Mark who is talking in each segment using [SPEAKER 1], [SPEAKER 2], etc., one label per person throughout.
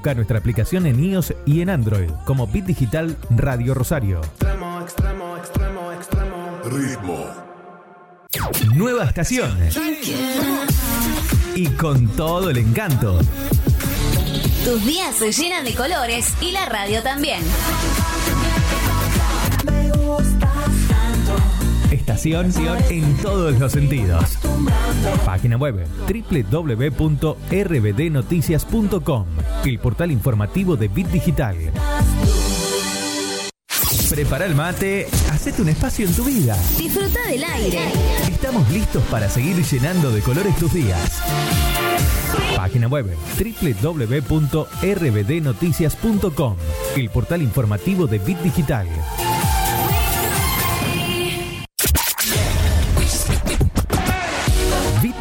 [SPEAKER 1] Busca nuestra aplicación en iOS y en Android como Bit Digital Radio Rosario.
[SPEAKER 2] Extremo, extremo, extremo, extremo.
[SPEAKER 3] Ritmo.
[SPEAKER 1] Nueva estación. Y con todo el encanto.
[SPEAKER 4] Tus días se llenan de colores y la radio también.
[SPEAKER 1] Estación en todos los sentidos. Página web www.rbdnoticias.com, el portal informativo de Bit Digital. Prepara el mate, hacete un espacio en tu vida.
[SPEAKER 4] Disfruta del aire.
[SPEAKER 1] Estamos listos para seguir llenando de colores tus días. Página web www.rbdnoticias.com, el portal informativo de Bit Digital.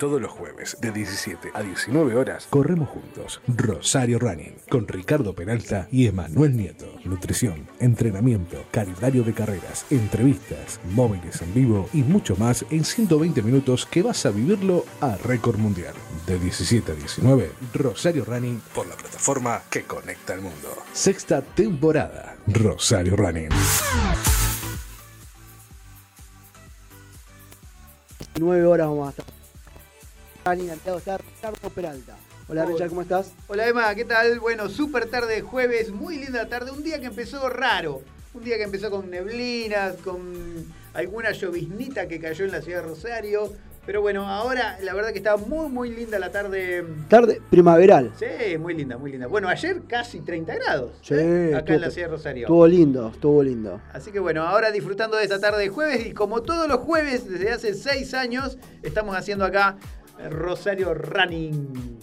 [SPEAKER 5] Todos los jueves de 17 a 19 horas corremos juntos Rosario Running con Ricardo Peralta y Emanuel Nieto. Nutrición, entrenamiento, calendario de carreras, entrevistas, móviles en vivo y mucho más en 120 minutos que vas a vivirlo a récord mundial. De 17 a 19, Rosario Running por la plataforma que conecta al mundo. Sexta temporada, Rosario Running.
[SPEAKER 6] 9 horas vamos a estar. Peralta. Hola Richard, ¿cómo estás?
[SPEAKER 7] Hola Emma, ¿qué tal? Bueno, súper tarde de jueves, muy linda tarde, un día que empezó raro, un día que empezó con neblinas, con alguna lloviznita que cayó en la ciudad de Rosario, pero bueno, ahora la verdad que está muy muy linda la tarde.
[SPEAKER 6] Tarde primaveral.
[SPEAKER 7] Sí, muy linda, muy linda. Bueno, ayer casi 30 grados
[SPEAKER 6] Sí,
[SPEAKER 7] ¿eh? acá
[SPEAKER 6] estuvo-
[SPEAKER 7] en la ciudad de Rosario.
[SPEAKER 6] Estuvo lindo, estuvo lindo.
[SPEAKER 7] Así que bueno, ahora disfrutando de esta tarde de jueves y como todos los jueves desde hace seis años estamos haciendo acá Rosario Running.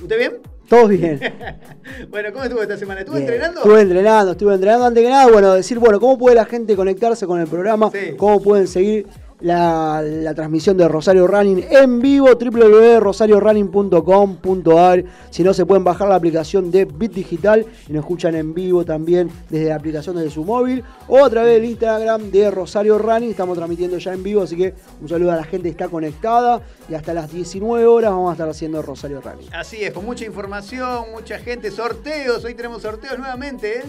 [SPEAKER 7] ¿Usted bien?
[SPEAKER 6] Todo bien.
[SPEAKER 7] Bueno, ¿cómo estuvo esta semana? ¿Estuvo
[SPEAKER 6] Bien.
[SPEAKER 7] entrenando?
[SPEAKER 6] Estuve entrenando, estuve entrenando. Antes que nada, bueno, decir, bueno, cómo puede la gente conectarse con el programa,
[SPEAKER 7] Sí.
[SPEAKER 6] cómo pueden seguir la, transmisión de Rosario Running en vivo, www.rosariorunning.com.ar. Si no, se pueden bajar la aplicación de Bit Digital y nos escuchan en vivo también desde la aplicación de su móvil o a través del Instagram de Rosario Running. Estamos transmitiendo ya en vivo, así que un saludo a la gente que está conectada y hasta las 19 horas vamos a estar haciendo Rosario Running.
[SPEAKER 7] Así es, con mucha información, mucha gente, sorteos. Hoy tenemos sorteos nuevamente. ¿eh?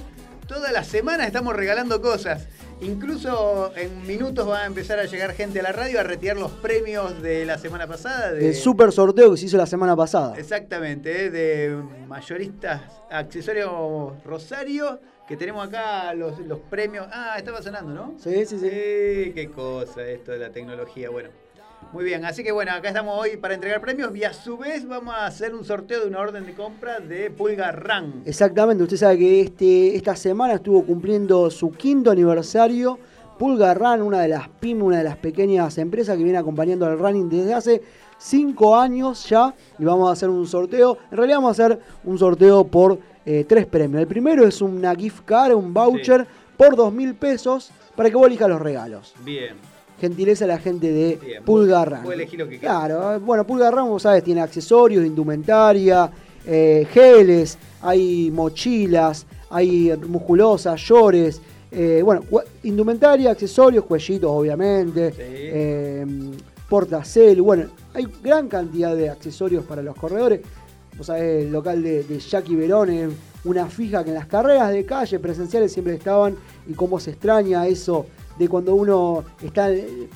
[SPEAKER 7] Toda la semana estamos regalando cosas. Incluso en minutos va a empezar a llegar gente a la radio a retirar los premios de la semana pasada. De...
[SPEAKER 6] El super sorteo que se hizo la semana pasada.
[SPEAKER 7] Exactamente, ¿eh? de mayoristas accesorios Rosario, que tenemos acá los, los premios. Ah, estaba sonando, ¿no?
[SPEAKER 6] Sí, sí, sí.
[SPEAKER 7] Sí, qué cosa esto de la tecnología. Bueno, muy bien. Así que bueno, acá estamos hoy para entregar premios y a su vez vamos a hacer un sorteo de una orden de compra de Pulga Ran.
[SPEAKER 6] Exactamente, usted sabe que este, esta semana estuvo cumpliendo su quinto aniversario. Pulga Run, una de las PYME, una de las pequeñas empresas que viene acompañando al running desde hace cinco años ya. Y vamos a hacer un sorteo. En realidad vamos a hacer un sorteo por eh, tres premios. El primero es una gift card, un voucher por dos mil pesos para que vos elijas los regalos.
[SPEAKER 7] Bien.
[SPEAKER 6] Gentileza a la gente de
[SPEAKER 7] Bien,
[SPEAKER 6] Pulga
[SPEAKER 7] vos-
[SPEAKER 6] Run.
[SPEAKER 7] vos elegís lo que
[SPEAKER 6] Claro, bueno, Pulga Run, vos sabes, tiene accesorios, indumentaria, eh, geles, hay mochilas, hay musculosas, llores, eh, bueno, indumentaria, accesorios, cuellitos, obviamente,
[SPEAKER 7] Sí.
[SPEAKER 6] eh, portacel, bueno, hay gran cantidad de accesorios para los corredores. Vos sabés, el local de, de Jackie Verón es una fija que en las carreras de calle presenciales siempre estaban y cómo se extraña eso de cuando uno está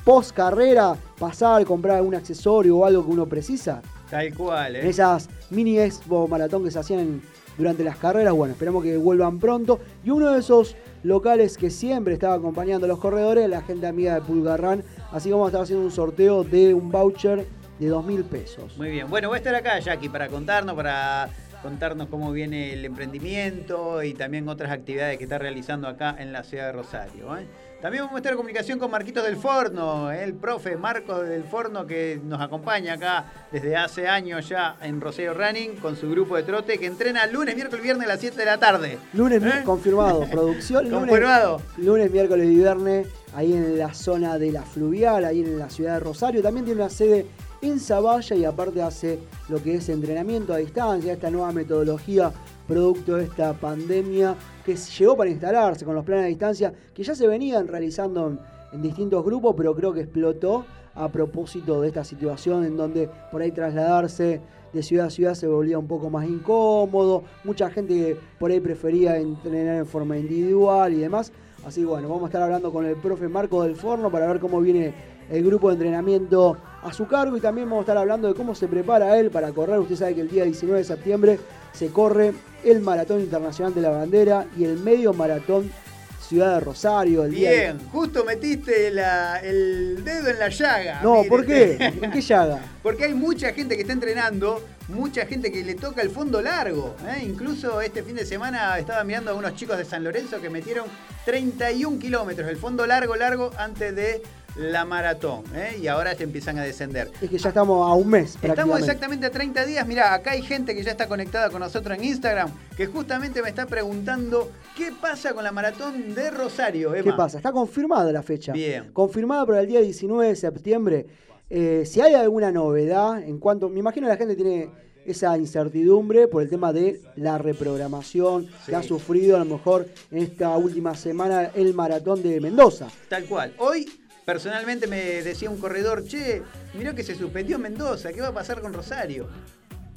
[SPEAKER 6] post carrera, pasar, comprar algún accesorio o algo que uno precisa.
[SPEAKER 7] Tal cual,
[SPEAKER 6] En
[SPEAKER 7] ¿eh?
[SPEAKER 6] esas mini expo maratón que se hacían en- durante las carreras, bueno, esperamos que vuelvan pronto. Y uno de esos locales que siempre estaba acompañando a los corredores, la gente amiga de Pulgarrán. Así que vamos a estar haciendo un sorteo de un voucher de dos mil pesos.
[SPEAKER 7] Muy bien. Bueno, va a estar acá Jackie para contarnos, para contarnos cómo viene el emprendimiento y también otras actividades que está realizando acá en la ciudad de Rosario. ¿eh? También vamos a estar en comunicación con Marquitos del Forno, el profe Marcos del Forno que nos acompaña acá desde hace años ya en Rosario Running con su grupo de trote que entrena lunes, miércoles y viernes a las 7 de la tarde.
[SPEAKER 6] Lunes
[SPEAKER 7] ¿Eh?
[SPEAKER 6] confirmado, producción. lunes-
[SPEAKER 7] Confirmado.
[SPEAKER 6] Lunes, miércoles y viernes, ahí en la zona de la fluvial, ahí en la ciudad de Rosario. También tiene una sede en Zavalla y aparte hace lo que es entrenamiento a distancia, esta nueva metodología producto de esta pandemia que llegó para instalarse con los planes a distancia que ya se venían realizando en, en distintos grupos, pero creo que explotó a propósito de esta situación en donde por ahí trasladarse de ciudad a ciudad se volvía un poco más incómodo, mucha gente por ahí prefería entrenar en forma individual y demás. Así que bueno, vamos a estar hablando con el profe Marco del Forno para ver cómo viene el grupo de entrenamiento a su cargo y también vamos a estar hablando de cómo se prepara él para correr. Usted sabe que el día 19 de septiembre se corre el Maratón Internacional de la Bandera y el Medio Maratón Ciudad de Rosario. El día
[SPEAKER 7] Bien, justo metiste la- el dedo en la llaga.
[SPEAKER 6] No. ¿por qué? ¿En qué llaga?
[SPEAKER 7] Porque hay mucha gente que está entrenando, mucha gente que le toca el fondo largo. ¿eh? Incluso este fin de semana estaba mirando a unos chicos de San Lorenzo que metieron 31 kilómetros, el fondo largo, largo, antes de la maratón. ¿eh? Y ahora se empiezan a descender.
[SPEAKER 6] Es que ya estamos a un mes.
[SPEAKER 7] Estamos exactamente a 30 días. Mira, acá hay gente que ya está conectada con nosotros en Instagram que justamente me está preguntando qué pasa con la maratón de Rosario.
[SPEAKER 6] ¿Qué pasa? Está confirmada la fecha.
[SPEAKER 7] Bien.
[SPEAKER 6] Confirmada para el día 19 de septiembre. Eh, si hay alguna novedad en cuanto. Me imagino que la gente tiene esa incertidumbre por el tema de la reprogramación que ha sufrido a lo mejor en esta última semana el maratón de Mendoza.
[SPEAKER 7] Tal cual. Hoy, personalmente, me decía un corredor, che, mirá que se suspendió Mendoza, ¿qué va a pasar con Rosario?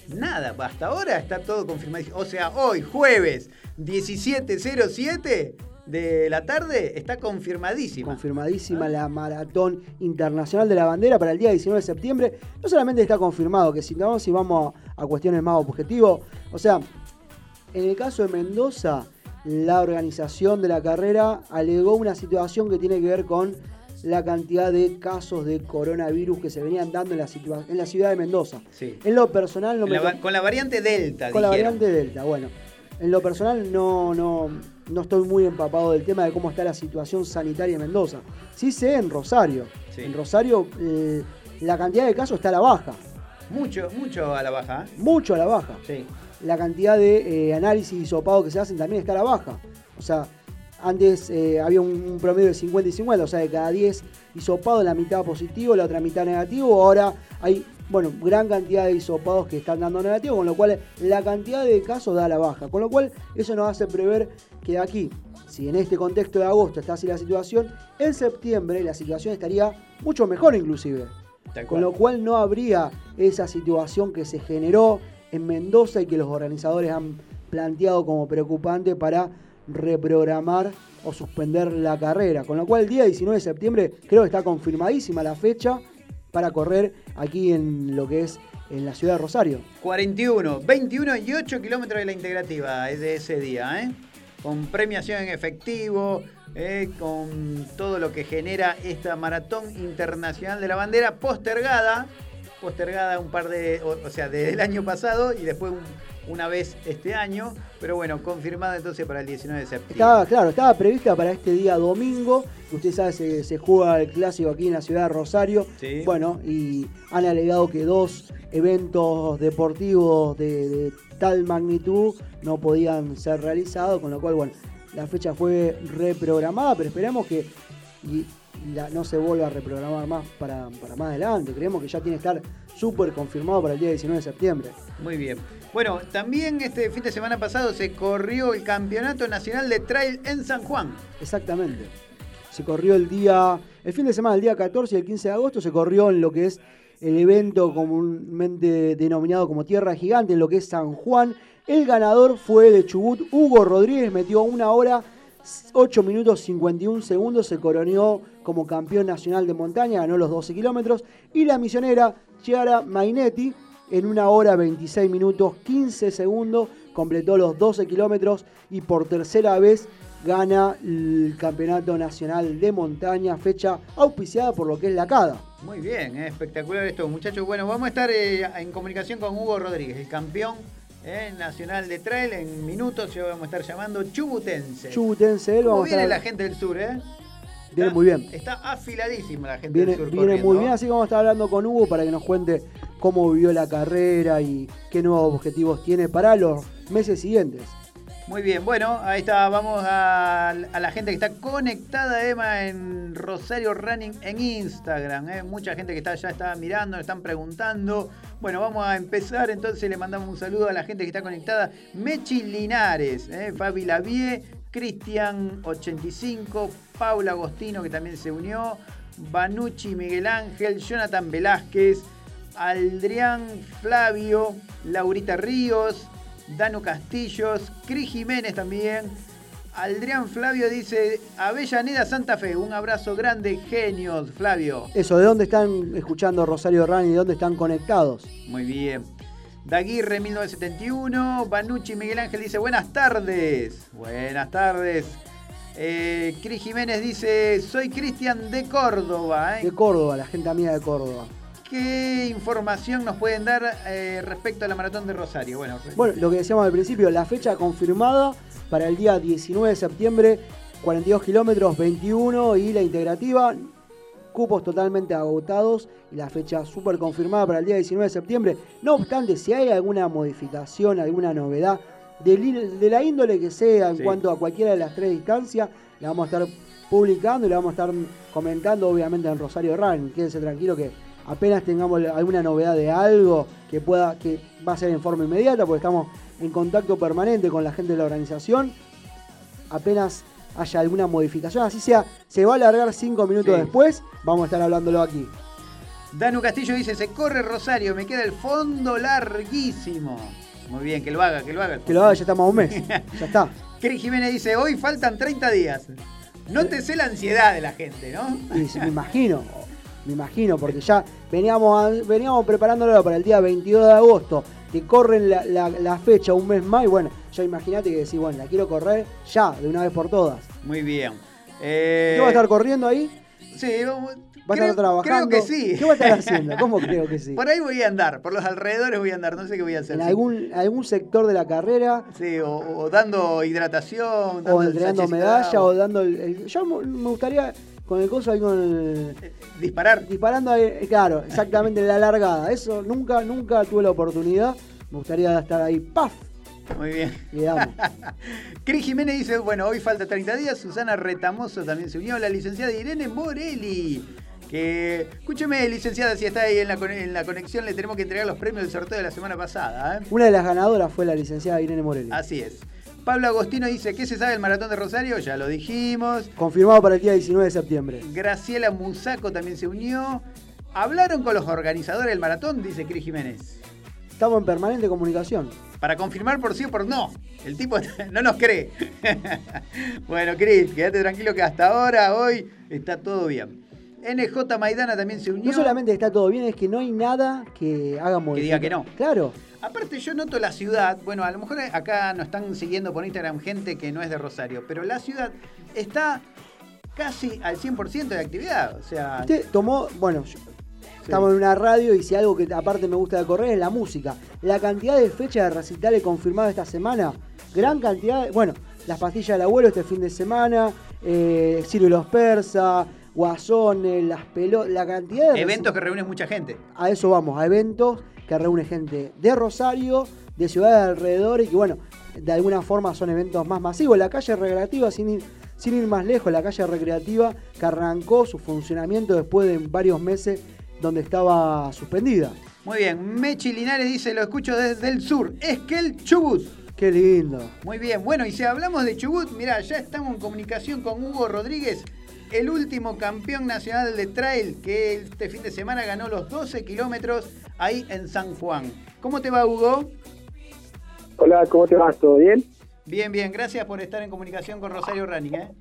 [SPEAKER 7] Nada, hasta ahora está todo confirmado. O sea, hoy, jueves 17.07 de la tarde, está confirmadísima.
[SPEAKER 6] Confirmadísima la maratón internacional de la bandera para el día 19 de septiembre. No solamente está confirmado, que si vamos, si vamos a, cuestiones más objetivas, o sea, en el caso de Mendoza, la organización de la carrera alegó una situación que tiene que ver con la cantidad de casos de coronavirus que se venían dando en la, en la ciudad de Mendoza.
[SPEAKER 7] Sí.
[SPEAKER 6] En lo personal no me
[SPEAKER 7] con la variante Delta,
[SPEAKER 6] con la variante Delta, bueno. En lo personal no, no, no estoy muy empapado del tema de cómo está la situación sanitaria en Mendoza. Sí sé en Rosario.
[SPEAKER 7] Sí.
[SPEAKER 6] En Rosario eh, la cantidad de casos está a la baja.
[SPEAKER 7] Mucho, mucho a la baja. ¿eh?
[SPEAKER 6] Mucho a la baja.
[SPEAKER 7] Sí.
[SPEAKER 6] La cantidad de eh, análisis y sopados que se hacen también está a la baja. O sea, antes eh, había un, un promedio de 50 y 50, o sea, de cada 10 hisopados, la mitad positivo, la otra mitad negativo. Ahora hay, bueno, gran cantidad de hisopados que están dando negativo, con lo cual la cantidad de casos da a la baja. Con lo cual, eso nos hace prever que de aquí, si en este contexto de agosto está así la situación, en septiembre la situación estaría mucho mejor inclusive. Con lo cual no habría esa situación que se generó en Mendoza y que los organizadores han planteado como preocupante para reprogramar o suspender la carrera. Con lo cual el día 19 de septiembre creo que está confirmadísima la fecha para correr aquí en lo que es en la ciudad de Rosario.
[SPEAKER 7] 41, 21 y 8 kilómetros de la integrativa es de ese día, ¿eh? Con premiación en efectivo, ¿eh? con todo lo que genera esta maratón internacional de la bandera postergada, postergada un par de, o, o sea, desde el año pasado y después un- una vez este año, pero bueno, confirmada entonces para el 19 de septiembre.
[SPEAKER 6] Estaba, claro, estaba prevista para este día domingo. Usted sabe, se, se juega el clásico aquí en la ciudad de Rosario.
[SPEAKER 7] Sí.
[SPEAKER 6] Bueno, y han alegado que dos eventos deportivos de, de tal magnitud no podían ser realizados, con lo cual, bueno, la fecha fue reprogramada, pero esperamos que y la- no se vuelva a reprogramar más para, para más adelante. Creemos que ya tiene que estar súper confirmado para el día 19 de septiembre.
[SPEAKER 7] Muy bien. Bueno, también este fin de semana pasado se corrió el Campeonato Nacional de Trail en San Juan.
[SPEAKER 6] Exactamente. Se corrió el día, el fin de semana, el día 14 y el 15 de agosto, se corrió en lo que es el evento comúnmente denominado como Tierra Gigante, en lo que es San Juan. El ganador fue de Chubut, Hugo Rodríguez, metió una hora 8 minutos 51 segundos, se coronó como campeón nacional de montaña, ganó los 12 kilómetros. Y la misionera Chiara Mainetti, en una hora 26 minutos 15 segundos, completó los 12 kilómetros y por tercera vez gana el Campeonato Nacional de Montaña, fecha auspiciada por lo que es la CADA.
[SPEAKER 7] Muy bien, espectacular esto, muchachos. Bueno, vamos a estar eh, en comunicación con Hugo Rodríguez, el campeón eh, nacional de trail. En minutos yo vamos a estar llamando Chubutense.
[SPEAKER 6] Chubutense, él,
[SPEAKER 7] ¿Cómo
[SPEAKER 6] vamos a
[SPEAKER 7] viene
[SPEAKER 6] estar-
[SPEAKER 7] la gente del sur, eh?
[SPEAKER 6] Viene
[SPEAKER 7] Está-
[SPEAKER 6] muy bien.
[SPEAKER 7] Está afiladísima la gente
[SPEAKER 6] Viene,
[SPEAKER 7] del sur.
[SPEAKER 6] viene muy bien, así que vamos a estar hablando con Hugo para que nos cuente cómo vivió la carrera y qué nuevos objetivos tiene para los meses siguientes.
[SPEAKER 7] Muy bien, bueno, ahí está, vamos a, la gente que está conectada, Emma, en Rosario Running en Instagram. ¿eh? Mucha gente que está, ya está mirando, nos están preguntando. Bueno, vamos a empezar, entonces le mandamos un saludo a la gente que está conectada. Mechi Linares, ¿eh? Fabi Lavie, Cristian 85, Paula Agostino que también se unió, Banucci Miguel Ángel, Jonathan Velázquez, Adrián Flavio, Laurita Ríos, Dano Castillos, Cris Jiménez también. Adrián Flavio dice, Avellaneda Santa Fe, un abrazo grande, genios, Flavio.
[SPEAKER 6] Eso, ¿de dónde están escuchando Rosario Rani? ¿De dónde están conectados?
[SPEAKER 7] Muy bien. Daguirre 1971, Banucci Miguel Ángel dice, buenas tardes. Buenas tardes. Eh, Cris Jiménez dice, soy Cristian de Córdoba. ¿eh?
[SPEAKER 6] De Córdoba, la gente amiga de Córdoba.
[SPEAKER 7] ¿Qué información nos pueden dar eh, respecto a la maratón de Rosario? Bueno,
[SPEAKER 6] Bueno, lo que decíamos al principio, la fecha confirmada para el día 19 de septiembre, 42 kilómetros, 21 y la integrativa, cupos totalmente agotados y la fecha súper confirmada para el día 19 de septiembre. No obstante, si hay alguna modificación, alguna novedad, de, la índole que sea en
[SPEAKER 7] Sí.
[SPEAKER 6] cuanto a cualquiera de las tres distancias, la vamos a estar publicando y la vamos a estar comentando obviamente en Rosario Run. Quédense tranquilo que apenas tengamos alguna novedad de algo que pueda, que va a ser en forma inmediata, porque estamos en contacto permanente con la gente de la organización. Apenas haya alguna modificación, así sea, se va a alargar cinco minutos
[SPEAKER 7] Sí.
[SPEAKER 6] después, vamos a estar hablándolo aquí.
[SPEAKER 7] Danu Castillo dice, se corre Rosario, me queda el fondo larguísimo. Muy bien, que lo haga, que lo haga.
[SPEAKER 6] Que lo haga, ya estamos a un mes. Ya está.
[SPEAKER 7] Cris Jiménez dice, hoy faltan 30 días. No te sé la ansiedad de la gente, ¿no?
[SPEAKER 6] Me imagino, me imagino, porque ya veníamos, a- veníamos preparándolo para el día 22 de agosto, que corren la, la- la fecha un mes más, y bueno, ya imagínate que decís, bueno, la quiero correr ya, de una vez por todas.
[SPEAKER 7] Muy bien. Eh,
[SPEAKER 6] ¿Qué va a estar corriendo ahí?
[SPEAKER 7] Sí, vamos-
[SPEAKER 6] ¿Va a
[SPEAKER 7] creo-
[SPEAKER 6] estar trabajando?
[SPEAKER 7] Creo que sí.
[SPEAKER 6] ¿Qué va a estar haciendo? ¿Cómo creo que sí?
[SPEAKER 7] Por ahí voy a andar, por los alrededores voy a andar, no sé qué voy a hacer.
[SPEAKER 6] ¿En algún, algún sector de la carrera?
[SPEAKER 7] Sí, o, o dando hidratación, dando
[SPEAKER 6] o
[SPEAKER 7] de
[SPEAKER 6] medalla, o dando el, el- Yo me gustaría con el coso ahí con el.
[SPEAKER 7] Disparar.
[SPEAKER 6] Disparando ahí, eh, claro, exactamente la largada. Eso nunca, nunca tuve la oportunidad. Me gustaría estar ahí, ¡paf!
[SPEAKER 7] Muy bien.
[SPEAKER 6] Le damos.
[SPEAKER 7] Cris Jiménez dice, bueno, hoy falta 30 días. Susana Retamoso también se unió. La licenciada Irene Morelli. Que, escúcheme, licenciada, si está ahí en la, con- en la conexión, le tenemos que entregar los premios del sorteo de la semana pasada. ¿eh?
[SPEAKER 6] Una de las ganadoras fue la licenciada Irene Morelli.
[SPEAKER 7] Así es. Pablo Agostino dice, ¿qué se sabe del maratón de Rosario? Ya lo dijimos.
[SPEAKER 6] Confirmado para el día 19 de septiembre.
[SPEAKER 7] Graciela Musaco también se unió. Hablaron con los organizadores del maratón, dice Cris Jiménez.
[SPEAKER 6] Estamos en permanente comunicación.
[SPEAKER 7] Para confirmar por sí o por no. El tipo no nos cree. bueno, Cris, quédate tranquilo que hasta ahora, hoy, está todo bien. NJ Maidana también se unió.
[SPEAKER 6] No solamente está todo bien, es que no hay nada que haga modificar.
[SPEAKER 7] diga que no.
[SPEAKER 6] Claro.
[SPEAKER 7] Aparte yo noto la ciudad, bueno, a lo mejor acá nos están siguiendo por Instagram gente que no es de Rosario, pero la ciudad está casi al 100% de actividad. O sea,
[SPEAKER 6] Usted tomó, bueno, yo- estamos en una radio y si algo que aparte me gusta de correr es la música. La cantidad de fechas de recitales confirmadas esta semana, gran cantidad, de- bueno, las pastillas del abuelo este fin de semana, eh, Ciro y los Persas, Guasones, las pelotas, la cantidad de
[SPEAKER 7] eventos que reúnen mucha gente.
[SPEAKER 6] a eso vamos, a eventos que reúne gente de Rosario, de ciudades alrededor y que bueno, de alguna forma son eventos más masivos. La calle recreativa, sin ir, sin ir más lejos, la calle recreativa que arrancó su funcionamiento después de varios meses donde estaba suspendida.
[SPEAKER 7] Muy bien, Mechi Linares dice, lo escucho desde el sur, es que el Chubut.
[SPEAKER 6] Qué lindo.
[SPEAKER 7] Muy bien, bueno, y si hablamos de Chubut, mira, ya estamos en comunicación con Hugo Rodríguez, el último campeón nacional de trail que este fin de semana ganó los 12 kilómetros ahí en San Juan. ¿Cómo te va, Hugo?
[SPEAKER 3] Hola, ¿cómo te vas? ¿Todo bien?
[SPEAKER 7] Bien, bien, gracias por estar en comunicación con Rosario Running. ¿eh?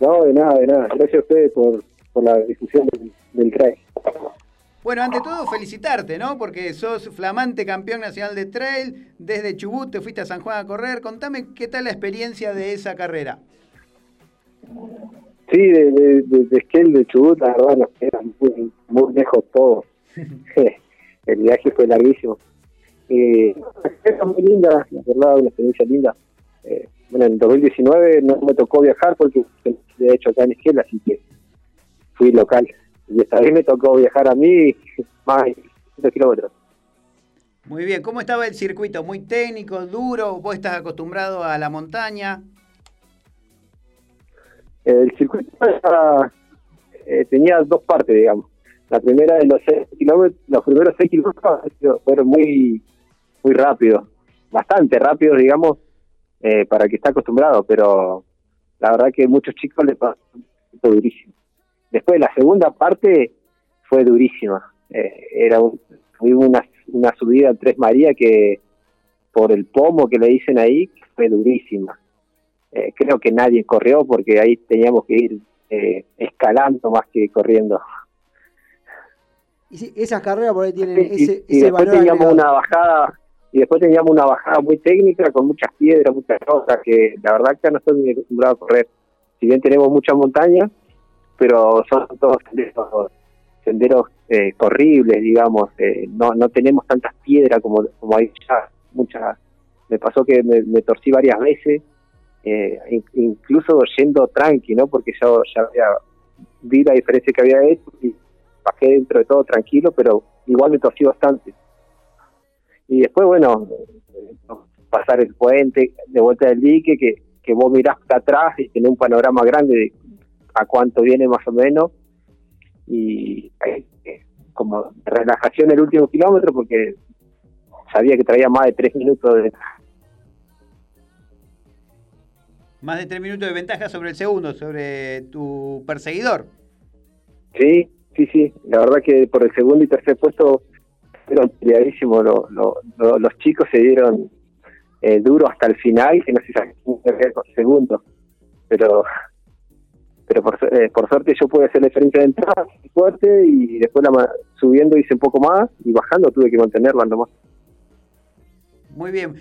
[SPEAKER 3] No, de nada, de nada. Gracias a ustedes por, por la difusión del, del trail.
[SPEAKER 7] Bueno, ante todo felicitarte, ¿no? Porque sos flamante campeón nacional de trail, desde Chubut te fuiste a San Juan a correr. Contame qué tal la experiencia de esa carrera.
[SPEAKER 3] Sí, de, de, de, de Esquel, de Chubut, la verdad, nos queda muy, muy lejos todo. el viaje fue larguísimo. Eh, es muy linda, la verdad, una experiencia linda. Eh, bueno, en 2019 no me tocó viajar porque de hecho acá en Esquel, así que fui local. Y esta vez me tocó viajar a mí más de 100 kilómetros.
[SPEAKER 7] Muy bien, ¿cómo estaba el circuito? ¿Muy técnico, duro? ¿Vos estás acostumbrado a la montaña?
[SPEAKER 3] El circuito eh, tenía dos partes, digamos. La primera de los seis kilómetros, los primeros seis kilómetros fueron muy, muy rápidos, bastante rápidos, digamos, eh, para el que está acostumbrado, pero la verdad que muchos chicos le pasó durísimo. Después la segunda parte fue durísima. Eh, era un, una, subida en Tres María que por el pomo que le dicen ahí fue durísima. Eh, creo que nadie corrió porque ahí teníamos que ir eh, escalando más que corriendo.
[SPEAKER 6] Y esas carreras por ahí tienen
[SPEAKER 3] Y,
[SPEAKER 6] ese,
[SPEAKER 3] y
[SPEAKER 6] ese
[SPEAKER 3] después
[SPEAKER 6] valor
[SPEAKER 3] teníamos
[SPEAKER 6] agregado.
[SPEAKER 3] una bajada y después teníamos una bajada muy técnica con muchas piedras, muchas cosas que la verdad que no estoy muy acostumbrado a correr. Si bien tenemos mucha montaña, pero son todos senderos, senderos eh, corribles, digamos. eh, no no tenemos tantas piedras como como hay ya muchas. Me pasó que me, me torcí varias veces, eh, in- incluso yendo tranqui, ¿no? Porque yo ya vi la diferencia que había hecho y bajé dentro de todo tranquilo, pero igual me torcí bastante. Y después, bueno, eh, pasar el puente, de vuelta del dique, que, vos mirás para atrás y tenés un panorama grande de a cuánto viene más o menos. Y eh, como relajación el último kilómetro, porque sabía que traía más de tres minutos de
[SPEAKER 7] Más de tres minutos de ventaja sobre el segundo, sobre tu perseguidor.
[SPEAKER 3] Sí, sí, sí. La verdad que por el segundo y tercer puesto fueron peleadísimos. Lo- lo- lo- los chicos se dieron eh, duro hasta el final, que no sé si sacaron con el segundo. Pero pero por, eh, por suerte yo pude hacer la diferencia de entrada fuerte y después la subiendo hice un poco más y bajando tuve que mantenerla nomás.
[SPEAKER 7] Muy bien.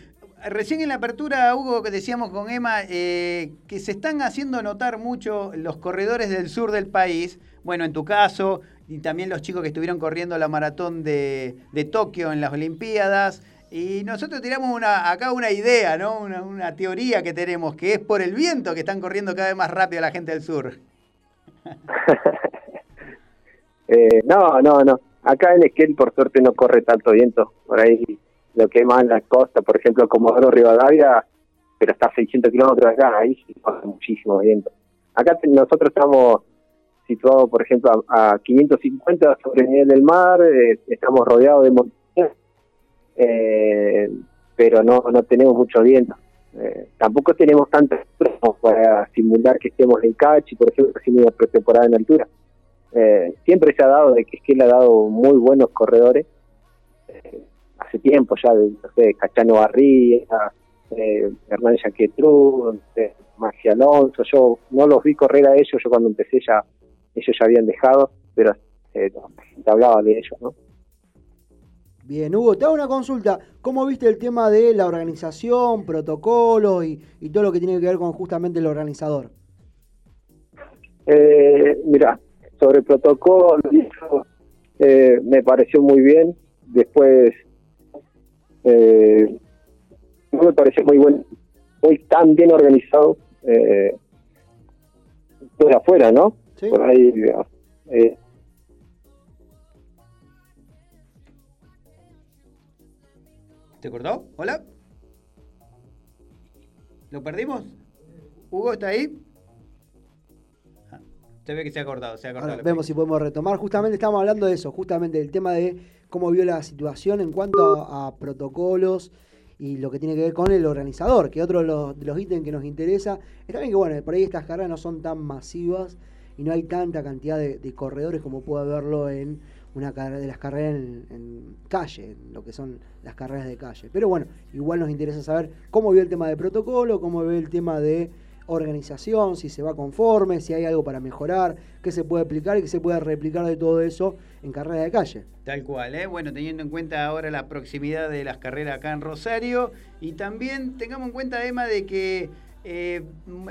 [SPEAKER 7] Recién en la apertura, Hugo, que decíamos con Emma, eh, que se están haciendo notar mucho los corredores del sur del país. Bueno, en tu caso, y también los chicos que estuvieron corriendo la maratón de, de Tokio en las Olimpiadas. Y nosotros tiramos una, acá una idea, ¿no? Una, una teoría que tenemos, que es por el viento que están corriendo cada vez más rápido la gente del sur.
[SPEAKER 3] Eh, no, no, no. Acá en Esquel por suerte no corre tanto viento. Por ahí lo que es más en la costa, por ejemplo, Comodoro Rivadavia, pero está a 600 kilómetros de acá, ahí sí pasa muchísimo viento. Acá nosotros estamos situados, por ejemplo, a, a 550 sobre el nivel del mar, eh, estamos rodeados de montañas, eh, pero no, no tenemos mucho viento. Eh, tampoco tenemos como para simular que estemos en Cachi, por ejemplo, haciendo una pretemporada en altura. Siempre se ha dado de que Esquel ha dado muy buenos corredores. Hace tiempo ya, de, no sé, Cachano Barría, eh, Hernán Jaquetrú, eh, Alonso. Yo no los vi correr a ellos, yo cuando empecé ya ellos ya habían dejado, pero eh, gente hablaba de ellos, ¿no?
[SPEAKER 6] Bien, Hugo, te hago una consulta. ¿Cómo viste el tema de la organización, protocolos y, y todo lo que tiene que ver con justamente el organizador?
[SPEAKER 3] Eh, mira, sobre protocolo, y eso, eh, me pareció muy bien. Después, eh, no me pareció muy bueno, muy tan bien organizado. Eh, por afuera, ¿no?
[SPEAKER 6] Sí.
[SPEAKER 3] Por ahí, eh,
[SPEAKER 7] ¿Te cortó? ¿Hola? ¿Lo perdimos? ¿Hugo está ahí? Ah, Se ve que se ha cortado, se ha cortado.
[SPEAKER 6] Ahora vemos si podemos retomar. Justamente estamos hablando de eso, justamente del tema de cómo vio la situación en cuanto a, protocolos y lo que tiene que ver con el organizador, que otro de los, ítems que nos interesa es también que, bueno, por ahí estas carreras no son tan masivas y no hay tanta cantidad de, corredores como puede haberlo en una de las carreras en, calle, lo que son las carreras de calle. Pero bueno, igual nos interesa saber cómo vio el tema de protocolo, cómo ve el tema de organización, si se va conforme, si hay algo para mejorar, qué se puede aplicar y qué se puede replicar de todo eso en carrera de calle.
[SPEAKER 7] Tal cual, ¿eh? Bueno, teniendo en cuenta ahora la proximidad de las carreras acá en Rosario y también tengamos en cuenta, Emma, de que eh,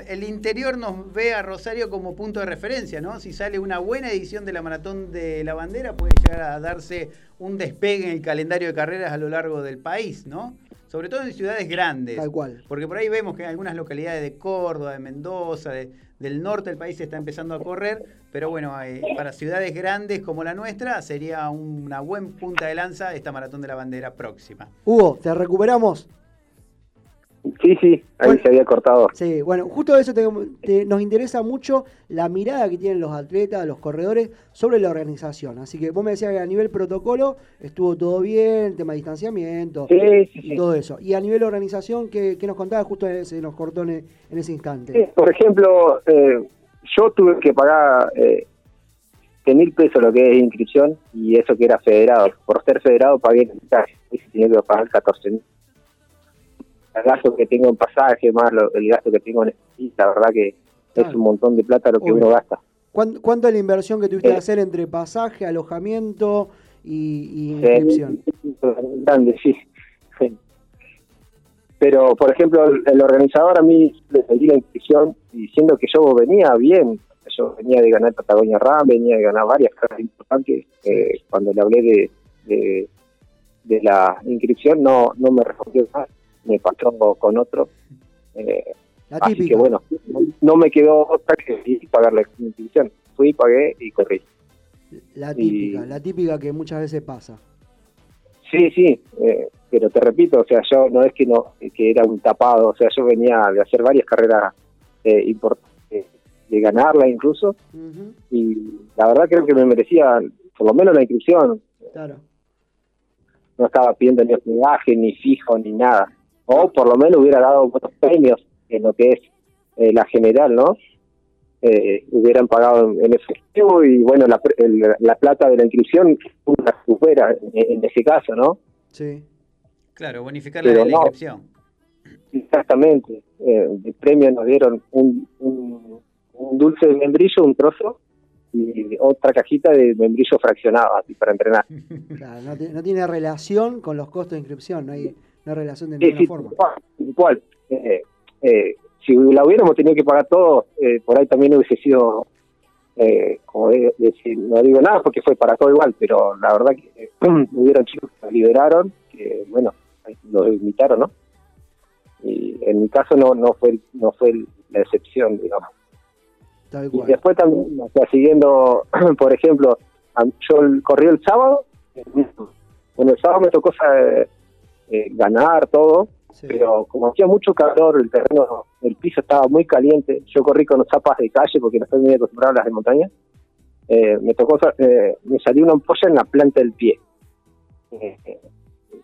[SPEAKER 7] el interior nos ve a Rosario como punto de referencia, ¿no? Si sale una buena edición de la Maratón de la Bandera, puede llegar a darse un despegue en el calendario de carreras a lo largo del país, ¿no? Sobre todo en ciudades grandes.
[SPEAKER 6] Tal cual.
[SPEAKER 7] Porque por ahí vemos que en algunas localidades de Córdoba, de Mendoza, de- del norte del país se está empezando a correr, pero bueno, eh, para ciudades grandes como la nuestra sería una buen punta de lanza esta maratón de la bandera próxima.
[SPEAKER 6] Hugo, ¿te recuperamos?
[SPEAKER 3] Sí, sí, ahí
[SPEAKER 6] Bueno.
[SPEAKER 3] se había cortado.
[SPEAKER 6] Sí, bueno, justo eso te- te- nos interesa mucho la mirada que tienen los atletas, los corredores, sobre la organización. Así que vos me decías que a nivel protocolo estuvo todo bien, tema de distanciamiento
[SPEAKER 3] Sí, sí,
[SPEAKER 6] y
[SPEAKER 3] sí.
[SPEAKER 6] todo eso. Y a nivel organización, ¿qué, qué nos contabas? Justo se nos cortó en, en ese instante.
[SPEAKER 3] Por ejemplo, eh, yo tuve que pagar eh, 100 mil pesos lo que es inscripción y eso que era federado. Por ser federado pagué se tenía que pagar 14 mil. El gasto que tengo en pasaje, más lo- el gasto que tengo en la verdad que
[SPEAKER 6] Claro.
[SPEAKER 3] es un montón de plata lo que
[SPEAKER 6] Obvio.
[SPEAKER 3] uno gasta.
[SPEAKER 6] ¿Cuán- ¿Cuánto es la inversión que tuviste que
[SPEAKER 3] Eh.
[SPEAKER 6] hacer entre pasaje, alojamiento y, y inscripción?
[SPEAKER 3] grande, sí. Sí. Pero, por ejemplo, el, el organizador a mí le pedí la inscripción diciendo que yo venía bien. Yo venía de ganar Patagonia Ram, venía de ganar varias carreras importantes. Eh, cuando le hablé de, de, de la inscripción, no no me respondió más. Me pasó con otro. Eh,
[SPEAKER 6] La
[SPEAKER 3] así que, bueno, no, me quedó otra que pagar la inscripción. Fui, pagué y corrí.
[SPEAKER 6] La
[SPEAKER 3] y-
[SPEAKER 6] típica, la típica que muchas veces pasa.
[SPEAKER 3] Sí, sí, eh, pero te repito, o sea, yo no es que no que era un tapado, o sea, yo venía de hacer varias carreras eh, importantes, de ganarla incluso, y la verdad creo que me merecía por lo menos la inscripción,
[SPEAKER 6] Claro.
[SPEAKER 3] no estaba pidiendo ni hospedaje, ni fijo, ni nada, o por lo menos hubiera dado buenos premios en lo que es eh, la general, ¿no? Eh, hubieran pagado en, en efectivo y bueno, la, pre- el- la plata de la inscripción una supera en, en ese caso, ¿no?
[SPEAKER 6] Sí.
[SPEAKER 7] Claro, bonificar la,
[SPEAKER 3] Pero
[SPEAKER 7] la
[SPEAKER 3] no.
[SPEAKER 7] inscripción.
[SPEAKER 3] Exactamente. Eh, de premio nos dieron un, un, un dulce de membrillo, un trozo, y otra cajita de membrillo fraccionado, así para entrenar.
[SPEAKER 6] Claro, no, no tiene relación con los costos de inscripción, no hay, hay relación de
[SPEAKER 3] Sí,
[SPEAKER 6] ninguna
[SPEAKER 3] sí,
[SPEAKER 6] forma.
[SPEAKER 3] tal cual. Eh, eh, si la hubiéramos tenido que pagar todo, eh, por ahí también hubiese sido, eh, como de- decir, no digo nada porque fue para todo igual, pero la verdad que eh, hubieron chicos que nos liberaron, que bueno, los invitaron, ¿no? Y en mi caso no no fue no fue la excepción, digamos.
[SPEAKER 6] Tal
[SPEAKER 3] Y después también, o sea, siguiendo, por ejemplo, yo el- corrí el sábado, bueno, el sábado me tocó eh, ganar todo,
[SPEAKER 6] Sí.
[SPEAKER 3] pero como hacía mucho calor, el terreno, el piso estaba muy caliente, yo corrí con zapas de calle porque no estoy muy acostumbrado a las de montaña, eh, me tocó, eh, me salió una ampolla en la planta del pie. Eh,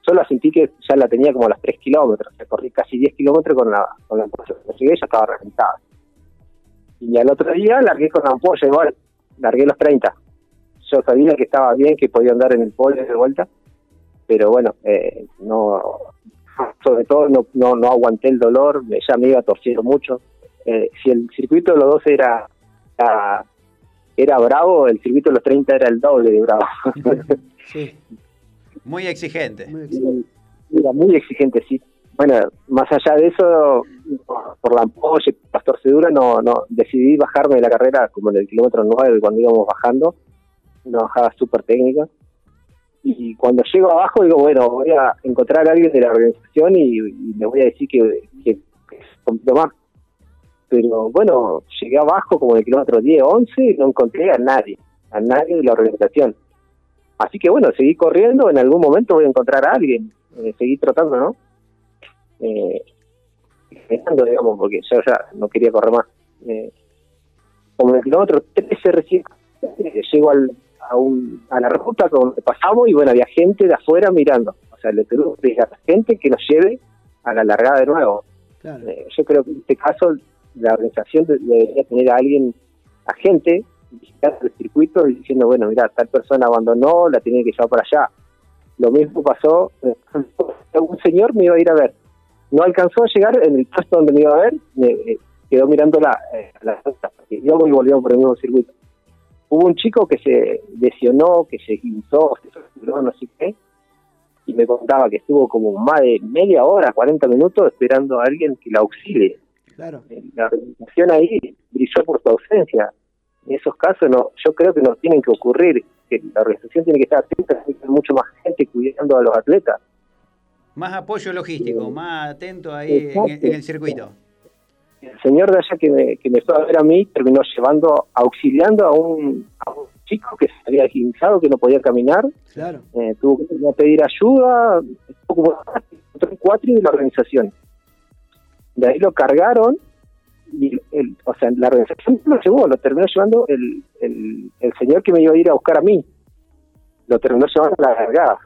[SPEAKER 3] yo la sentí que ya la tenía como a los 3 kilómetros, corrí casi 10 kilómetros con la, con la ampolla. Llegué ya estaba reventada. Y al otro día largué con la ampolla igual, largué los 30. Yo sabía que estaba bien, que podía andar en el polio de vuelta, pero bueno, eh, no, sobre todo no, no, no aguanté el dolor, ya me iba torciendo mucho. Eh, si el circuito de los 12 era, era, era bravo, el circuito de los 30 era el doble de bravo.
[SPEAKER 6] Sí,
[SPEAKER 7] Muy exigente.
[SPEAKER 6] muy.
[SPEAKER 3] Era muy exigente, sí. Bueno, más allá de eso, por la ampolla y las torceduras, no, no, decidí bajarme de la carrera como en el kilómetro 9 cuando íbamos bajando, una bajada súper técnica. Y cuando llego abajo digo, bueno, voy a encontrar a alguien de la organización y, y le voy a decir que, que, que es más. Pero bueno, llegué abajo como el kilómetro 10, 11 y no encontré a nadie, a nadie de la organización. Así que bueno, seguí corriendo, en algún momento voy a encontrar a alguien, eh, seguí trotando, ¿no? Eh, digamos, porque yo ya no quería correr más. Eh, como en el kilómetro 13 recién eh, llego al, a, un, a la ruta donde pasamos y bueno, había gente de afuera mirando. O sea, le decir a la gente que nos lleve a la largada de nuevo.
[SPEAKER 6] Claro.
[SPEAKER 3] Eh, yo creo que en este caso la organización de- debería tener a alguien, a gente, visitando el circuito y diciendo, bueno, mira, tal persona abandonó, la tiene que llevar para allá. Lo mismo pasó, eh, un señor me iba a ir a ver. No alcanzó a llegar en el puesto donde me iba a ver, me, eh, quedó mirando la, eh, la porque íbamos y volvíamos por el mismo circuito. Hubo un chico que se lesionó, que se guinzó, se fracturó, no sé qué, y me contaba que estuvo como más de media hora, 40 minutos esperando a alguien que la auxilie.
[SPEAKER 6] Claro.
[SPEAKER 3] Eh, La organización ahí brilló por su ausencia. En esos casos no, yo creo que nos tienen que ocurrir, que la organización tiene que estar atenta, tiene que haber mucho más gente cuidando a los atletas.
[SPEAKER 7] Más apoyo logístico, más atento ahí en el circuito.
[SPEAKER 3] El señor de allá que me, que me fue a ver a mí terminó llevando, auxiliando a un, a un chico que se había guinzado, que no podía caminar,
[SPEAKER 6] Claro.
[SPEAKER 3] eh, tuvo que pedir ayuda, un cuatro de la organización. De ahí lo cargaron y el, o sea, la organización lo llevó, lo terminó llevando el, el, el señor que me iba a ir a buscar a mí. Lo terminó llevando a la largada.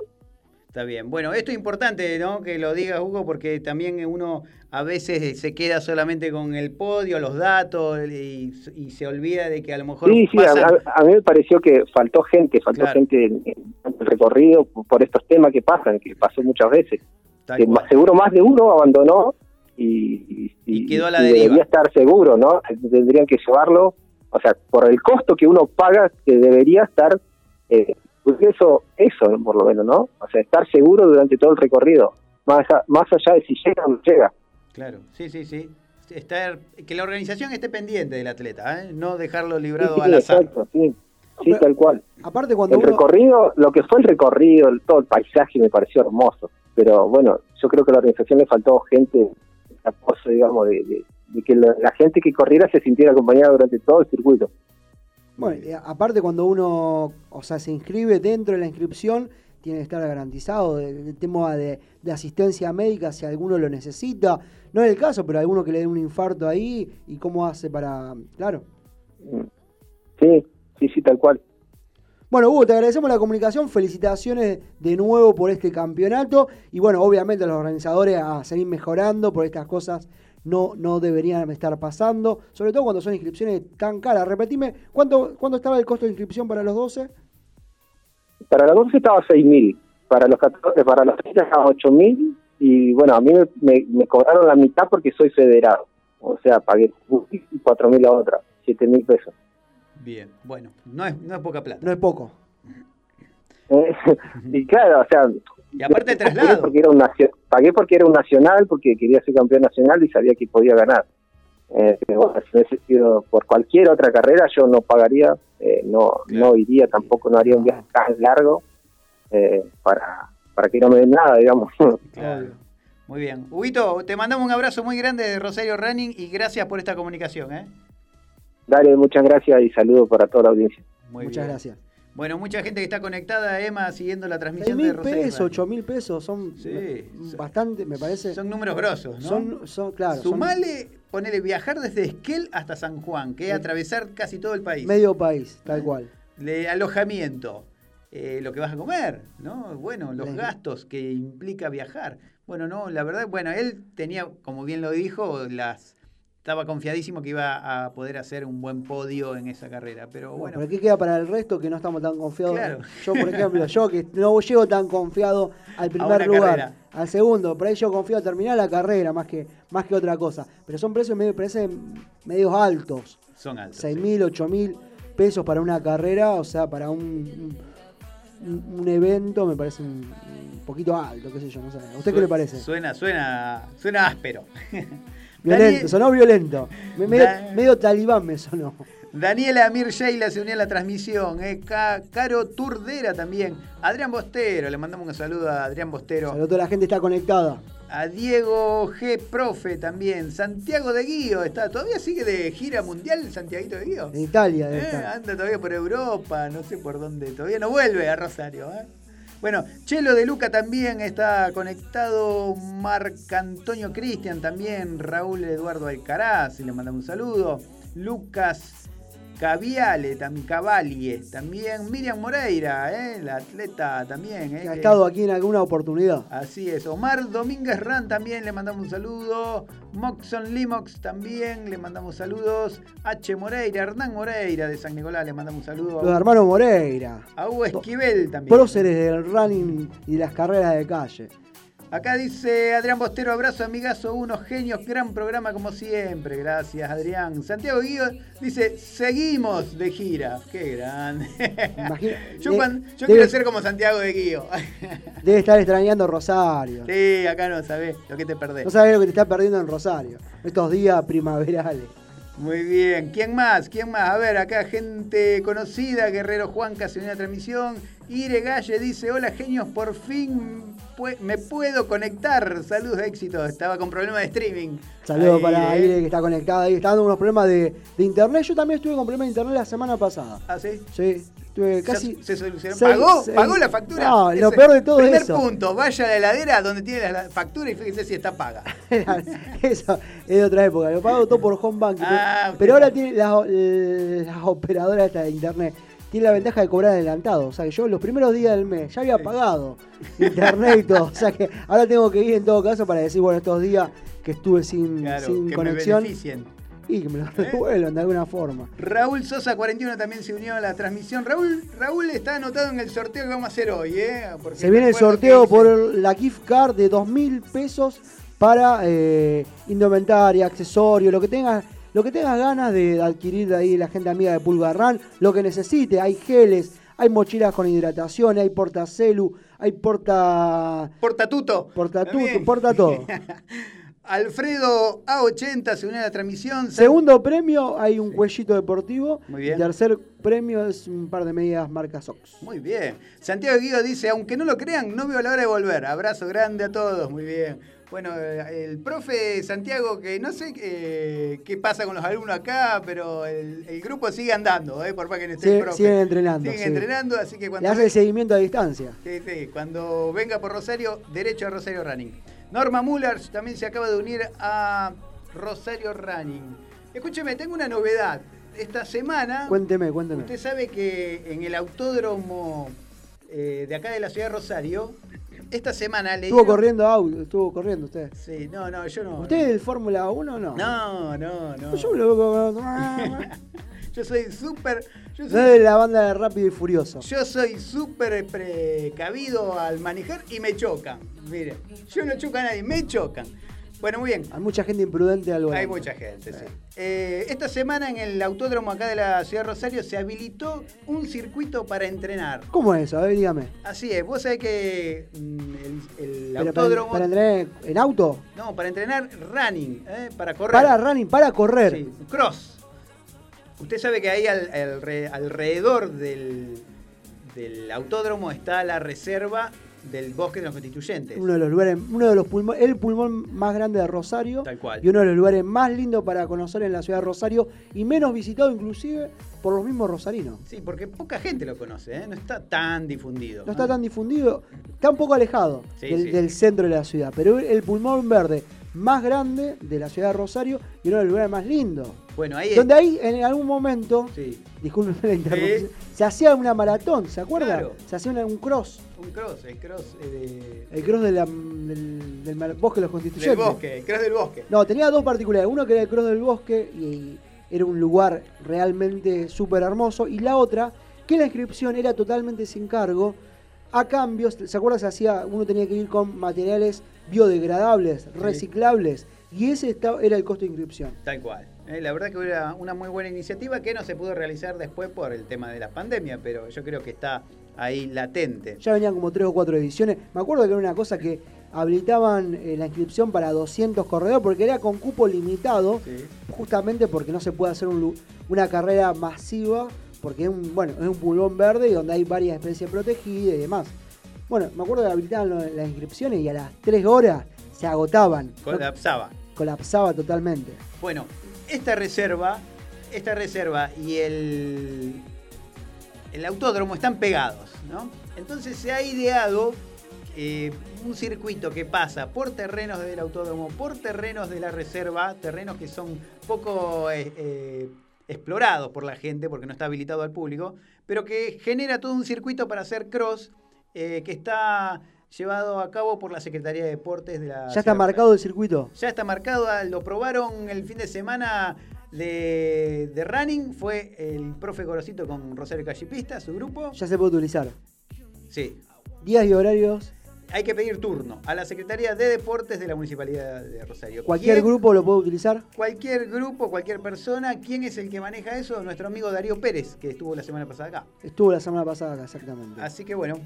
[SPEAKER 7] Está bien. Bueno, esto es importante, ¿no? Que lo digas, Hugo, porque también uno a veces se queda solamente con el podio, los datos y, y se olvida de que a lo mejor
[SPEAKER 3] Sí, sí, a, a- mí me pareció que faltó gente, faltó
[SPEAKER 7] Claro.
[SPEAKER 3] gente en, el recorrido por, estos temas que pasan, que pasó muchas veces. Que seguro más de uno abandonó y,
[SPEAKER 7] Y quedó a la deriva.
[SPEAKER 3] debería estar seguro, ¿no? Tendrían que llevarlo, o sea, por el costo que uno paga, que debería estar, eh, pues eso, eso por lo menos, ¿no? O sea, estar seguro durante todo el recorrido, más, a- más allá de si llega o no llega.
[SPEAKER 7] Claro, sí, sí, sí. Estar, que la organización esté pendiente del atleta, ¿eh? no dejarlo librado
[SPEAKER 3] Sí, sí,
[SPEAKER 7] al azar.
[SPEAKER 3] exacto, sí, sí,
[SPEAKER 6] Pero-
[SPEAKER 3] tal cual.
[SPEAKER 6] Aparte cuando
[SPEAKER 3] El
[SPEAKER 6] uno...
[SPEAKER 3] recorrido, lo que fue el recorrido, el- todo el paisaje me pareció hermoso. Pero bueno, yo creo que a la organización le faltó gente, apoyo, digamos, de, de- de que la, la gente que corriera se sintiera acompañada durante todo el circuito.
[SPEAKER 6] Bueno, y aparte cuando uno, o sea, se inscribe dentro de la inscripción, tiene que estar garantizado el, el tema de, de asistencia médica si alguno lo necesita. No es el caso, pero alguno que le dé un infarto ahí y cómo hace para... Claro.
[SPEAKER 3] Sí, sí, sí, tal cual.
[SPEAKER 6] Bueno, Hugo, te agradecemos la comunicación, felicitaciones de nuevo por este campeonato y bueno, obviamente a los organizadores a seguir mejorando por estas cosas no, no deberían estar pasando, sobre todo cuando son inscripciones tan caras. Repetime, ¿cuánto, ¿cuánto estaba el costo de inscripción para los 12?
[SPEAKER 3] Para los 12 estaba 6.000, para los 14, para los 30 estaba 8.000 y bueno, a mí me, me, me cobraron la mitad porque soy federado. O sea, pagué 4.000 a otra, 7.000 pesos.
[SPEAKER 7] Bien, bueno, no es, no es poca plata.
[SPEAKER 6] No es poco.
[SPEAKER 3] Eh, y claro, o sea,
[SPEAKER 7] Y aparte
[SPEAKER 3] pagué
[SPEAKER 7] traslado.
[SPEAKER 3] porque era un nacio- pagué porque era un nacional, porque quería ser campeón nacional y sabía que podía ganar. Eh, pero bueno, si hubiese sido por cualquier otra carrera, yo no pagaría, eh, no
[SPEAKER 7] Claro.
[SPEAKER 3] no iría tampoco, no haría un viaje tan largo eh, para, para que no me den nada, digamos.
[SPEAKER 7] Claro. Muy bien. Huguito, te mandamos un abrazo muy grande de Rosario Running y gracias por esta comunicación. ¿eh?
[SPEAKER 3] Dale, muchas gracias y saludos para toda la audiencia.
[SPEAKER 7] Muy
[SPEAKER 6] Muchas
[SPEAKER 7] bien.
[SPEAKER 6] gracias.
[SPEAKER 7] Bueno, mucha gente que está conectada, Emma, siguiendo la
[SPEAKER 6] 6
[SPEAKER 7] transmisión de
[SPEAKER 6] mil
[SPEAKER 7] Rosario.
[SPEAKER 6] pesos, 8 mil pesos, son
[SPEAKER 7] Sí, son-
[SPEAKER 6] bastante, me parece.
[SPEAKER 7] Son números grosos, ¿no?
[SPEAKER 6] Son, son- claro, son
[SPEAKER 7] Sumale, ponele viajar desde Esquel hasta San Juan, que es atravesar casi todo el país.
[SPEAKER 6] medio país, tal cual.
[SPEAKER 7] Le- alojamiento, eh, lo que vas a comer, ¿no? Bueno, los gastos que implica viajar. Bueno, no, la verdad, bueno, él tenía, como bien lo dijo, las estaba confiadísimo que iba a poder hacer un buen podio en esa carrera, pero bueno,
[SPEAKER 6] ¿Pero qué queda para el resto que no estamos tan confiados?
[SPEAKER 7] Claro.
[SPEAKER 6] Yo, por ejemplo, yo que no llego tan confiado al primer lugar,
[SPEAKER 7] carrera.
[SPEAKER 6] al segundo, por ahí yo confío a terminar la carrera más que, más que otra cosa. Pero son precios medio, parecen medios altos.
[SPEAKER 7] son altos.
[SPEAKER 6] 6
[SPEAKER 7] sí.
[SPEAKER 6] mil, 8 mil pesos para una carrera, o sea, para un, un, un evento me parece un, un poquito alto, qué sé yo, no sé. ¿A usted qué le parece?
[SPEAKER 7] Suena, suena, suena áspero.
[SPEAKER 6] Violento,
[SPEAKER 7] Daniel-
[SPEAKER 6] sonó violento. Me- medio, talibán me sonó.
[SPEAKER 7] Daniela Amir Sheila se unió a la transmisión. eh, Ca- Caro Turdera también. Adrián Bostero, le mandamos un saludo a Adrián Bostero.
[SPEAKER 6] Saludos, toda la gente está conectada.
[SPEAKER 7] A Diego G. Profe también. Santiago de Guío está. ¿Todavía sigue de gira mundial Santiaguito de Guío?
[SPEAKER 6] En Italia debe
[SPEAKER 7] Eh,
[SPEAKER 6] estar.
[SPEAKER 7] anda todavía por Europa, no sé por dónde. Todavía no vuelve a Rosario. ¿eh? Bueno, Chelo de Luca también está conectado. Marc Antonio Cristian también. Raúl Eduardo Alcaraz, le mandamos un saludo. Lucas Caviale, también Cavalie, también Miriam Moreira, ¿eh? la atleta también. ¿eh?
[SPEAKER 6] Que ha estado aquí en alguna oportunidad.
[SPEAKER 7] Así es. Omar Domínguez Ran también le mandamos un saludo. Moxon Limox también le mandamos saludos. H. Moreira, Hernán Moreira de San Nicolás le mandamos un saludo.
[SPEAKER 6] Los hermanos Moreira.
[SPEAKER 7] A Hugo Esquivel también.
[SPEAKER 6] Próceres del running y las carreras de calle.
[SPEAKER 7] Acá dice Adrián Bostero, abrazo amigazo, unos genios, gran programa como siempre. Gracias, Adrián. Santiago Guido dice, seguimos de gira. Qué grande.
[SPEAKER 6] Imagina-
[SPEAKER 7] yo
[SPEAKER 6] de-
[SPEAKER 7] cuan- yo
[SPEAKER 6] debe-
[SPEAKER 7] quiero ser como Santiago de Guío.
[SPEAKER 6] Debe estar extrañando Rosario.
[SPEAKER 7] sí, acá no sabés lo que te perdés.
[SPEAKER 6] No sabes lo que te está perdiendo en Rosario. Estos días primaverales.
[SPEAKER 7] Muy bien. ¿Quién más? ¿Quién más? A ver, acá gente conocida. Guerrero Juan casi una transmisión. Ire Galle dice, hola genios, por fin me puedo conectar. Saludos, éxito. Estaba con problemas de streaming.
[SPEAKER 6] Saludos para
[SPEAKER 7] ¿eh?
[SPEAKER 6] Ire que está conectada ahí. Está dando unos problemas de, de internet. Yo también estuve con problemas de internet la semana pasada.
[SPEAKER 7] ¿Ah, sí?
[SPEAKER 6] Sí, casi.
[SPEAKER 7] Ya se solucionó. ¿Pagó? ¿Pagó la factura?
[SPEAKER 6] No, lo peor de todo es
[SPEAKER 7] Primer
[SPEAKER 6] eso.
[SPEAKER 7] punto, vaya a la heladera donde tiene la factura y fíjese si está paga.
[SPEAKER 6] Eso es de otra época. Lo pago todo por home banking.
[SPEAKER 7] Ah,
[SPEAKER 6] pero, pero ahora tiene las, las operadoras de internet. Tiene la ventaja de cobrar adelantado. O sea que yo los primeros días del mes ya había pagado internet y todo. O sea que ahora tengo que ir en todo caso para decir, bueno, estos días que estuve sin,
[SPEAKER 7] Claro,
[SPEAKER 6] sin
[SPEAKER 7] que
[SPEAKER 6] conexión
[SPEAKER 7] me beneficien.
[SPEAKER 6] Y que me lo devuelvan de alguna forma.
[SPEAKER 7] Raúl Sosa 41 también se unió a la transmisión. Raúl, Raúl está anotado en el sorteo que vamos a hacer hoy, ¿eh? Porque
[SPEAKER 6] Se viene el sorteo por la gift card de dos mil pesos para eh, indumentaria, accesorio, lo que tengas, lo que tengas ganas de adquirir de ahí la gente amiga de Pulgarran, lo que necesite, hay geles, hay mochilas con hidratación, hay portacelu, hay porta
[SPEAKER 7] Portatuto.
[SPEAKER 6] portatuto, porta todo.
[SPEAKER 7] Alfredo A80 se unió a la transmisión.
[SPEAKER 6] Segundo premio hay un cuellito deportivo.
[SPEAKER 7] Muy bien.
[SPEAKER 6] Y tercer premio es un par de medias marca Sox.
[SPEAKER 7] Muy bien. Santiago Guido dice, aunque no lo crean, no veo la hora de volver. Abrazo grande a todos. Muy bien. Bueno, eh, el profe Santiago, que no sé eh, qué pasa con los alumnos acá, pero el, el grupo sigue andando, eh, por más que no esté el
[SPEAKER 6] Sigue-
[SPEAKER 7] profe.
[SPEAKER 6] siguen entrenando,
[SPEAKER 7] Siguen
[SPEAKER 6] sí.
[SPEAKER 7] entrenando, así que
[SPEAKER 6] Le
[SPEAKER 7] cuando...
[SPEAKER 6] hace el seguimiento a distancia.
[SPEAKER 7] Sí, sí, cuando venga por Rosario, derecho a Rosario Running. Norma Muller también se acaba de unir a Rosario Running. Escúcheme, tengo una novedad. Esta semana,
[SPEAKER 6] Cuénteme, cuénteme.
[SPEAKER 7] usted sabe que en el autódromo eh, de acá de la ciudad de Rosario, esta semana le
[SPEAKER 6] Estuvo
[SPEAKER 7] dieron-
[SPEAKER 6] corriendo auto, estuvo corriendo usted.
[SPEAKER 7] Sí, no, no, yo no.
[SPEAKER 6] ¿Usted es del Fórmula 1 o no?
[SPEAKER 7] No, no, no.
[SPEAKER 6] Yo lo veo
[SPEAKER 7] Yo soy súper. Yo soy
[SPEAKER 6] de la banda de Rápido y Furioso.
[SPEAKER 7] Yo soy súper precavido al manejar y me chocan. Mire, yo no choco a nadie, me chocan. Bueno, muy bien.
[SPEAKER 6] Hay mucha gente imprudente al volante.
[SPEAKER 7] Hay mucha gente, sí. Eh, esta semana en el autódromo acá de la ciudad de Rosario se habilitó un circuito para entrenar.
[SPEAKER 6] ¿Cómo es eso? A ver, dígame.
[SPEAKER 7] Así es, vos sabés que mm, el, autódromo.
[SPEAKER 6] para entrenar en auto?
[SPEAKER 7] No, para entrenar running, ¿eh? para correr.
[SPEAKER 6] Para running, para correr.
[SPEAKER 7] Sí, cross. Usted sabe que ahí al- al- alrededor del, del autódromo está la reserva del bosque de los constituyentes.
[SPEAKER 6] Uno de los lugares, uno de los pulmón, el pulmón más grande de Rosario.
[SPEAKER 7] Tal cual.
[SPEAKER 6] Y uno de los lugares más lindos para conocer en la ciudad de Rosario y menos visitado inclusive por los mismos rosarinos.
[SPEAKER 7] Sí, porque poca gente lo conoce, ¿eh? no está tan difundido.
[SPEAKER 6] No está tan difundido, está un poco alejado
[SPEAKER 7] Sí,
[SPEAKER 6] del,
[SPEAKER 7] sí.
[SPEAKER 6] del centro de la ciudad, pero el pulmón verde más grande de la ciudad de Rosario y uno de los lugares más lindos.
[SPEAKER 7] Bueno, ahí
[SPEAKER 6] Donde ahí en algún momento,
[SPEAKER 7] Sí,
[SPEAKER 6] disculpen la interrupción, se hacía una maratón, ¿se acuerda?
[SPEAKER 7] Claro.
[SPEAKER 6] Se hacía una- un cross,
[SPEAKER 7] un cross, el cross eh,
[SPEAKER 6] el cross de la- del, bosque de los
[SPEAKER 7] de- del
[SPEAKER 6] constituyentes.
[SPEAKER 7] bosque, el cross del bosque.
[SPEAKER 6] No, tenía dos particularidades. Uno que era el cross del bosque y era un lugar realmente súper hermoso. Y la otra, que la inscripción era totalmente sin cargo. A cambio, ¿se acuerdan? Se hacía, uno tenía que ir con materiales biodegradables, reciclables. Y ese era el costo de inscripción.
[SPEAKER 7] Tal cual. Eh, la verdad que era una muy buena iniciativa que no se pudo realizar después por el tema de la pandemia, pero yo creo que está ahí latente.
[SPEAKER 6] Ya venían como tres o cuatro ediciones. Me acuerdo que era una cosa que habilitaban eh, la inscripción para 200 corredores porque era con cupo limitado.
[SPEAKER 7] Sí.
[SPEAKER 6] justamente porque no se puede hacer un una carrera masiva, porque es un, bueno, es un pulmón verde y donde hay varias especies protegidas y demás. Bueno, me acuerdo que habilitaban las inscripciones y a las 3 horas se agotaban.
[SPEAKER 7] Colapsaba.
[SPEAKER 6] Colapsaba totalmente.
[SPEAKER 7] Bueno, esta reserva, esta reserva y el, el autódromo están pegados, ¿no? Entonces se ha ideado eh, un circuito que pasa por terrenos del autódromo, por terrenos de la reserva, terrenos que son poco eh, eh, explorados por la gente porque no está habilitado al público, pero que genera todo un circuito para hacer cross eh, que está llevado a cabo por la Secretaría de Deportes de la
[SPEAKER 6] ¿Ya está marcado el circuito?
[SPEAKER 7] ya está marcado, ah, lo probaron el fin de semana de, de running. Fue el profe Gorosito con Rosario Callipista, su grupo.
[SPEAKER 6] Ya se puede utilizar.
[SPEAKER 7] Sí.
[SPEAKER 6] Días y horarios.
[SPEAKER 7] Hay que pedir turno a la Secretaría de Deportes de la Municipalidad de Rosario.
[SPEAKER 6] Cualquier
[SPEAKER 7] ¿Quién-
[SPEAKER 6] grupo lo puede utilizar.
[SPEAKER 7] Cualquier grupo, cualquier persona. ¿Quién es el que maneja eso? Nuestro amigo Darío Pérez, que estuvo la semana pasada acá.
[SPEAKER 6] Estuvo la semana pasada acá, exactamente.
[SPEAKER 7] Así que bueno.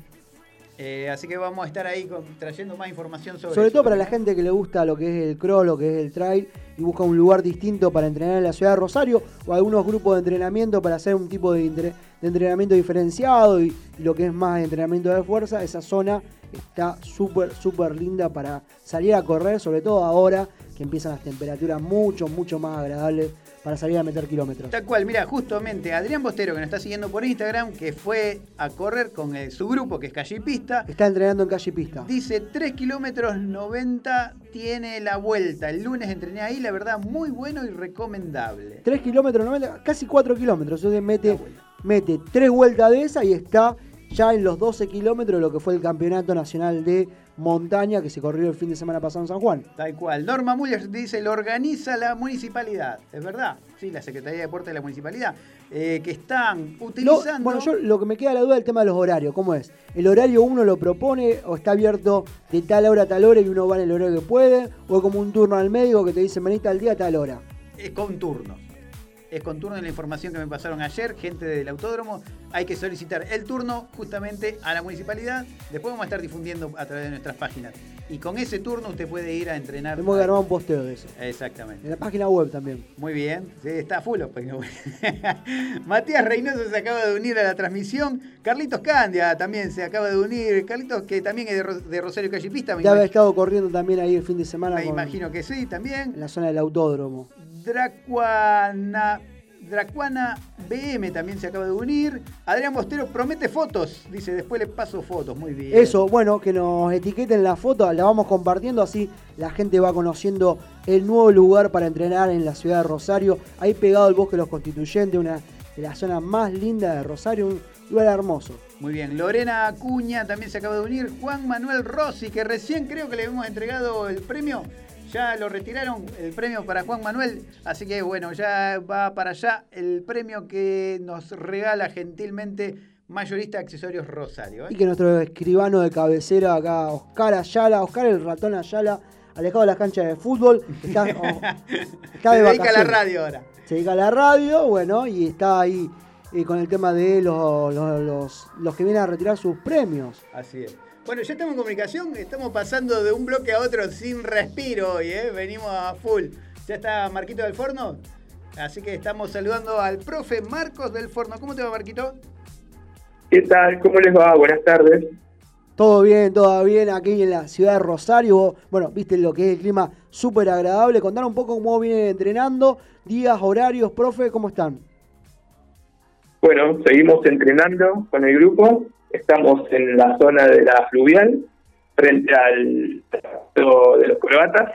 [SPEAKER 7] Eh, así que vamos a estar ahí con- trayendo más información sobre
[SPEAKER 6] Sobre
[SPEAKER 7] eso
[SPEAKER 6] todo para la gente que le gusta lo que es el cross, lo que es el trail y busca un lugar distinto para entrenar en la ciudad de Rosario o algunos grupos de entrenamiento para hacer un tipo de, entre- de entrenamiento diferenciado y, y lo que es más entrenamiento de fuerza. Esa zona está súper, súper linda para salir a correr, sobre todo ahora que empiezan las temperaturas mucho, mucho más agradables para salir a meter kilómetros.
[SPEAKER 7] Tal cual, mira, justamente Adrián Bostero, que nos está siguiendo por Instagram, que fue a correr con el- su grupo, que es Calle y Pista,
[SPEAKER 6] Está entrenando en calle y pista.
[SPEAKER 7] dice 3 kilómetros 90 tiene la vuelta. El lunes entrené ahí, la verdad, muy bueno y recomendable.
[SPEAKER 6] 3 kilómetros, 90, casi 4 kilómetros. Entonces mete, mete 3 vueltas de esa y está ya en los 12 kilómetros de lo que fue el Campeonato Nacional de Montaña que se corrió el fin de semana pasado en San Juan.
[SPEAKER 7] Tal cual. Norma Muller dice, lo organiza la municipalidad. Es verdad, sí, la Secretaría de Deportes de la municipalidad, eh, que están
[SPEAKER 6] Lo-
[SPEAKER 7] utilizando...
[SPEAKER 6] bueno, yo lo que me queda la duda es el tema de los horarios. ¿Cómo es? ¿El horario uno lo propone o está abierto de tal hora a tal hora y uno va en el horario que puede? ¿O es como un turno al médico que te dice venís tal día a tal hora?
[SPEAKER 7] Es con turnos. Es con turno de la información que me pasaron ayer, gente del autódromo. Hay que solicitar el turno justamente a la municipalidad. Después vamos a estar difundiendo a través de nuestras páginas. Y con ese turno usted puede ir a entrenar.
[SPEAKER 6] Que armar un posteo de eso.
[SPEAKER 7] Exactamente.
[SPEAKER 6] En la página web también.
[SPEAKER 7] Muy bien, sí, está full. pues, no. Matías Reynoso se acaba de unir a la transmisión. Carlitos Candia también se acaba de unir. Carlitos, que también es de, Ro- de Rosario Callipista,
[SPEAKER 6] Ya había estado corriendo también ahí el fin de semana
[SPEAKER 7] me
[SPEAKER 6] con-
[SPEAKER 7] imagino que sí, también.
[SPEAKER 6] en la zona del autódromo.
[SPEAKER 7] Dracuana, Dracuana BM también se acaba de unir. Adrián Bostero promete fotos. Dice, después le paso fotos. Muy bien.
[SPEAKER 6] Eso, bueno, que nos etiqueten la foto, la vamos compartiendo, así la gente va conociendo el nuevo lugar para entrenar en la ciudad de Rosario. Ahí pegado al Bosque de los Constituyentes, una de las zonas más lindas de Rosario, un lugar hermoso.
[SPEAKER 7] Muy bien. Lorena Acuña también se acaba de unir. Juan Manuel Rossi, que recién creo que le hemos entregado el premio. Ya lo retiraron, el premio para Juan Manuel. Así que bueno, ya va para allá el premio que nos regala gentilmente Mayorista Accesorios Rosario. ¿eh?
[SPEAKER 6] Y que nuestro escribano de cabecera acá, Oscar Ayala, Oscar el ratón Ayala, alejado de las canchas de fútbol, está, o- está
[SPEAKER 7] Se
[SPEAKER 6] de
[SPEAKER 7] dedica a la radio ahora.
[SPEAKER 6] se dedica a la radio, bueno, y está ahí eh, con el tema de los, los, los- los que vienen a retirar sus premios.
[SPEAKER 7] Así es. Bueno, ya estamos en comunicación, estamos pasando de un bloque a otro sin respiro hoy, ¿eh? venimos a full. Ya está Marquito del Forno, así que estamos saludando al profe Marcos del Forno. ¿Cómo te va, Marquito?
[SPEAKER 3] ¿Qué tal? ¿Cómo les va? Buenas tardes.
[SPEAKER 6] Todo bien, todo bien aquí en la ciudad de Rosario. Bueno, viste lo que es el clima súper agradable. Contar un poco cómo vienen entrenando, días, horarios, profe, ¿cómo están?
[SPEAKER 8] Bueno, seguimos entrenando con el grupo. Estamos en la zona de la fluvial, frente al de los croatas.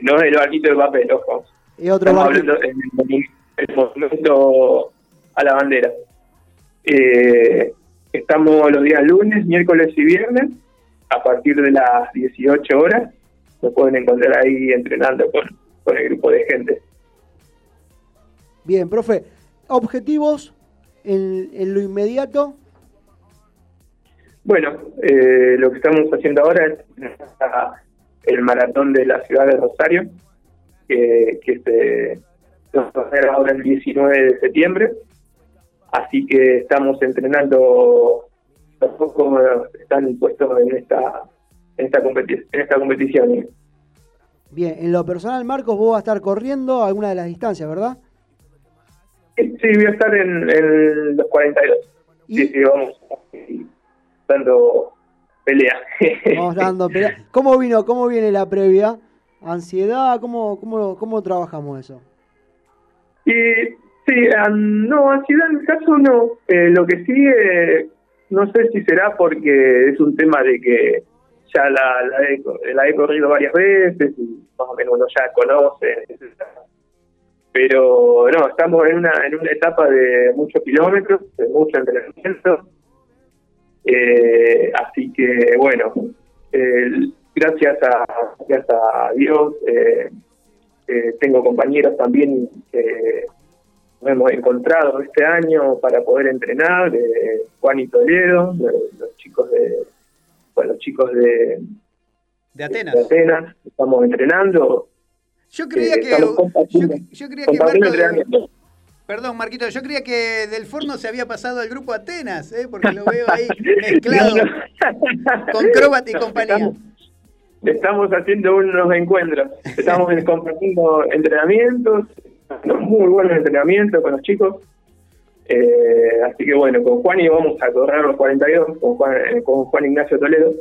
[SPEAKER 8] No es el barquito de papel, ojo.
[SPEAKER 6] Es otro
[SPEAKER 8] Estamos hablando en el, monu- el monumento a la bandera. Eh, estamos los días lunes, miércoles y viernes, a partir de las 18 horas. Nos pueden encontrar ahí entrenando con, con el grupo de gente.
[SPEAKER 6] Bien, profe, objetivos en, en lo inmediato.
[SPEAKER 8] Bueno, eh, lo que estamos haciendo ahora es el maratón de la ciudad de Rosario, que, que se se va a hacer ahora el 19 de septiembre. Así que estamos entrenando los pocos están puestos en esta en esta, competi- en esta competición.
[SPEAKER 6] Bien, en lo personal, Marcos, vos vas a estar corriendo alguna de las distancias, ¿verdad?
[SPEAKER 8] Sí, voy a estar en, en los 42.
[SPEAKER 6] Y-
[SPEAKER 8] Sí, sí, vamos dando pelea.
[SPEAKER 6] Vamos dando pelea. ¿Cómo vino, cómo viene la previa? ¿Ansiedad? ¿Cómo, cómo, cómo trabajamos eso?
[SPEAKER 8] Y sí, ah, no, ansiedad en mi caso no. Eh, lo que sí, eh, no sé si será porque es un tema de que ya la, la, he, la he corrido varias veces y más o menos uno ya conoce. Pero no, estamos en una, en una etapa de muchos kilómetros, de mucho entrenamiento. Eh, así que bueno, eh, gracias, a, gracias a Dios. Eh, eh, tengo compañeros también que nos hemos encontrado este año para poder entrenar, eh, Juan y Toledo, los chicos de bueno, los chicos de,
[SPEAKER 7] De Atenas.
[SPEAKER 8] de Atenas, estamos entrenando.
[SPEAKER 7] Yo creía que. Yo, yo creía que Marco. Perdón, Marquito, yo creía que del Forno se había pasado al grupo Atenas, ¿eh? porque lo veo ahí mezclado con Crobat y compañía.
[SPEAKER 8] Estamos, estamos haciendo unos encuentros, estamos en- compartiendo entrenamientos, muy buenos entrenamientos con los chicos. Eh, así que bueno, con Juan y vamos a correr los 42, con Juan, eh, con Juan Ignacio Toledo.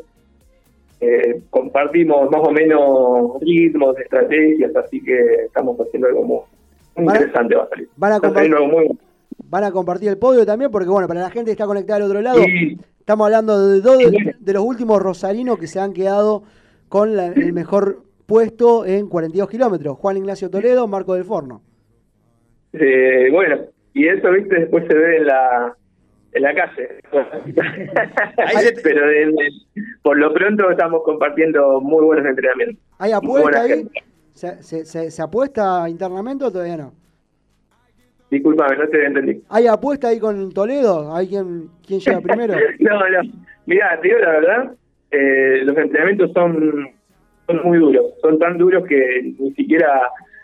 [SPEAKER 8] Eh, compartimos más o menos ritmos, estrategias, así que estamos haciendo algo muy, interesante. Va a salir.
[SPEAKER 6] van a
[SPEAKER 8] algo muy
[SPEAKER 6] Van a compartir el podio también, porque bueno, para la gente que está conectada al otro lado,
[SPEAKER 8] Sí.
[SPEAKER 6] estamos hablando de dos de, los últimos rosarinos que se han quedado con la- el mejor puesto en 42 kilómetros. Juan Ignacio Toledo, Marco del Forno.
[SPEAKER 8] Eh, bueno, y eso, viste, después se ve en la en la calle. Pero por lo pronto estamos compartiendo muy buenos entrenamientos.
[SPEAKER 6] ¿Hay apuesta ahí?
[SPEAKER 8] gente.
[SPEAKER 6] ¿Se, se- se- se apuesta internamente o todavía no?
[SPEAKER 8] Disculpame, no te entendí.
[SPEAKER 6] ¿Hay apuesta ahí con Toledo? ¿Hay quien, quien llega primero?
[SPEAKER 8] no, no. Mirá, te digo la verdad, eh, los entrenamientos son, son muy duros. Son tan duros que ni siquiera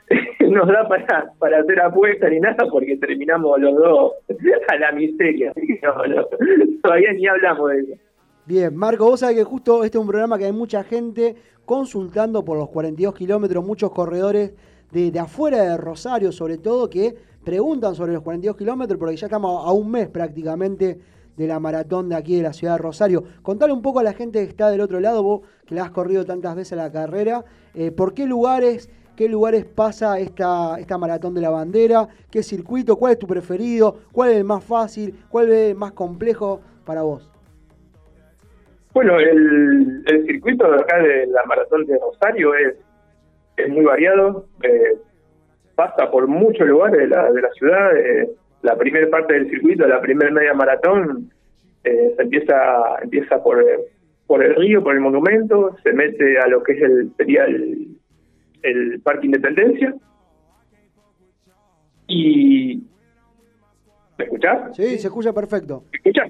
[SPEAKER 8] nos da para, para hacer apuestas ni nada porque terminamos los dos a la miseria. Así que no, no, todavía ni hablamos de eso.
[SPEAKER 6] Bien, Marco, vos sabés que justo este es un programa que hay mucha gente consultando por los 42 kilómetros, muchos corredores de, afuera de Rosario sobre todo que preguntan sobre los 42 kilómetros porque ya estamos a un mes prácticamente de la maratón de aquí de la ciudad de Rosario. Contale un poco a la gente que está del otro lado, vos que la has corrido tantas veces la carrera, eh, ¿por qué lugares, qué lugares pasa esta, esta maratón de la bandera? ¿Qué circuito? ¿Cuál es tu preferido? ¿Cuál es el más fácil? ¿Cuál es el más complejo para vos?
[SPEAKER 8] Bueno, el, el circuito de acá de la maratón de Rosario es, es muy variado, eh, pasa por muchos lugares de la, de la ciudad. eh, la primera parte del circuito, la primera media maratón, eh, se empieza empieza por, por el río, por el monumento, se mete a lo que es el sería el, el Parque Independencia. Y. ¿Me escuchás?
[SPEAKER 6] Sí, se escucha perfecto.
[SPEAKER 8] ¿Me escuchás?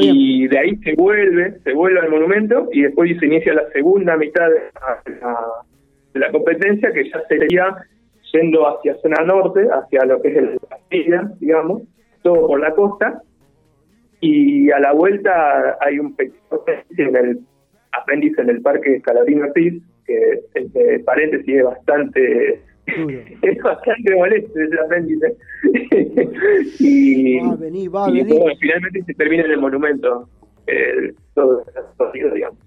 [SPEAKER 8] Y de ahí se vuelve, se vuelve al monumento y después se inicia la segunda mitad de la, de la competencia que ya sería yendo hacia zona norte, hacia lo que es el Castilla, digamos, todo por la costa. Y a la vuelta hay un pequeño en el apéndice en el parque Escalabrín Ortiz, que entre paréntesis es bastante
[SPEAKER 6] Duro.
[SPEAKER 8] es bastante molesto ese apéndice. y,
[SPEAKER 6] Va a venir, va a
[SPEAKER 8] y
[SPEAKER 6] venir.
[SPEAKER 8] bueno, finalmente se termina en el monumento. todo el recorrido, digamos.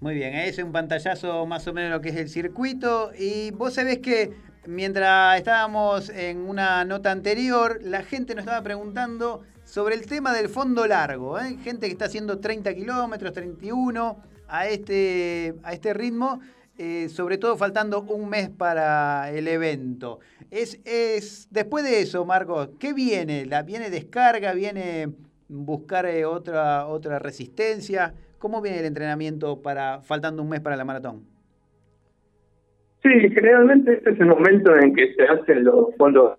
[SPEAKER 7] Muy bien, ese es un pantallazo más o menos lo que es el circuito. Y vos sabés que mientras estábamos en una nota anterior, la gente nos estaba preguntando sobre el tema del fondo largo. ¿eh? Gente que está haciendo 30 kilómetros, 31 a este, a este ritmo, eh, sobre todo faltando un mes para el evento. Es, es, después de eso, Marcos, ¿qué viene? ¿La, ¿Viene descarga? ¿Viene buscar eh, otra, otra resistencia? ¿Cómo viene el entrenamiento para faltando un mes para la maratón?
[SPEAKER 8] Sí, generalmente este es el momento en que se hacen los fondos.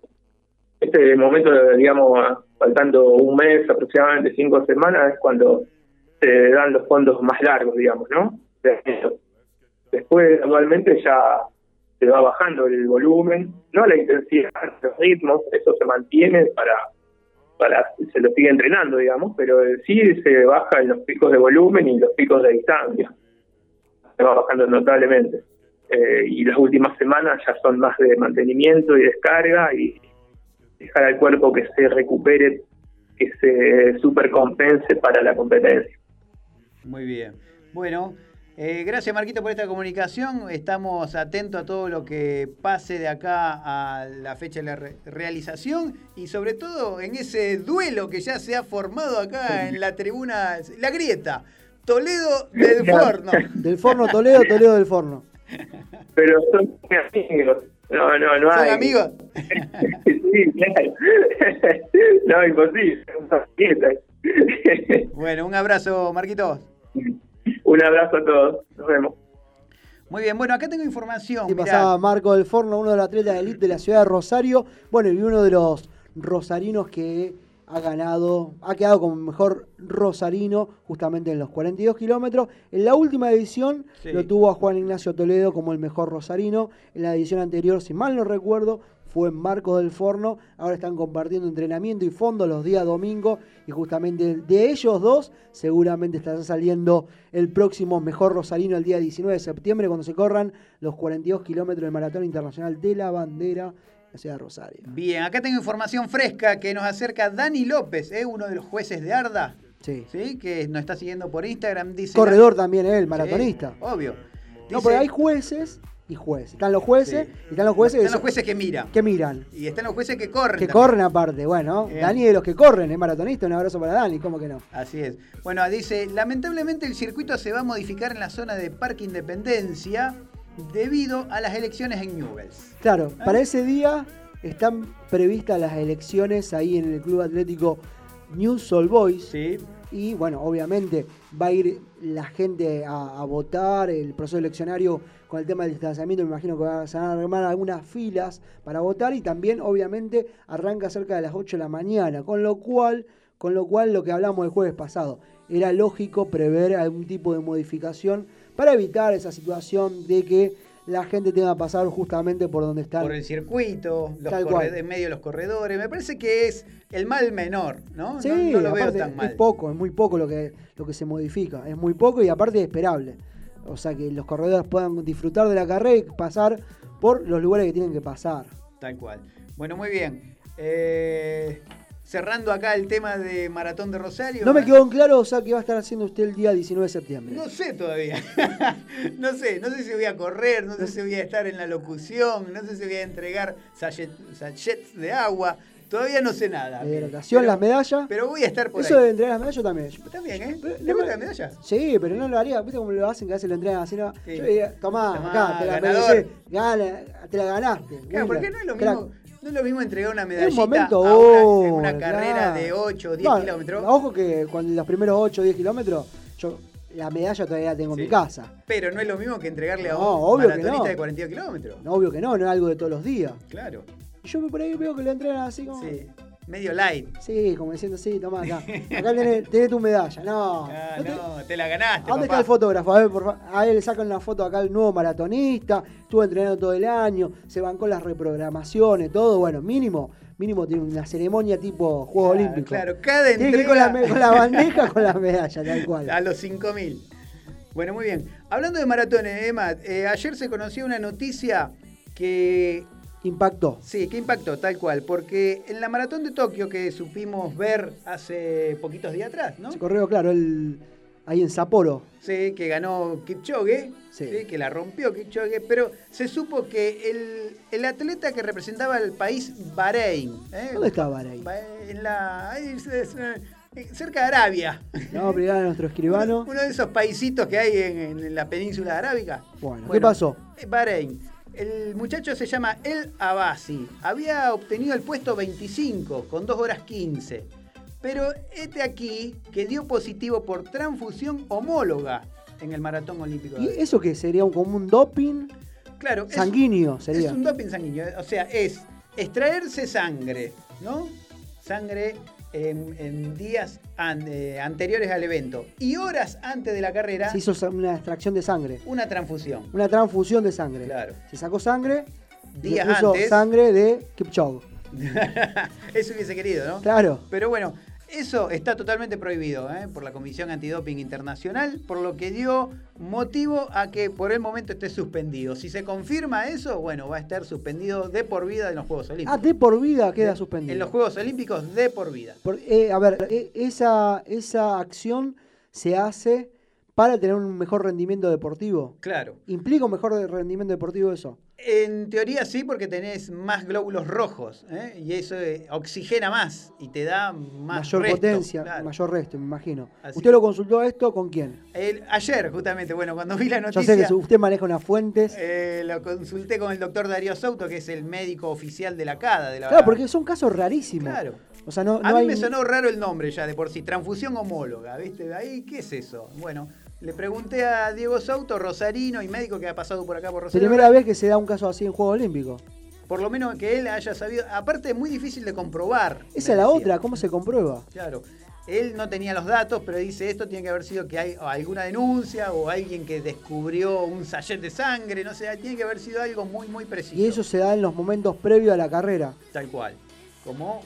[SPEAKER 8] Este momento, digamos, faltando un mes, aproximadamente cinco semanas, es cuando se dan los fondos más largos, digamos, ¿no? Después, normalmente ya se va bajando el volumen, no la intensidad, los ritmos, eso se mantiene para para se lo sigue entrenando, digamos, pero sí se baja en los picos de volumen y los picos de distancia. Se va bajando notablemente. Eh, y las últimas semanas ya son más de mantenimiento y descarga y dejar al cuerpo que se recupere, que se supercompense para la competencia.
[SPEAKER 7] Muy bien. Bueno, eh, gracias Marquito por esta comunicación. Estamos atentos a todo lo que pase de acá a la fecha de la realización y sobre todo en ese duelo que ya se ha formado acá en la tribuna, la grieta. Toledo del Forno.
[SPEAKER 6] Del Forno Toledo, Toledo del Forno.
[SPEAKER 8] Pero son amigos. No, no, no
[SPEAKER 7] ¿Son
[SPEAKER 8] hay.
[SPEAKER 7] amigos?
[SPEAKER 8] sí, claro. no, imposible.
[SPEAKER 7] bueno, un abrazo, Marquitos.
[SPEAKER 8] Un abrazo a todos. Nos vemos.
[SPEAKER 7] Muy bien, bueno, acá tengo información.
[SPEAKER 6] Sí, pasaba Marco del Forno, uno de los atletas de elite de la ciudad de Rosario. Bueno, y uno de los rosarinos que ha ganado, ha quedado como mejor rosarino justamente en los 42 kilómetros. En la última edición sí. lo tuvo a Juan Ignacio Toledo como el mejor rosarino. En la edición anterior, si mal no recuerdo, fue Marcos del Forno. Ahora están compartiendo entrenamiento y fondo los días domingo. Y justamente de ellos dos, seguramente estará saliendo el próximo mejor rosarino el día 19 de septiembre, cuando se corran los 42 kilómetros del Maratón Internacional de la Bandera la ciudad de Rosario.
[SPEAKER 7] Bien, acá tengo información fresca que nos acerca Dani López, ¿eh? uno de los jueces de Arda.
[SPEAKER 6] Sí.
[SPEAKER 7] ¿sí? Que nos está siguiendo por Instagram. Dice
[SPEAKER 6] Corredor también, él, maratonista.
[SPEAKER 7] Sí, obvio.
[SPEAKER 6] Dice... No, pero hay jueces y jueces. Están los jueces sí. y están los jueces.
[SPEAKER 7] Están los jueces que miran.
[SPEAKER 6] Que miran.
[SPEAKER 7] Y están los jueces que corren.
[SPEAKER 6] Que
[SPEAKER 7] también.
[SPEAKER 6] corren aparte. Bueno. Dani de los que corren, es maratonista. Un abrazo para Dani, ¿cómo que no?
[SPEAKER 7] Así es. Bueno, dice, lamentablemente el circuito se va a modificar en la zona de Parque Independencia debido a las elecciones en Newells.
[SPEAKER 6] Claro, ¿Eh? para ese día están previstas las elecciones ahí en el Club Atlético New Soul Boys.
[SPEAKER 7] Sí.
[SPEAKER 6] Y bueno, obviamente va a ir la gente a, a, votar, el proceso eleccionario con el tema del distanciamiento, me imagino que van a armar algunas filas para votar y también obviamente arranca cerca de las 8 de la mañana, con lo cual, con lo cual lo que hablamos el jueves pasado, era lógico prever algún tipo de modificación para evitar esa situación de que la gente tenga que pasar justamente por donde están.
[SPEAKER 7] Por el circuito, los en medio de los corredores. Me parece que es el mal menor, ¿no?
[SPEAKER 6] Sí,
[SPEAKER 7] no, no lo veo tan mal.
[SPEAKER 6] Es poco, es muy poco lo que, lo que se modifica. Es muy poco y aparte es esperable. O sea, que los corredores puedan disfrutar de la carrera y pasar por los lugares que tienen que pasar.
[SPEAKER 7] Tal cual. Bueno, muy bien. Eh, cerrando acá el tema de Maratón de Rosario.
[SPEAKER 6] No me quedó en claro, o sea, qué va a estar haciendo usted el día 19 de septiembre.
[SPEAKER 7] No sé todavía. no sé, no sé si voy a correr, no sé si voy a estar en la locución, no sé si voy a entregar sachets de agua. Todavía no sé nada.
[SPEAKER 6] La hidratación, las medallas.
[SPEAKER 7] Pero voy a estar por
[SPEAKER 6] Eso
[SPEAKER 7] ahí.
[SPEAKER 6] de entregar las medallas también.
[SPEAKER 7] También, ¿eh? ¿Le gusta la medalla?
[SPEAKER 6] Sí, pero no lo haría. ¿Viste cómo lo hacen? Que a veces lo entregan así. No?
[SPEAKER 7] Sí.
[SPEAKER 6] Yo diría, tomá,
[SPEAKER 7] Tomá,
[SPEAKER 6] acá, te la,
[SPEAKER 7] ganador.
[SPEAKER 6] gana, te la ganaste.
[SPEAKER 7] Claro, porque no es lo
[SPEAKER 6] crack.
[SPEAKER 7] mismo. No es lo mismo entregar una
[SPEAKER 6] En
[SPEAKER 7] medallita
[SPEAKER 6] un momento,
[SPEAKER 7] a una, en
[SPEAKER 6] oh,
[SPEAKER 7] una carrera de 8 o 10
[SPEAKER 6] No,
[SPEAKER 7] kilómetros.
[SPEAKER 6] Ojo que con los primeros 8 o 10 kilómetros, yo la medalla todavía la tengo
[SPEAKER 7] Sí.
[SPEAKER 6] en mi casa.
[SPEAKER 7] Pero no es lo mismo que entregarle a
[SPEAKER 6] No,
[SPEAKER 7] un
[SPEAKER 6] obvio que
[SPEAKER 7] maratonista
[SPEAKER 6] no.
[SPEAKER 7] de 42 kilómetros.
[SPEAKER 6] No, obvio que no, no es algo de todos los días.
[SPEAKER 7] Claro.
[SPEAKER 6] Yo por ahí veo que lo entrenan así como.
[SPEAKER 7] Sí. Medio light.
[SPEAKER 6] Sí, como diciendo, sí, tomá acá. Acá tenés, tenés tu medalla. No.
[SPEAKER 7] Ah,
[SPEAKER 6] no te-
[SPEAKER 7] no, te la ganaste.
[SPEAKER 6] ¿A dónde
[SPEAKER 7] papá.
[SPEAKER 6] está el fotógrafo? A ver, por favor. A él le sacan una foto acá el nuevo maratonista. Estuvo entrenando todo el año. Se bancó las reprogramaciones, todo. Bueno, mínimo. Mínimo tiene una ceremonia tipo Juegos
[SPEAKER 7] Claro,
[SPEAKER 6] Olímpicos.
[SPEAKER 7] Claro, cada
[SPEAKER 6] Tiene que ir con la,
[SPEAKER 7] entrega
[SPEAKER 6] con la bandeja, con la medalla, tal cual.
[SPEAKER 7] a los 5000. Bueno, muy bien. Hablando de maratones, Emma, eh, ayer se conoció una noticia que
[SPEAKER 6] Impactó.
[SPEAKER 7] Sí, ¿qué impactó? Tal cual, porque en la maratón de Tokio que supimos ver hace poquitos días atrás, ¿no?
[SPEAKER 6] Se corrió, claro, el, ahí en Sapporo.
[SPEAKER 7] Sí, que ganó Kipchoge,
[SPEAKER 6] Sí.
[SPEAKER 7] sí, que la rompió Kipchoge, pero se supo que el, el atleta que representaba al país Bahrein, ¿eh?
[SPEAKER 6] ¿Dónde está Bahrein?
[SPEAKER 7] Ba- En la, ahí es- es, eh, cerca de Arabia.
[SPEAKER 6] No, brigada a nuestro escribano.
[SPEAKER 7] Uno de esos paisitos que hay en, en la península arábiga.
[SPEAKER 6] Bueno, ¿qué pasó?
[SPEAKER 7] eh, Bahrein. El muchacho se llama El Abasi. Había obtenido el puesto 25 con 2 horas 15. Pero este aquí que dio positivo por transfusión homóloga en el maratón olímpico. de
[SPEAKER 6] ¿Y eso qué sería un, como un doping
[SPEAKER 7] Claro, es-
[SPEAKER 6] sanguíneo? Sería.
[SPEAKER 7] es un doping sanguíneo. O sea, es extraerse sangre, ¿no? Sangre en, en días an- eh, anteriores al evento. Y horas antes de la carrera,
[SPEAKER 6] Se hizo una extracción de sangre.
[SPEAKER 7] una transfusión.
[SPEAKER 6] Una transfusión de sangre.
[SPEAKER 7] Claro.
[SPEAKER 6] Se sacó sangre. y le
[SPEAKER 7] Días
[SPEAKER 6] puso
[SPEAKER 7] antes.
[SPEAKER 6] sangre de Kipchoge.
[SPEAKER 7] Eso hubiese querido, ¿no?
[SPEAKER 6] Claro.
[SPEAKER 7] Pero bueno, eso está totalmente prohibido ¿eh? por la Comisión Antidoping Internacional, por lo que dio motivo a que por el momento esté suspendido. Si se confirma eso, bueno, va a estar suspendido de por vida en los Juegos Olímpicos.
[SPEAKER 6] Ah, de por vida queda
[SPEAKER 7] De-
[SPEAKER 6] suspendido.
[SPEAKER 7] En los Juegos Olímpicos de por vida.
[SPEAKER 6] Por- eh, a ver, eh, esa, esa acción se hace para tener un mejor rendimiento deportivo.
[SPEAKER 7] Claro.
[SPEAKER 6] ¿Implica un mejor rendimiento deportivo eso?
[SPEAKER 7] En teoría sí, porque tenés más glóbulos rojos ¿eh? y eso eh, oxigena más y te da más
[SPEAKER 6] mayor
[SPEAKER 7] resto,
[SPEAKER 6] potencia,
[SPEAKER 7] claro.
[SPEAKER 6] mayor resto, me imagino.
[SPEAKER 7] Así
[SPEAKER 6] ¿Usted lo consultó esto con quién?
[SPEAKER 7] El- ayer, justamente, bueno, cuando vi la
[SPEAKER 6] Yo
[SPEAKER 7] noticia...
[SPEAKER 6] sé que usted maneja unas fuentes.
[SPEAKER 7] Eh, lo consulté con el doctor Darío Souto, que es el médico oficial de la CADA. De la...
[SPEAKER 6] Claro, porque son casos rarísimos.
[SPEAKER 7] Claro.
[SPEAKER 6] O sea, no,
[SPEAKER 7] A mí
[SPEAKER 6] hay...
[SPEAKER 7] me sonó raro el nombre ya de por sí, transfusión homóloga, ¿viste? Ahí, ¿qué es eso? Bueno, le pregunté a Diego Souto, rosarino y médico que ha pasado por acá por Rosario.
[SPEAKER 6] Primera vez que se da un caso así en Juego Olímpico.
[SPEAKER 7] Por lo menos que él haya sabido. Aparte, es muy difícil de comprobar.
[SPEAKER 6] Esa es la
[SPEAKER 7] decía.
[SPEAKER 6] otra, ¿cómo se comprueba?
[SPEAKER 7] Claro. Él no tenía los datos, pero dice esto tiene que haber sido que hay alguna denuncia o alguien que descubrió un sachet de sangre, no sé, tiene que haber sido algo muy, muy preciso.
[SPEAKER 6] Y eso se da en los momentos previos a la carrera.
[SPEAKER 7] Tal cual. Como,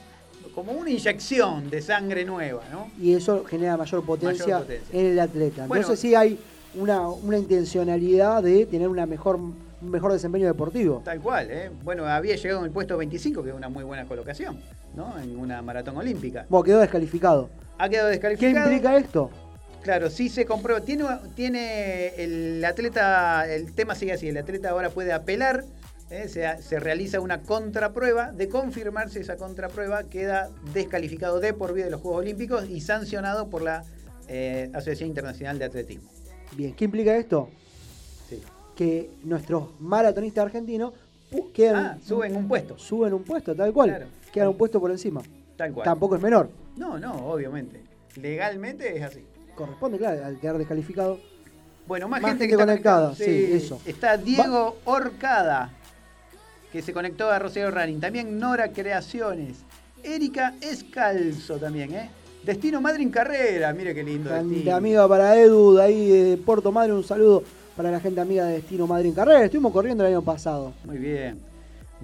[SPEAKER 7] como una inyección de sangre nueva, ¿no?
[SPEAKER 6] Y eso genera mayor potencia,
[SPEAKER 7] Mayor potencia.
[SPEAKER 6] en el atleta.
[SPEAKER 7] Bueno.
[SPEAKER 6] Entonces sí hay una, una intencionalidad de tener una mejor, un mejor desempeño deportivo.
[SPEAKER 7] Tal cual, ¿eh? Bueno, había llegado en el puesto 25, que es una muy buena colocación, ¿no? En una maratón olímpica.
[SPEAKER 6] Bueno, quedó descalificado.
[SPEAKER 7] Ha quedado
[SPEAKER 6] ¿Qué
[SPEAKER 7] descalificado.
[SPEAKER 6] implica esto?
[SPEAKER 7] Claro, sí se comprueba. Tiene, tiene el atleta, el tema sigue así, el atleta ahora puede apelar, ¿eh? se, se realiza una contraprueba, de confirmarse esa contraprueba queda descalificado de por vida de los Juegos Olímpicos y sancionado por la eh, Asociación Internacional de Atletismo.
[SPEAKER 6] Bien, ¿qué implica esto?
[SPEAKER 7] Sí.
[SPEAKER 6] Que nuestros maratonistas argentinos quedan,
[SPEAKER 7] Ah, suben un puesto.
[SPEAKER 6] suben un puesto, tal cual.
[SPEAKER 7] Claro.
[SPEAKER 6] Quedan un puesto por encima.
[SPEAKER 7] Tal cual.
[SPEAKER 6] Tampoco es menor.
[SPEAKER 7] No, no, obviamente. Legalmente es así.
[SPEAKER 6] Corresponde, claro, al quedar descalificado.
[SPEAKER 7] Bueno, más,
[SPEAKER 6] Más
[SPEAKER 7] gente,
[SPEAKER 6] gente
[SPEAKER 7] que está
[SPEAKER 6] conectada, sí, eso.
[SPEAKER 7] Está Diego Orcada, que se conectó a Rosario Running. También Nora Creaciones. Erika Escalzo también, ¿eh? Destino Madrid en carrera. Mire qué lindo.
[SPEAKER 6] Gente
[SPEAKER 7] destino.
[SPEAKER 6] amiga para Edu, de ahí de Puerto Madre, un saludo para la gente amiga de Destino Madrid en Carrera. Estuvimos corriendo el año pasado.
[SPEAKER 7] Muy bien.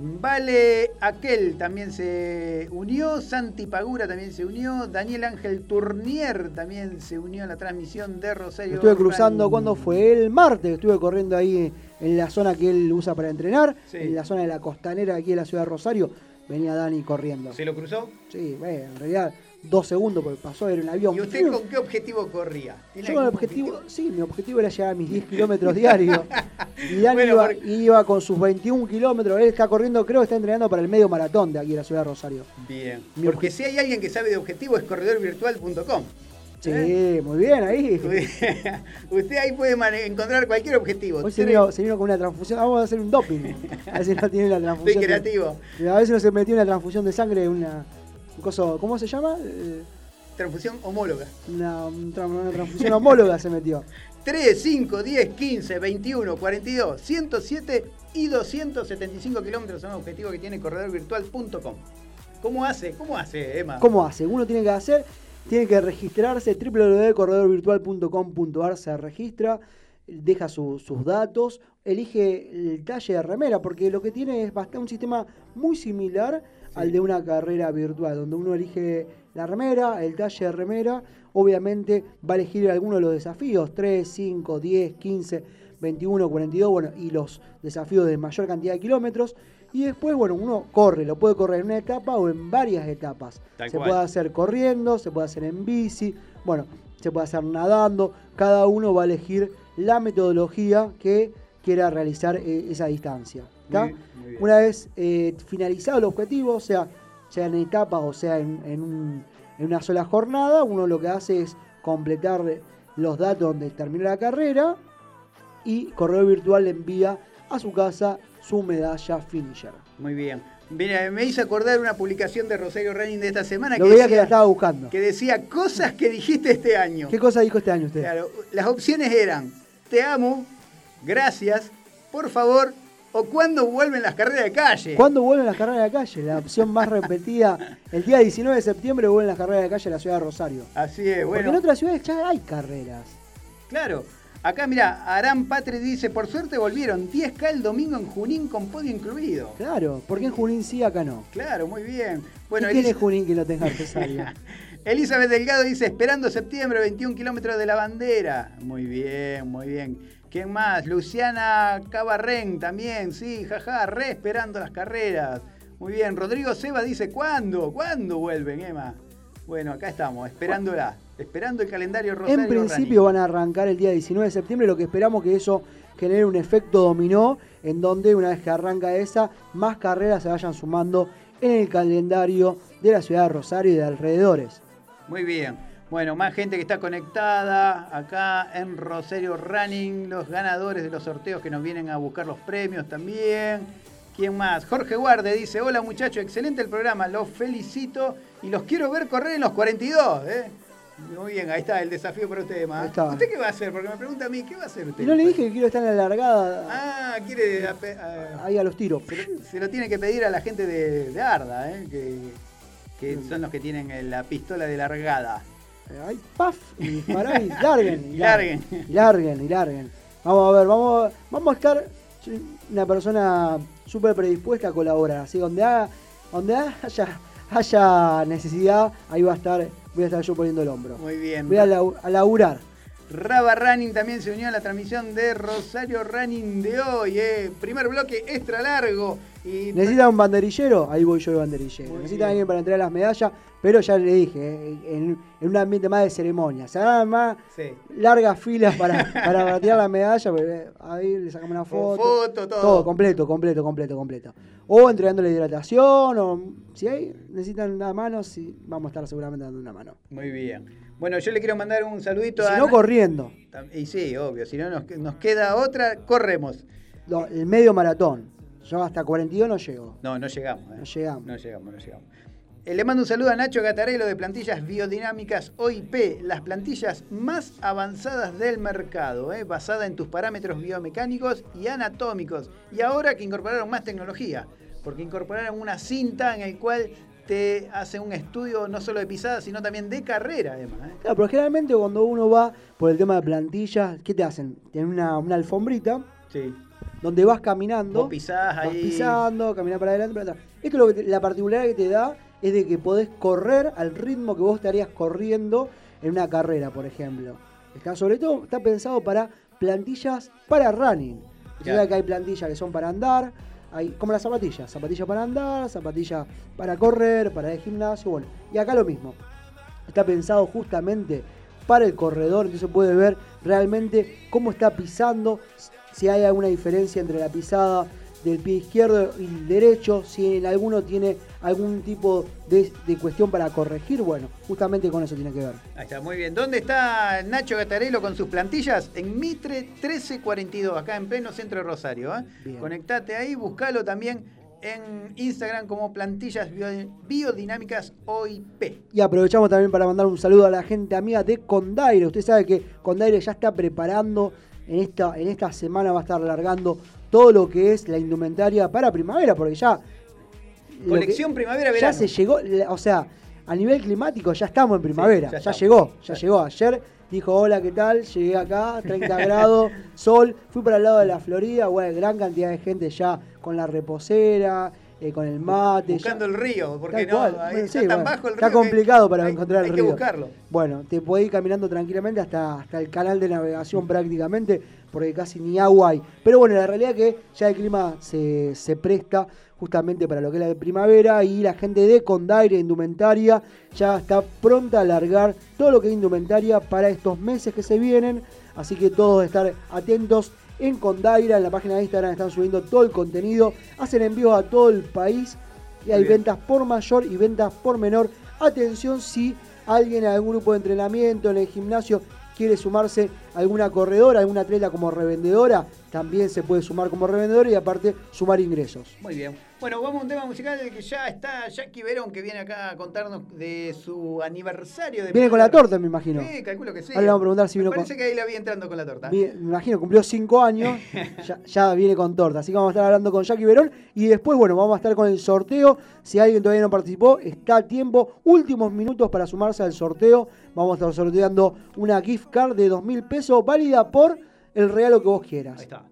[SPEAKER 7] Vale Aquel también se unió, Santi Pagura también se unió, Daniel Ángel Tournier también se unió a la transmisión de Rosario.
[SPEAKER 6] Estuve cruzando, cuando fue? El martes, estuve corriendo ahí en la zona que él usa para entrenar,
[SPEAKER 7] Sí.
[SPEAKER 6] en la zona de la costanera aquí de la ciudad de Rosario. Venía Dani corriendo.
[SPEAKER 7] ¿Se lo cruzó?
[SPEAKER 6] Sí, bueno, en realidad dos segundos porque pasó, era un avión.
[SPEAKER 7] ¿Y usted con qué objetivo corría? ¿Tiene
[SPEAKER 6] Yo con el objetivo, sí, mi objetivo era llegar a mis 10 kilómetros diarios. Y
[SPEAKER 7] Bueno,
[SPEAKER 6] iba,
[SPEAKER 7] porque-
[SPEAKER 6] iba con sus 21 kilómetros. Él está corriendo, creo que está entrenando para el medio maratón de aquí de la ciudad de Rosario.
[SPEAKER 7] Bien.
[SPEAKER 6] Mi
[SPEAKER 7] Porque
[SPEAKER 6] obje-
[SPEAKER 7] si hay alguien que sabe de objetivo es corredorvirtual.com.
[SPEAKER 6] Sí,
[SPEAKER 7] ¿Eh?
[SPEAKER 6] muy bien ahí.
[SPEAKER 7] Usted ahí puede encontrar cualquier objetivo.
[SPEAKER 6] Hoy se vino, se vino con una transfusión. Vamos a hacer un doping. A ver si no tiene la transfusión.
[SPEAKER 7] Estoy
[SPEAKER 6] de-
[SPEAKER 7] creativo.
[SPEAKER 6] a ver si no se metió una transfusión de sangre, una. Coso- ¿Cómo se llama? Eh,
[SPEAKER 7] Transfusión homóloga.
[SPEAKER 6] Una, un tra- una transfusión homóloga se metió.
[SPEAKER 7] 3, 5, 10, 15, 21, 42, 107 y 275 kilómetros son objetivos que tiene corredorvirtual.com. ¿Cómo hace? ¿Cómo hace, Emma?
[SPEAKER 6] ¿Cómo hace? Uno tiene que hacer, tiene que registrarse, www.corredorvirtual.com.ar se registra, deja su- sus datos, elige el talle de remera, porque lo que tiene es bastante, un sistema muy similar al de una carrera virtual, donde uno elige la remera, el talle de remera, obviamente va a elegir alguno de los desafíos, 3, 5, 10, 15, 21, 42, bueno, y los desafíos de mayor cantidad de kilómetros. Y después, bueno, uno corre, lo puede correr en una etapa o en varias etapas.
[SPEAKER 7] Tal
[SPEAKER 6] se
[SPEAKER 7] cual.
[SPEAKER 6] puede hacer corriendo, se puede hacer en bici, bueno, se puede hacer nadando. Cada uno va a elegir la metodología que quiera realizar eh, esa distancia. Una vez eh, finalizado el objetivo, sea, sea en etapa o sea en, en un- en una sola jornada, uno lo que hace es completar los datos donde terminó la carrera y Correo Virtual le envía a su casa su medalla finisher.
[SPEAKER 7] Muy bien. Mira, me hizo acordar una publicación de Rosario Running de esta semana
[SPEAKER 6] Lo
[SPEAKER 7] que
[SPEAKER 6] veía que la
[SPEAKER 7] decía,
[SPEAKER 6] estaba buscando.
[SPEAKER 7] que decía cosas que dijiste este año.
[SPEAKER 6] ¿Qué cosa dijo este año usted?
[SPEAKER 7] Claro, las opciones eran te amo, gracias, por favor, o cuándo vuelven las carreras de calle.
[SPEAKER 6] ¿Cuándo vuelven las carreras de calle? La opción más repetida. El día 19 de septiembre vuelven las carreras de calle en la ciudad de Rosario.
[SPEAKER 7] Así es,
[SPEAKER 6] Porque en
[SPEAKER 7] bueno.
[SPEAKER 6] otras ciudades ya hay carreras.
[SPEAKER 7] Claro. Acá, mira, Arán Patri dice, por suerte volvieron 10K el domingo en Junín con podio incluido.
[SPEAKER 6] Claro, ¿por qué en Junín sí, acá no?
[SPEAKER 7] Claro, muy bien. Bueno,
[SPEAKER 6] ¿Y quién es Junín que lo tenga artesario?
[SPEAKER 7] Elizabeth Delgado dice, esperando septiembre, 21 kilómetros de la bandera. Muy bien, muy bien. ¿Quién más? Luciana Cabarren también, sí, jaja, re esperando las carreras. Muy bien. Rodrigo Seba dice, ¿cuándo? ¿Cuándo vuelven, Emma? Bueno, acá estamos, esperándola. Esperando el calendario Rosario
[SPEAKER 6] En principio van a arrancar el día 19 de septiembre, lo que esperamos que eso genere un efecto dominó, en donde una vez que arranca esa, más carreras se vayan sumando en el calendario de la ciudad de Rosario y de alrededores.
[SPEAKER 7] Muy bien. Bueno, más gente que está conectada acá en Rosario Running, los ganadores de los sorteos que nos vienen a buscar los premios también. ¿Quién más? Jorge Guarde dice, hola muchachos, excelente el programa, los felicito y los quiero ver correr en los 42. ¿eh? Muy bien, ahí está el desafío para usted,
[SPEAKER 6] está.
[SPEAKER 7] ¿Usted qué va a hacer? Porque me pregunta a mí, ¿qué va a hacer usted?
[SPEAKER 6] No le dije que quiero estar en la largada
[SPEAKER 7] Ah, quiere... a-
[SPEAKER 6] ahí a los tiros.
[SPEAKER 7] se lo tiene que pedir a la gente de, de Arda, ¿eh? que, que son los que tienen eh, la pistola de largada.
[SPEAKER 6] Ahí, paf, y dispará y larguen.
[SPEAKER 7] Y larguen.
[SPEAKER 6] Y larguen, y larguen. Vamos a ver, vamos, vamos a estar una persona súper predispuesta a colaborar. Así donde, haga- donde haya, haya necesidad, ahí va a estar, voy a estar yo poniendo el hombro.
[SPEAKER 7] Muy bien.
[SPEAKER 6] Voy a, lau- a laburar.
[SPEAKER 7] Raba Running también se unió a la transmisión de Rosario Running de hoy. eh. Primer bloque extra largo. Y
[SPEAKER 6] ¿Necesita un banderillero? Ahí voy yo de banderillero.
[SPEAKER 7] Muy
[SPEAKER 6] Necesita
[SPEAKER 7] bien.
[SPEAKER 6] alguien para entregar las medallas, pero ya le dije, eh, en, en un ambiente más de ceremonia. Se hagan más
[SPEAKER 7] Sí.
[SPEAKER 6] largas filas para, para retirar la medalla, pero, eh, ahí le sacamos una foto.
[SPEAKER 7] foto, todo.
[SPEAKER 6] Todo, completo, completo, completo, completo. O entregándole hidratación, o si hay, necesitan una mano, sí, vamos a estar seguramente dando una mano.
[SPEAKER 7] Muy bien. Bueno, yo le quiero mandar un saludito
[SPEAKER 6] Si
[SPEAKER 7] a.
[SPEAKER 6] no, corriendo.
[SPEAKER 7] Y sí, obvio. Si no nos, nos queda otra, corremos.
[SPEAKER 6] No, el medio maratón. Yo hasta 42 no llego.
[SPEAKER 7] No, no llegamos. eh.
[SPEAKER 6] No llegamos.
[SPEAKER 7] No llegamos, no llegamos. Eh, le mando un saludo a Nacho Gatarelo de Plantillas Biodinámicas OIP, las plantillas más avanzadas del mercado, eh, basada en tus parámetros biomecánicos y anatómicos. Y ahora que incorporaron más tecnología, porque incorporaron una cinta en el cual te hace un estudio no solo de pisada, sino también de carrera, además. eh.
[SPEAKER 6] Claro, pero generalmente cuando uno va por el tema de plantillas, ¿qué te hacen? Tienen una, una alfombrita
[SPEAKER 7] Sí.
[SPEAKER 6] Donde vas caminando.
[SPEAKER 7] Vos pisás
[SPEAKER 6] vas
[SPEAKER 7] ahí.
[SPEAKER 6] pisando, caminar para adelante, para atrás. Esto es lo que te- la particularidad que te da es de que podés correr al ritmo que vos estarías corriendo en una carrera, por ejemplo. Está, sobre todo está pensado para plantillas para running.
[SPEAKER 7] Claro.
[SPEAKER 6] que hay plantillas que son para andar, hay como las zapatillas, zapatillas para andar, zapatillas para correr, para el gimnasio, bueno. Y acá lo mismo. Está pensado justamente para el corredor, entonces puede ver realmente cómo está pisando, si hay alguna diferencia entre la pisada del pie izquierdo y el derecho, si en alguno tiene algún tipo de, de cuestión para corregir, bueno, justamente con eso tiene que ver.
[SPEAKER 7] Ahí está, muy bien. ¿Dónde está Nacho Gatarelo con sus plantillas? En Mitre 1342, acá en pleno centro de Rosario. ¿eh? Conectate ahí, buscalo también en Instagram como Plantillas Bio- Biodinámicas OIP.
[SPEAKER 6] Y aprovechamos también para mandar un saludo a la gente amiga de Condaire. Usted sabe que Condaire ya está preparando, en esta, en esta semana va a estar largando todo lo que es la indumentaria para primavera, porque ya...
[SPEAKER 7] Colección
[SPEAKER 6] Ya
[SPEAKER 7] primavera-verano.
[SPEAKER 6] se llegó, o sea, a nivel climático ya estamos en primavera,
[SPEAKER 7] Sí, ya
[SPEAKER 6] ya, llegó, ya llegó. Ayer dijo, hola, ¿qué tal? Llegué acá, 30 grados, sol, fui para el lado de la Florida, bueno, gran cantidad de gente ya con la reposera, eh, con el mate.
[SPEAKER 9] Buscando
[SPEAKER 6] ya-
[SPEAKER 9] el río, porque no, ahí
[SPEAKER 6] Bueno,
[SPEAKER 9] está
[SPEAKER 6] sí,
[SPEAKER 9] tan
[SPEAKER 6] bueno,
[SPEAKER 9] bajo el
[SPEAKER 6] está
[SPEAKER 9] río que
[SPEAKER 6] complicado para
[SPEAKER 9] hay-
[SPEAKER 6] encontrar el
[SPEAKER 9] hay
[SPEAKER 6] río.
[SPEAKER 9] que buscarlo.
[SPEAKER 6] Bueno, te podés ir caminando tranquilamente hasta, hasta el canal de navegación prácticamente, porque casi ni agua hay. Pero bueno, la realidad es que ya el clima se, se presta justamente para lo que es la primavera y la gente de Condaire Indumentaria ya está pronta a largar todo lo que es indumentaria para estos meses que se vienen. Así que todos estar atentos en Condaira, en la página de Instagram están subiendo todo el contenido, hacen envíos a todo el país y hay
[SPEAKER 9] bien.
[SPEAKER 6] ventas por mayor y ventas por menor. Atención si alguien en algún grupo de entrenamiento en el gimnasio quiere sumarse a alguna corredora, alguna atleta como revendedora, también se puede sumar como revendedora y aparte sumar ingresos.
[SPEAKER 9] Muy bien. Bueno, vamos a un tema musical que ya está Jackie Verón, que viene acá a contarnos de su aniversario. De
[SPEAKER 6] Viene con la torta, me imagino.
[SPEAKER 9] Sí, calculo que sí.
[SPEAKER 6] Ahora le vamos a preguntar si
[SPEAKER 9] Me
[SPEAKER 6] vino con-
[SPEAKER 9] parece que ahí la vi entrando con la torta.
[SPEAKER 6] Me imagino, cumplió cinco años, ya, ya viene con torta. Así que vamos a estar hablando con Jackie Verón. Y después, bueno, vamos a estar con el sorteo. Si alguien todavía no participó, está a tiempo. Últimos minutos para sumarse al sorteo. Vamos a estar sorteando una gift card de dos mil pesos, válida por el regalo que vos quieras.
[SPEAKER 9] Ahí está.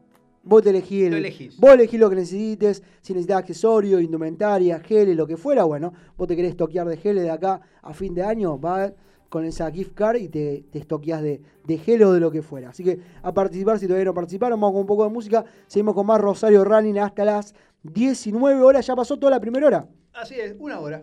[SPEAKER 6] Vos te elegís, el-
[SPEAKER 9] Lo elegís.
[SPEAKER 6] vos elegís lo que necesites, si necesitas accesorios, indumentaria, geles, lo que fuera, bueno, vos te querés toquear de geles de acá a fin de año, va con esa gift card y te, te estoqueás de, de gel o de lo que fuera. Así que a participar, si todavía no participaron, vamos con un poco de música, seguimos con más Rosario Running hasta las 19 horas, ya pasó toda la primera hora.
[SPEAKER 9] Así es, una hora.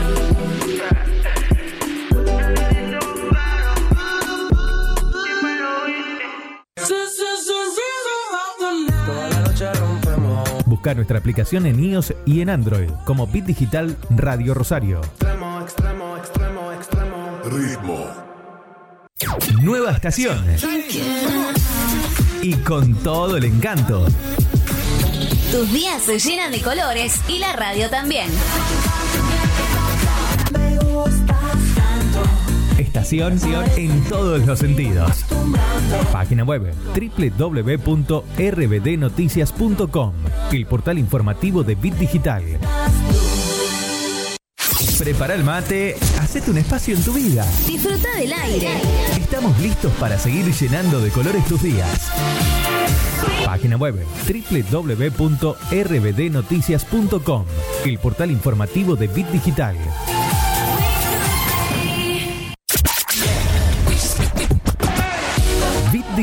[SPEAKER 1] Busca nuestra aplicación en iOS y en Android como Bit Digital Radio Rosario.
[SPEAKER 2] Extremo, extremo, extremo, extremo.
[SPEAKER 5] Ritmo.
[SPEAKER 1] Nueva estación. Y con todo el encanto.
[SPEAKER 4] Tus días se llenan de colores y la radio también.
[SPEAKER 1] En todos los sentidos. Página web www.rbdnoticias.com, el portal informativo de Bit Digital. Prepara el mate, hacete un espacio en tu vida.
[SPEAKER 4] Disfruta del aire.
[SPEAKER 1] Estamos listos para seguir llenando de colores tus días. Página web www.rbdnoticias.com, el portal informativo de Bit Digital.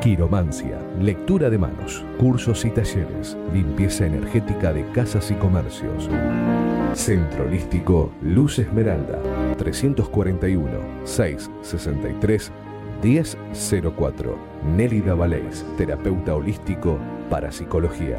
[SPEAKER 5] Quiromancia, Lectura de Manos, Cursos y Talleres, Limpieza Energética de Casas y Comercios. Centro Holístico Luz Esmeralda, 341 663 1004. Nélida Valés, terapeuta holístico para psicología.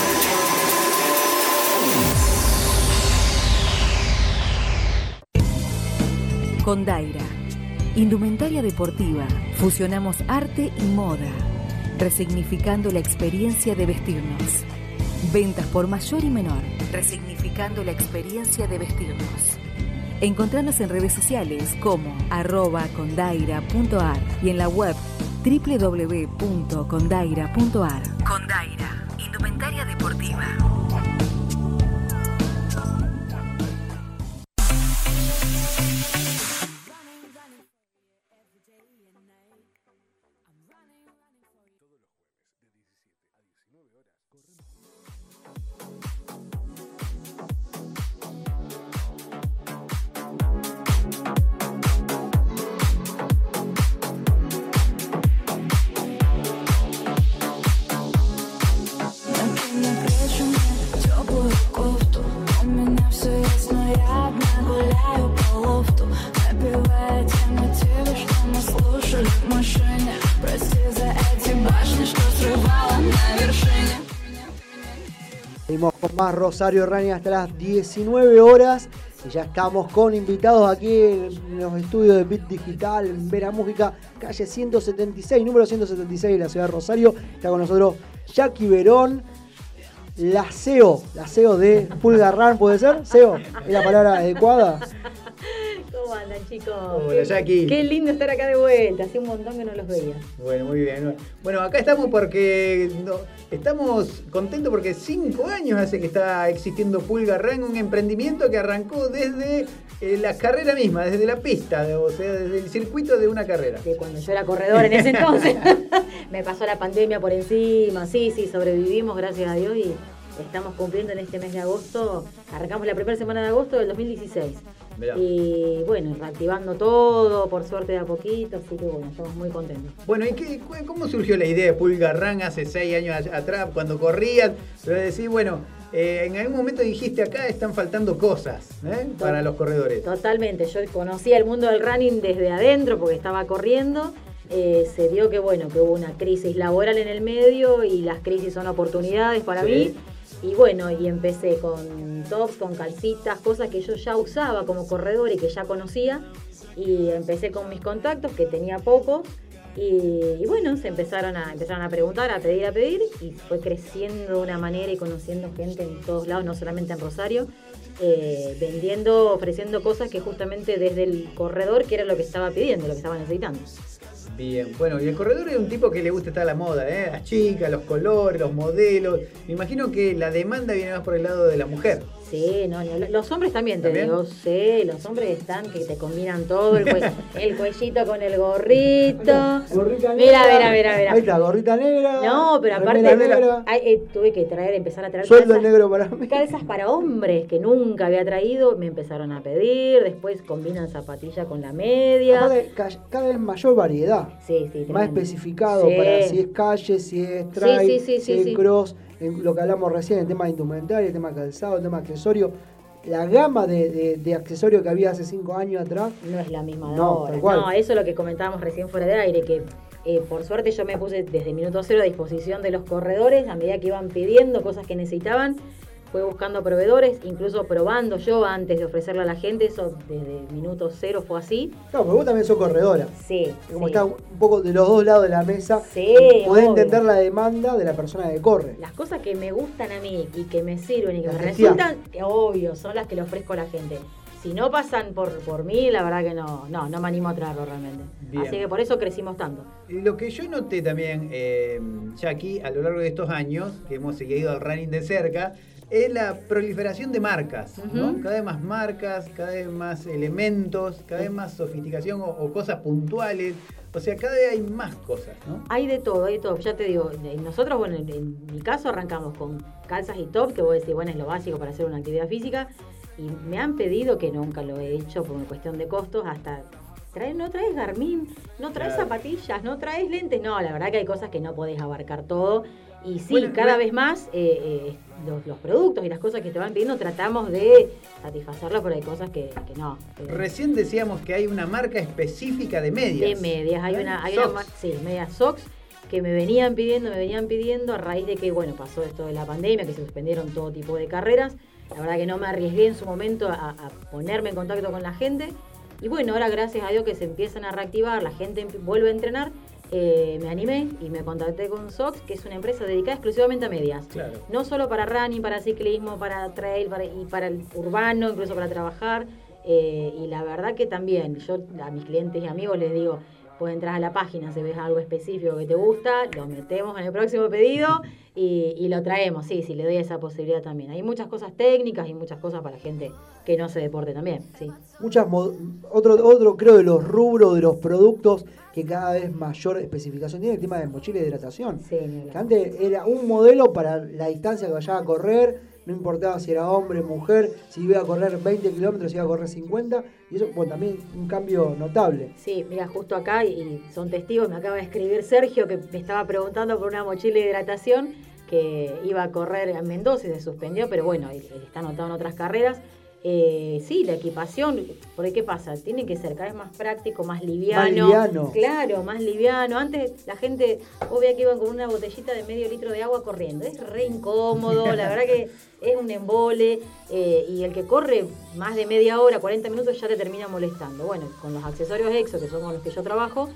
[SPEAKER 10] Con Daira. Indumentaria deportiva. Fusionamos arte y moda, resignificando la experiencia de vestirnos. Ventas por mayor y menor, resignificando la experiencia de vestirnos. Encontranos en redes sociales como arroba condaira.ar y en la web www.condaira.ar. Condaira, indumentaria deportiva.
[SPEAKER 6] Rosario Rani hasta las 19 horas Y ya estamos con invitados aquí en los estudios de Bit Digital, en Vera Música, calle 176, número 176 de la ciudad de Rosario. Está con nosotros Jackie Verón, la CEO, la CEO de Pulgarran, ¿puede ser? CEO, ¿es la palabra adecuada?
[SPEAKER 11] ¿Cómo andan, chicos?
[SPEAKER 7] Hola,
[SPEAKER 11] Qué-
[SPEAKER 7] Jackie.
[SPEAKER 11] Qué lindo estar acá de vuelta. Hace un montón que no los veía.
[SPEAKER 7] Bueno, muy bien. Bueno, acá estamos porque no, estamos contentos porque cinco años hace que está existiendo Pulga Run, un emprendimiento que arrancó desde eh, la carrera misma, desde la pista, o sea, desde el circuito de una carrera.
[SPEAKER 11] De cuando yo era corredor en ese entonces. Me pasó la pandemia por encima. Sí, sí, sobrevivimos, gracias a Dios. Y estamos cumpliendo en este mes de agosto. Arrancamos la primera semana de agosto del 2016.
[SPEAKER 7] Mirá.
[SPEAKER 11] Y bueno, reactivando todo, por suerte de a poquito. Así que bueno, estamos muy contentos.
[SPEAKER 7] Bueno, ¿y qué, cómo surgió la idea de Pulga Run hace seis años atrás, cuando corrías? Pero decís, bueno, eh, en algún momento dijiste acá están faltando cosas ¿eh? para los corredores.
[SPEAKER 11] Totalmente, yo conocía el mundo del running desde adentro porque estaba corriendo. Eh, se dio que bueno, que hubo una crisis laboral en el medio y las crisis son oportunidades para
[SPEAKER 7] Sí.
[SPEAKER 11] mí. Y bueno, y empecé con tops, con calcitas, cosas que yo ya usaba como corredor y que ya conocía. Y empecé con mis contactos, que tenía pocos. Y, bueno, se empezaron a, empezaron a preguntar, a pedir, a pedir. Y fue creciendo de una manera y conociendo gente en todos lados, no solamente en Rosario. eh, vendiendo, ofreciendo cosas que justamente desde el corredor, que era lo que estaba pidiendo, lo que estaba necesitando.
[SPEAKER 7] Bien, bueno, y el corredor es un tipo que le gusta estar a la moda, ¿eh? Las chicas, los colores, los modelos. Me imagino que la demanda viene más por el lado de la mujer.
[SPEAKER 11] Sí, no, los hombres también, te
[SPEAKER 7] ¿También?
[SPEAKER 11] digo, sí, los hombres están que te combinan todo, el, cue- el cuellito con el gorrito.
[SPEAKER 6] Gorrita negra.
[SPEAKER 11] mira, mira, mira.
[SPEAKER 6] Ahí está, gorrita negra.
[SPEAKER 11] No, pero aparte
[SPEAKER 6] negra,
[SPEAKER 11] ay, eh, tuve que traer, empezar a traer
[SPEAKER 6] sueldo
[SPEAKER 11] calzas,
[SPEAKER 6] negro para mí.
[SPEAKER 11] calzas para hombres que nunca había traído, me empezaron a pedir, después combinan zapatilla con la media.
[SPEAKER 6] Aparte, cada vez mayor variedad.
[SPEAKER 11] Sí, sí,
[SPEAKER 6] Más
[SPEAKER 11] tremendo.
[SPEAKER 6] especificado
[SPEAKER 11] Sí.
[SPEAKER 6] para si es calle, si es trail,
[SPEAKER 11] sí, sí,
[SPEAKER 6] si
[SPEAKER 11] sí,
[SPEAKER 6] es
[SPEAKER 11] sí.
[SPEAKER 6] cross, en lo que hablamos recién, el tema de indumentaria, el tema de calzado, el tema de accesorio. La gama de, de, de accesorios que había hace cinco años atrás.
[SPEAKER 11] No es la misma de
[SPEAKER 6] No,
[SPEAKER 11] ahora. No, eso es lo que comentábamos recién fuera de aire, que eh, por suerte yo me puse desde minuto cero a disposición de los corredores, a medida que iban pidiendo cosas que necesitaban, fue buscando proveedores, incluso probando yo antes de ofrecerlo a la gente, eso desde minuto cero fue así.
[SPEAKER 6] Claro, porque vos también sos corredora.
[SPEAKER 11] Sí,
[SPEAKER 6] Como
[SPEAKER 11] sí.
[SPEAKER 6] está un poco de los dos lados de la mesa,
[SPEAKER 11] Sí,
[SPEAKER 6] podés
[SPEAKER 11] obvio.
[SPEAKER 6] entender la demanda de la persona que corre.
[SPEAKER 11] Las cosas que me gustan a mí y que me sirven y que
[SPEAKER 6] Las
[SPEAKER 11] me resultan, que obvio, son las que le ofrezco a la gente. Si no pasan por, por mí, la verdad que no, no, no me animo a traerlo realmente.
[SPEAKER 7] Bien.
[SPEAKER 11] Así que por eso crecimos tanto.
[SPEAKER 7] Lo que yo noté también, eh, Jackie, a lo largo de estos años, que hemos seguido el running de cerca, es la proliferación de marcas, ¿no? Cada vez más marcas, cada vez más elementos, cada vez más sofisticación o, o cosas puntuales. O sea, cada vez hay más cosas, ¿no?
[SPEAKER 11] Hay de todo, hay de todo. Ya te digo, eh, nosotros, bueno, en, en mi caso arrancamos con calzas y top, que vos decís, bueno, es lo básico para hacer una actividad física. Y me han pedido, que nunca lo he hecho por una cuestión de costos, hasta traer, no traes Garmin, no traes
[SPEAKER 7] Claro.
[SPEAKER 11] zapatillas, no traes lentes. No, la verdad que hay cosas que no podés abarcar todo. Y sí,
[SPEAKER 7] Bueno,
[SPEAKER 11] cada vez más eh, eh, los, los productos y las cosas que te van pidiendo tratamos de satisfacerlos, pero hay cosas que, que no.
[SPEAKER 7] Recién decíamos que hay una marca específica de medias.
[SPEAKER 11] de medias. Hay
[SPEAKER 7] ¿Eh?
[SPEAKER 11] una, hay una sí, medias socks que me venían pidiendo, me venían pidiendo a raíz de que, bueno, pasó esto de la pandemia, que se suspendieron todo tipo de carreras. La verdad que no me arriesgué en su momento a, a ponerme en contacto con la gente. Y bueno, ahora gracias a Dios que se empiezan a reactivar, la gente vuelve a entrenar, eh, me animé y me contacté con Sox, que es una empresa dedicada exclusivamente a medias.
[SPEAKER 7] Claro.
[SPEAKER 11] No solo para running, para ciclismo, para trail para, y para el urbano, incluso para trabajar. Eh, y la verdad que también, yo a mis clientes y amigos les digo, puedes entrar a la página, si ves algo específico que te gusta, lo metemos en el próximo pedido y, y lo traemos. Sí, sí, le doy esa posibilidad también. Hay muchas cosas técnicas y muchas cosas para gente que no se deporte también. Sí.
[SPEAKER 6] Muchas otro, otro creo de los rubros de los productos que cada vez mayor especificación tiene el tema de mochila de hidratación.
[SPEAKER 11] Sí.
[SPEAKER 6] Que antes era un modelo para la distancia que vayas a correr, no importaba si era hombre, mujer, si iba a correr 20 kilómetros, si iba a correr 50, y eso, bueno, también un cambio notable.
[SPEAKER 11] Sí, mira, justo acá, y son testigos, me acaba de escribir Sergio, que me estaba preguntando por una mochila de hidratación, que iba a correr en Mendoza y se suspendió, pero bueno, está anotado en otras carreras. Eh, sí, la equipación, porque ¿qué pasa? Tiene que ser cada vez más práctico, más liviano.
[SPEAKER 6] liviano.
[SPEAKER 11] Claro, más liviano. Antes la gente, obvio que iban con una botellita de medio litro de agua corriendo. Es re incómodo, la verdad que es un embole. eh, y el que corre más de media hora, 40 minutos, ya te termina molestando. Bueno, con los accesorios EXO, que son con los que yo trabajo,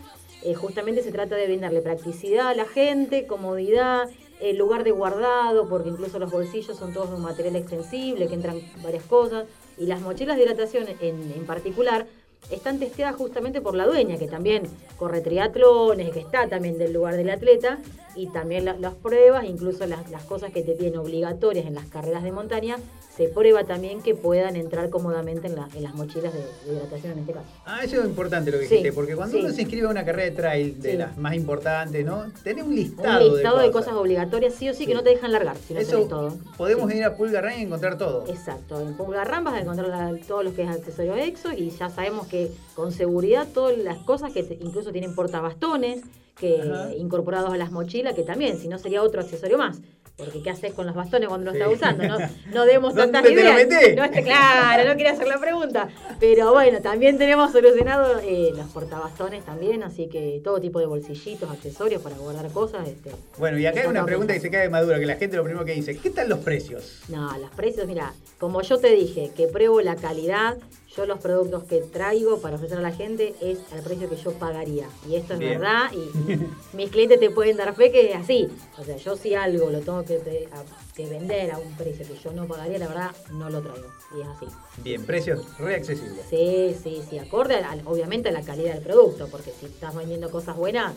[SPEAKER 11] eh, justamente se trata de brindarle practicidad a la gente, comodidad, el lugar de guardado, porque incluso los bolsillos son todos de un material extensible, que entran varias cosas, y las mochilas de hidratación en, en particular están testeadas justamente por la dueña, que también corre triatlones, que está también del lugar del atleta, y también la- las pruebas, incluso las, las cosas que te piden obligatorias en las carreras de montaña, se prueba también que puedan entrar cómodamente en, la- en las mochilas de, de hidratación en este caso.
[SPEAKER 7] Ah, eso es importante lo que
[SPEAKER 11] Sí,
[SPEAKER 7] dijiste, porque cuando
[SPEAKER 11] sí.
[SPEAKER 7] uno se inscribe a una carrera de trail de
[SPEAKER 11] Sí.
[SPEAKER 7] las más importantes, ¿no? Tenés un
[SPEAKER 11] Un
[SPEAKER 7] listado,
[SPEAKER 11] listado de cosas obligatorias sí o sí, que no te dejan largar, si no
[SPEAKER 7] Eso
[SPEAKER 11] tenés todo.
[SPEAKER 7] podemos ir a Pulga Run y encontrar todo.
[SPEAKER 11] Exacto, en Pulgarram vas a encontrar la- todo lo que es accesorio EXO y ya sabemos que con seguridad todas las cosas que te- incluso tienen portabastones, que
[SPEAKER 7] Ajá.
[SPEAKER 11] incorporados a las mochilas, que también, si no sería otro accesorio más. Porque ¿qué haces con los bastones cuando lo
[SPEAKER 7] Sí.
[SPEAKER 11] estás usando? No, no demos
[SPEAKER 7] ¿Dónde
[SPEAKER 11] tantas
[SPEAKER 7] te
[SPEAKER 11] ideas.
[SPEAKER 7] metés?
[SPEAKER 11] No, claro, no quería hacer la pregunta. Pero bueno, también tenemos solucionado eh, los portabastones también, así que todo tipo de bolsillitos, accesorios para guardar cosas. Este,
[SPEAKER 7] Bueno, y acá hay una pregunta que se cae de madura, que la gente lo primero que dice, ¿qué tal los precios?
[SPEAKER 11] No, los precios, mira, como yo te dije, que pruebo la calidad, yo los productos que traigo para ofrecer a la gente es al precio que yo pagaría. Y esto es
[SPEAKER 7] Bien.
[SPEAKER 11] verdad, y mis clientes te pueden dar fe que es así. O sea, yo si algo lo tengo que, pe- a- que vender a un precio que yo no pagaría, la verdad, no lo traigo. Y es así.
[SPEAKER 7] Bien, precios re accesibles.
[SPEAKER 11] Sí, sí, sí, acorde obviamente a la calidad del producto, porque si estás vendiendo cosas buenas,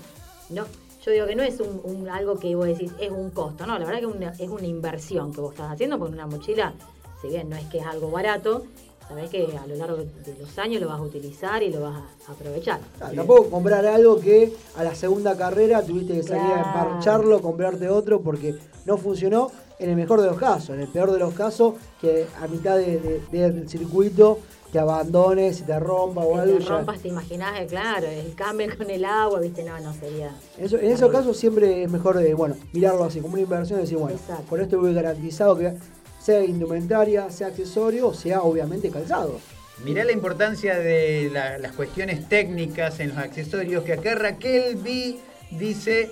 [SPEAKER 11] no. Yo digo que no es un, un- algo que vos decís es un costo, no, la verdad que una- es una inversión que vos estás haciendo porque una mochila, si bien no es que es algo barato, sabés que a lo largo de los años lo vas a utilizar y lo vas a aprovechar.
[SPEAKER 6] Ah, Tampoco comprar algo que a la segunda carrera tuviste que salir a
[SPEAKER 11] Claro.
[SPEAKER 6] emparcharlo, comprarte otro porque no funcionó. En el mejor de los casos, en el peor de los casos, que a mitad de- de- del circuito te abandones, se te rompa o
[SPEAKER 11] Si
[SPEAKER 6] algo.
[SPEAKER 11] te rompas, te imaginás, eh, claro, el cambio con el agua, viste, no, no sería.
[SPEAKER 6] Eso- en esos casos siempre es mejor eh, bueno, mirarlo así, como una inversión, y decir, bueno,
[SPEAKER 11] Exacto.
[SPEAKER 6] por esto voy garantizado que sea indumentaria, sea accesorio, sea obviamente calzado.
[SPEAKER 7] Mirá la importancia de la- las cuestiones técnicas en los accesorios, que acá Raquel vi, dice,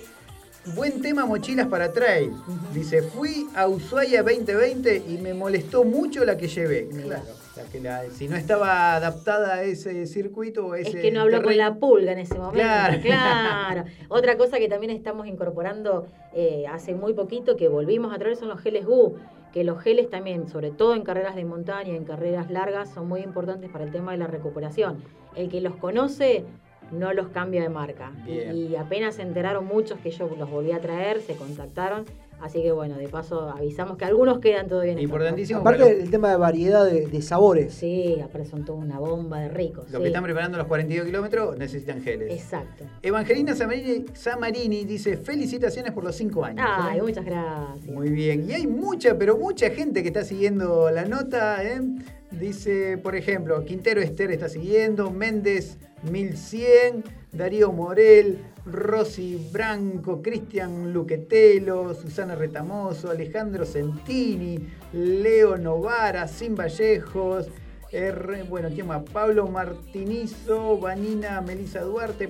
[SPEAKER 7] buen tema mochilas para trail. Dice, fui a Ushuaia 2020 y me molestó mucho la que llevé. Claro, la que la- si no estaba adaptada a ese circuito o a
[SPEAKER 11] Es
[SPEAKER 7] ese
[SPEAKER 11] que no habló con la pulga en ese momento.
[SPEAKER 7] Claro.
[SPEAKER 11] Claro. Otra cosa que también estamos incorporando eh, hace muy poquito, que volvimos a traer, son los geles GU. Que los geles también, sobre todo en carreras de montaña, en carreras largas, son muy importantes para el tema de la recuperación. El que los conoce no los cambia de marca.
[SPEAKER 7] Bien.
[SPEAKER 11] Y apenas se enteraron muchos que yo los volví a traer, se contactaron. Así que bueno, de paso avisamos que algunos quedan todavía en.
[SPEAKER 7] Importantísimo.
[SPEAKER 6] Aparte
[SPEAKER 7] los-
[SPEAKER 6] del tema de variedad de, de sabores.
[SPEAKER 11] Sí, aparte son toda una bomba de ricos.
[SPEAKER 7] Los
[SPEAKER 11] sí.
[SPEAKER 7] que están preparando los 42 kilómetros necesitan geles.
[SPEAKER 11] Exacto.
[SPEAKER 7] Evangelina Samarini, Samarini dice, felicitaciones por los 5 años.
[SPEAKER 11] Ay,
[SPEAKER 7] ¿eh?
[SPEAKER 11] muchas gracias.
[SPEAKER 7] Muy bien. Y hay mucha, pero mucha gente que está siguiendo la nota. ¿eh? Dice, por ejemplo, Quintero Esther está siguiendo, Méndez 1100, Darío Morel, Rosy Branco, Cristian Luquetelo, Susana Retamoso, Alejandro Centini, Leo Novara, Sin Vallejos, R, bueno, ¿quién más? Pablo Martinizo, Vanina Melisa Duarte.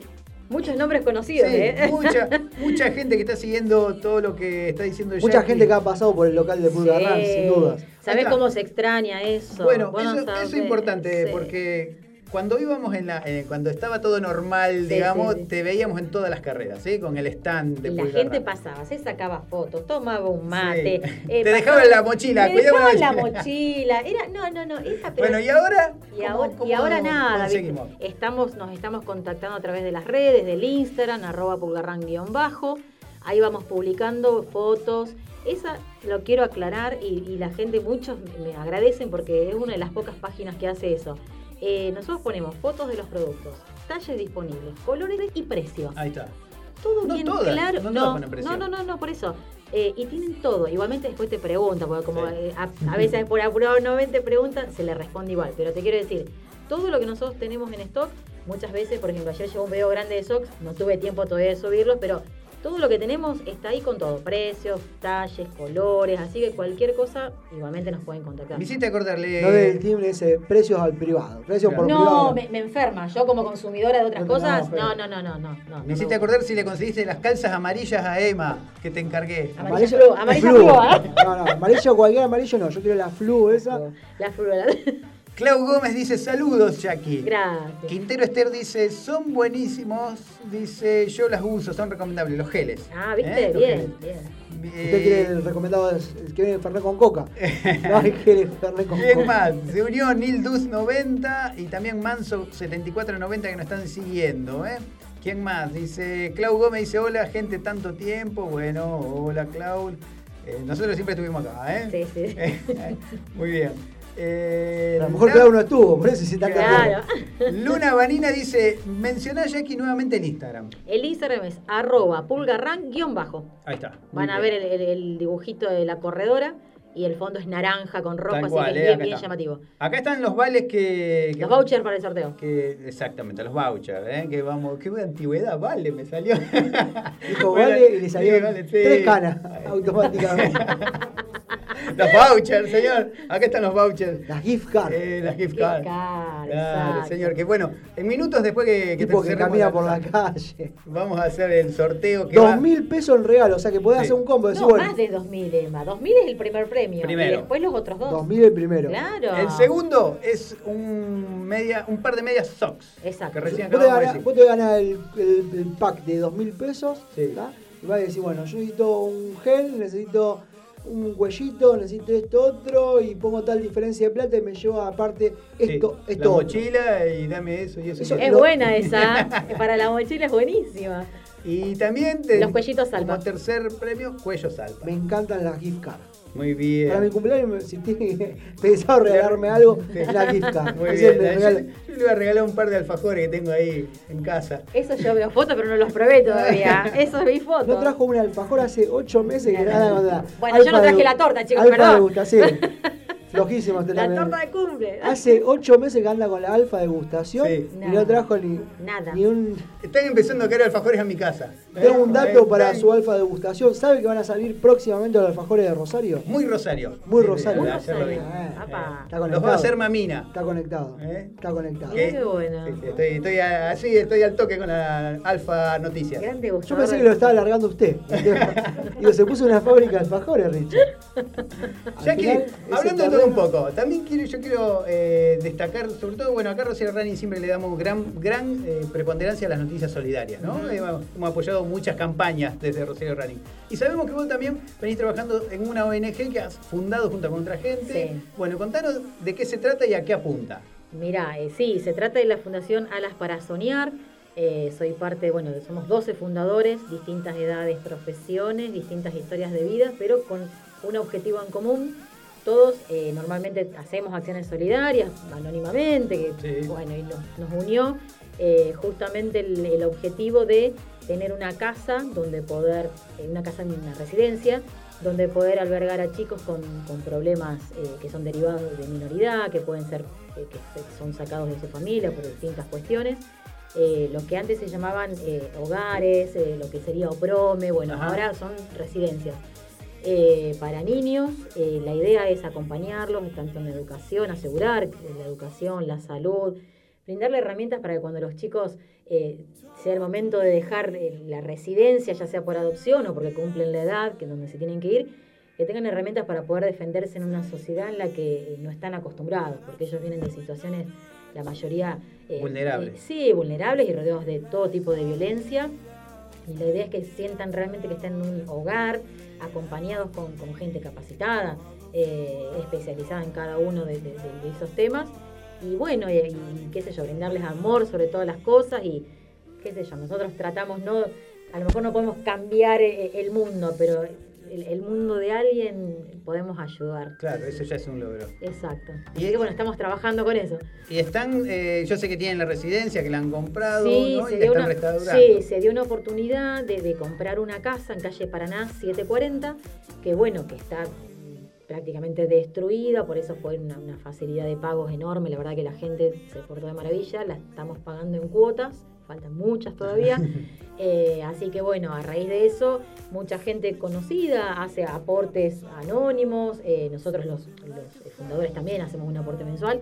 [SPEAKER 11] Muchos nombres conocidos,
[SPEAKER 7] Sí,
[SPEAKER 11] ¿eh?
[SPEAKER 7] mucha, mucha gente que está siguiendo todo lo que está diciendo
[SPEAKER 6] Mucha
[SPEAKER 7] Jackie.
[SPEAKER 6] gente que ha pasado por el local de Pulga Run,
[SPEAKER 11] Sí.
[SPEAKER 6] sin dudas.
[SPEAKER 11] ¿Sabés cómo se extraña eso?
[SPEAKER 7] Bueno,
[SPEAKER 11] Vos
[SPEAKER 7] eso, es importante
[SPEAKER 11] Sí.
[SPEAKER 7] porque cuando íbamos en la, eh, cuando estaba todo normal,
[SPEAKER 11] Sí,
[SPEAKER 7] digamos,
[SPEAKER 11] sí, sí.
[SPEAKER 7] te veíamos en todas las carreras, ¿sí? Con el stand de
[SPEAKER 11] Y la gente pasaba, se sacaba fotos, tomaba un mate. Eh,
[SPEAKER 7] Te dejaban la mochila, con la mochila.
[SPEAKER 11] Era, no, no, no. Era, pero-
[SPEAKER 7] Bueno, ¿y ahora?
[SPEAKER 11] Y
[SPEAKER 7] ¿Cómo-
[SPEAKER 11] ahora, y
[SPEAKER 7] cómo
[SPEAKER 11] ahora nada. Estamos, nos estamos contactando a través de las redes, del Instagram, arroba pulgarran-bajo. Ahí vamos publicando fotos. Esa lo quiero aclarar y, y la gente, muchos me agradecen porque es una de las pocas páginas que hace eso. Eh, nosotros ponemos fotos de los productos, talles disponibles, colores y precios.
[SPEAKER 7] Ahí está.
[SPEAKER 11] Todo
[SPEAKER 7] No
[SPEAKER 11] bien
[SPEAKER 7] todas,
[SPEAKER 11] claro.
[SPEAKER 7] no
[SPEAKER 11] No,
[SPEAKER 7] todas
[SPEAKER 11] no, no, no, no, por eso. Eh, y tienen todo. Igualmente después te preguntan, porque como
[SPEAKER 7] Sí.
[SPEAKER 11] eh, a, a veces por apurado no ven, te preguntan, se le responde igual. Pero te quiero decir, todo lo que nosotros tenemos en stock, muchas veces, por ejemplo, ayer llegó un video grande de socks, no tuve tiempo todavía de subirlo, pero todo lo que tenemos está ahí con todo, precios, talles, colores, así que cualquier cosa igualmente nos pueden contactar.
[SPEAKER 7] Me hiciste acordarle.
[SPEAKER 6] No del timbre ese precios al privado. Precios por
[SPEAKER 11] No,
[SPEAKER 6] privado.
[SPEAKER 11] me, me enferma. Yo como consumidora de otras
[SPEAKER 6] No, no,
[SPEAKER 11] cosas,
[SPEAKER 6] pero-
[SPEAKER 11] no, no, no, no, no. no,
[SPEAKER 7] Me hiciste acordar si le conseguiste las calzas amarillas a Emma que te encargué.
[SPEAKER 11] Amarilla flu, amarilla
[SPEAKER 6] flu.
[SPEAKER 11] flu, ¿eh?
[SPEAKER 6] No, no, amarillo cualquier amarillo no. Yo quiero la flu esa.
[SPEAKER 11] La flu,
[SPEAKER 7] Clau Gómez dice saludos, Jackie.
[SPEAKER 11] Gracias.
[SPEAKER 7] Quintero Esther dice, son buenísimos, dice, yo las uso, son recomendables, los geles.
[SPEAKER 11] Ah, viste,
[SPEAKER 7] ¿Eh?
[SPEAKER 11] Bien,
[SPEAKER 7] geles.
[SPEAKER 11] bien.
[SPEAKER 6] Usted quiere el recomendado, el que viene Fernet con coca. No, hay que el Fernet con
[SPEAKER 7] ¿Quién
[SPEAKER 6] coca.
[SPEAKER 7] más? Se unió Nildus 90 y también Manso 7490 que nos están siguiendo, ¿eh? ¿Quién más? Dice, Clau Gómez dice, hola gente, tanto tiempo. Bueno, hola Clau. Eh, nosotros siempre estuvimos acá, ¿eh?
[SPEAKER 11] Sí, sí.
[SPEAKER 7] Muy bien. Eh,
[SPEAKER 6] A lo mejor cada uno estuvo, por eso si tanto
[SPEAKER 11] Claro.
[SPEAKER 7] Luna Vanina dice, mencioná Jackie nuevamente el Instagram.
[SPEAKER 11] El Instagram es arroba pulgarran guion bajo.
[SPEAKER 7] Ahí está.
[SPEAKER 11] Van a ver el, el- el dibujito de la corredora y el fondo es naranja con rojo,
[SPEAKER 7] Tal
[SPEAKER 11] así
[SPEAKER 7] cual,
[SPEAKER 11] que
[SPEAKER 7] eh,
[SPEAKER 11] bien,
[SPEAKER 7] está.
[SPEAKER 11] llamativo.
[SPEAKER 7] Acá están los vales que... que
[SPEAKER 11] Los vouchers para el sorteo.
[SPEAKER 7] Que, exactamente, los vouchers, ¿eh? que vamos, qué antigüedad, vale, me salió.
[SPEAKER 6] Dijo vale y le salieron
[SPEAKER 7] sí, vale, sí.
[SPEAKER 6] tres canas automáticamente.
[SPEAKER 7] Los vouchers, señor. Acá están los vouchers.
[SPEAKER 6] Las gift cards.
[SPEAKER 7] Eh, las gift cards.
[SPEAKER 11] card,
[SPEAKER 7] Claro, señor. Que bueno, en minutos después que, que
[SPEAKER 6] tipo que camina por la calle.
[SPEAKER 7] Vamos a hacer el sorteo que
[SPEAKER 6] Dos mil pesos en regalo, o sea que podés
[SPEAKER 7] Sí.
[SPEAKER 6] hacer un combo. Decir,
[SPEAKER 11] No,
[SPEAKER 6] bueno,
[SPEAKER 11] más de 2000, Emma. 2000 es el primer premio.
[SPEAKER 7] Primero.
[SPEAKER 11] Y después los otros dos.
[SPEAKER 6] 2000 el primero.
[SPEAKER 11] Claro.
[SPEAKER 7] El segundo es un media, un par de medias socks.
[SPEAKER 11] Exacto.
[SPEAKER 7] Que recién
[SPEAKER 6] Vos te, vos te ganás el, el- el pack de dos mil pesos
[SPEAKER 7] Sí.
[SPEAKER 6] ¿tá? y vas a decir, bueno, yo necesito un gel, necesito un cuellito, necesito esto otro y pongo tal diferencia de plata y me llevo aparte
[SPEAKER 7] Sí,
[SPEAKER 6] esto,
[SPEAKER 7] la
[SPEAKER 6] esto otro.
[SPEAKER 7] mochila y dame eso y eso.
[SPEAKER 6] Eso
[SPEAKER 7] y
[SPEAKER 11] Es.
[SPEAKER 6] Lo-
[SPEAKER 11] buena esa. Para la mochila es buenísima.
[SPEAKER 7] Y también de-
[SPEAKER 11] Los cuellitos salva.
[SPEAKER 7] Como tercer premio, cuello salva.
[SPEAKER 6] Me encantan las gift cards.
[SPEAKER 7] Muy bien.
[SPEAKER 6] Para mi cumpleaños, me- si tiene pensado regalarme algo, la gift card.
[SPEAKER 7] Muy
[SPEAKER 6] Así
[SPEAKER 7] bien.
[SPEAKER 6] me
[SPEAKER 7] Yo, le voy a regalar un par de alfajores que tengo ahí en casa.
[SPEAKER 11] Eso yo veo fotos, pero no los probé todavía. Eso vi fotos.
[SPEAKER 6] No trajo un alfajor hace ocho meses que nada con la
[SPEAKER 11] Bueno, yo no traje
[SPEAKER 6] de-
[SPEAKER 11] la torta, chicos,
[SPEAKER 6] alfa
[SPEAKER 11] perdón.
[SPEAKER 6] de gustación. Flojísimo este
[SPEAKER 11] La torta de cumple.
[SPEAKER 6] Hace ocho meses que anda con la alfa degustación
[SPEAKER 7] Sí.
[SPEAKER 6] y no trajo ni,
[SPEAKER 11] Nada.
[SPEAKER 6] ni un...
[SPEAKER 7] Están empezando a caer alfajores a mi casa.
[SPEAKER 6] Tengo un dato para su alfa degustación. ¿Sabe que van a salir próximamente los alfajores de Rosario?
[SPEAKER 7] Muy Rosario.
[SPEAKER 6] Muy Rosario.
[SPEAKER 11] Muy
[SPEAKER 7] ayer lo vi.
[SPEAKER 11] Rosario.
[SPEAKER 6] Eh. Está
[SPEAKER 7] Los
[SPEAKER 6] conectado.
[SPEAKER 7] va a hacer mamina.
[SPEAKER 6] Está conectado.
[SPEAKER 7] ¿Eh?
[SPEAKER 6] Está conectado.
[SPEAKER 11] Mirá qué bueno.
[SPEAKER 7] Sí, sí, estoy, estoy a- así, estoy al toque con la Alfa Noticias.
[SPEAKER 11] Grande
[SPEAKER 6] Yo pensé que lo estaba alargando usted. Digo, se puso una fábrica de alfajores, Richard. Final, ese
[SPEAKER 7] hablando de todo un poco, también quiero, yo quiero eh, destacar, sobre todo, bueno, acá Rocío Running siempre le damos gran, gran eh, preponderancia a las noticias solidarias, ¿no? Hemos, hemos apoyado muchas campañas desde Rocío Running. Y sabemos que vos también venís trabajando en una ONG que has fundado junto con otra gente.
[SPEAKER 11] Sí.
[SPEAKER 7] Bueno, contanos de qué se trata y a qué apunta.
[SPEAKER 11] Mira, eh, sí, se trata de la Fundación Alas para Soñar. Eh, soy parte, bueno, somos 12 fundadores, distintas edades, profesiones, distintas historias de vida, pero con un objetivo en común. Todos eh, normalmente hacemos acciones solidarias anónimamente, que
[SPEAKER 7] Sí.
[SPEAKER 11] bueno, y nos, nos unió eh, justamente el, el objetivo de tener una casa donde poder, eh, una casa en una residencia, donde poder albergar a chicos con, con problemas eh, que son derivados de minoridad, que pueden ser, eh, que son sacados de su familia por distintas cuestiones. Eh, lo que antes se llamaban hogares, lo que sería OPROME, bueno,
[SPEAKER 7] Ajá.
[SPEAKER 11] ahora son residencias. Para niños, la idea es acompañarlos tanto en la educación, asegurar la educación, la salud, brindarle herramientas para que cuando los chicos eh, sea el momento de dejar eh, la residencia, ya sea por adopción o porque cumplen la edad, que es donde se tienen que ir, que tengan herramientas para poder defenderse en una sociedad en la que no están acostumbrados, porque ellos vienen de situaciones, la mayoría... eh,
[SPEAKER 7] Vulnerables.
[SPEAKER 11] eh, sí, vulnerables y rodeados de todo tipo de violencia. Y la idea es que sientan realmente que están en un hogar, acompañados con, con gente capacitada, eh, especializada en cada uno de, de- de- de esos temas. Y bueno, y, y qué sé yo, brindarles amor sobre todas las cosas y qué sé yo, nosotros tratamos, no, a lo mejor no podemos cambiar eh, el mundo, pero el, el mundo de alguien podemos ayudar.
[SPEAKER 7] Claro, eso ya es un logro.
[SPEAKER 11] Exacto.
[SPEAKER 7] Y-
[SPEAKER 11] Así que bueno, estamos trabajando con eso.
[SPEAKER 7] Y están, eh, yo sé que tienen la residencia, que la han comprado,
[SPEAKER 11] Sí,
[SPEAKER 7] ¿no?
[SPEAKER 11] se
[SPEAKER 7] y la
[SPEAKER 11] dio
[SPEAKER 7] están
[SPEAKER 11] una, sí, se dio una oportunidad de, de comprar una casa en calle Paraná 740, que bueno, que está prácticamente destruida, por eso fue una, una facilidad de pagos enorme, la verdad que la gente se portó de maravilla, la estamos pagando en cuotas, faltan muchas todavía, Eh, así que bueno, a raíz de eso, mucha gente conocida hace aportes anónimos, eh, nosotros los, los fundadores también hacemos un aporte mensual.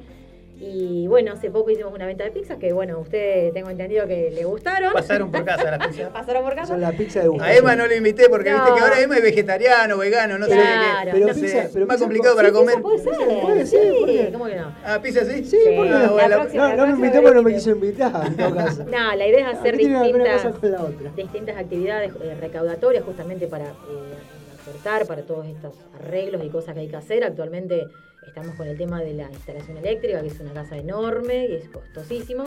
[SPEAKER 11] Y bueno, hace poco hicimos una venta de pizzas que, bueno, ustedes tengo entendido que le gustaron.
[SPEAKER 7] Pasaron por casa las pizzas.
[SPEAKER 11] Pasaron por casa.
[SPEAKER 6] Son la pizza de
[SPEAKER 7] A. Emma no le invité porque
[SPEAKER 11] No.
[SPEAKER 7] viste que ahora Emma es vegetariano, vegano, no sé
[SPEAKER 11] Claro.
[SPEAKER 7] qué.
[SPEAKER 6] Pero
[SPEAKER 7] no sé,
[SPEAKER 6] pero
[SPEAKER 7] más
[SPEAKER 6] pizza
[SPEAKER 7] complicado
[SPEAKER 6] con-
[SPEAKER 7] para
[SPEAKER 11] Sí,
[SPEAKER 7] comer.
[SPEAKER 11] puede ser.
[SPEAKER 6] Puede ser, ¿por qué?
[SPEAKER 11] ¿Cómo que no?
[SPEAKER 7] Ah, pizza sí.
[SPEAKER 6] Sí, porque
[SPEAKER 7] Ah,
[SPEAKER 6] no,
[SPEAKER 7] bueno,
[SPEAKER 11] la
[SPEAKER 7] la-
[SPEAKER 11] próxima-
[SPEAKER 6] no,
[SPEAKER 11] la
[SPEAKER 6] no me invitó porque no me quiso invitar, en todo caso.
[SPEAKER 11] No, la idea es hacer
[SPEAKER 6] ¿Qué tiene que ver una
[SPEAKER 11] distintas, distintas actividades eh, recaudatorias justamente para eh, aportar para todos estos arreglos y cosas que hay que hacer. Actualmente estamos con el tema de la instalación eléctrica, que es una casa enorme y es costosísimo.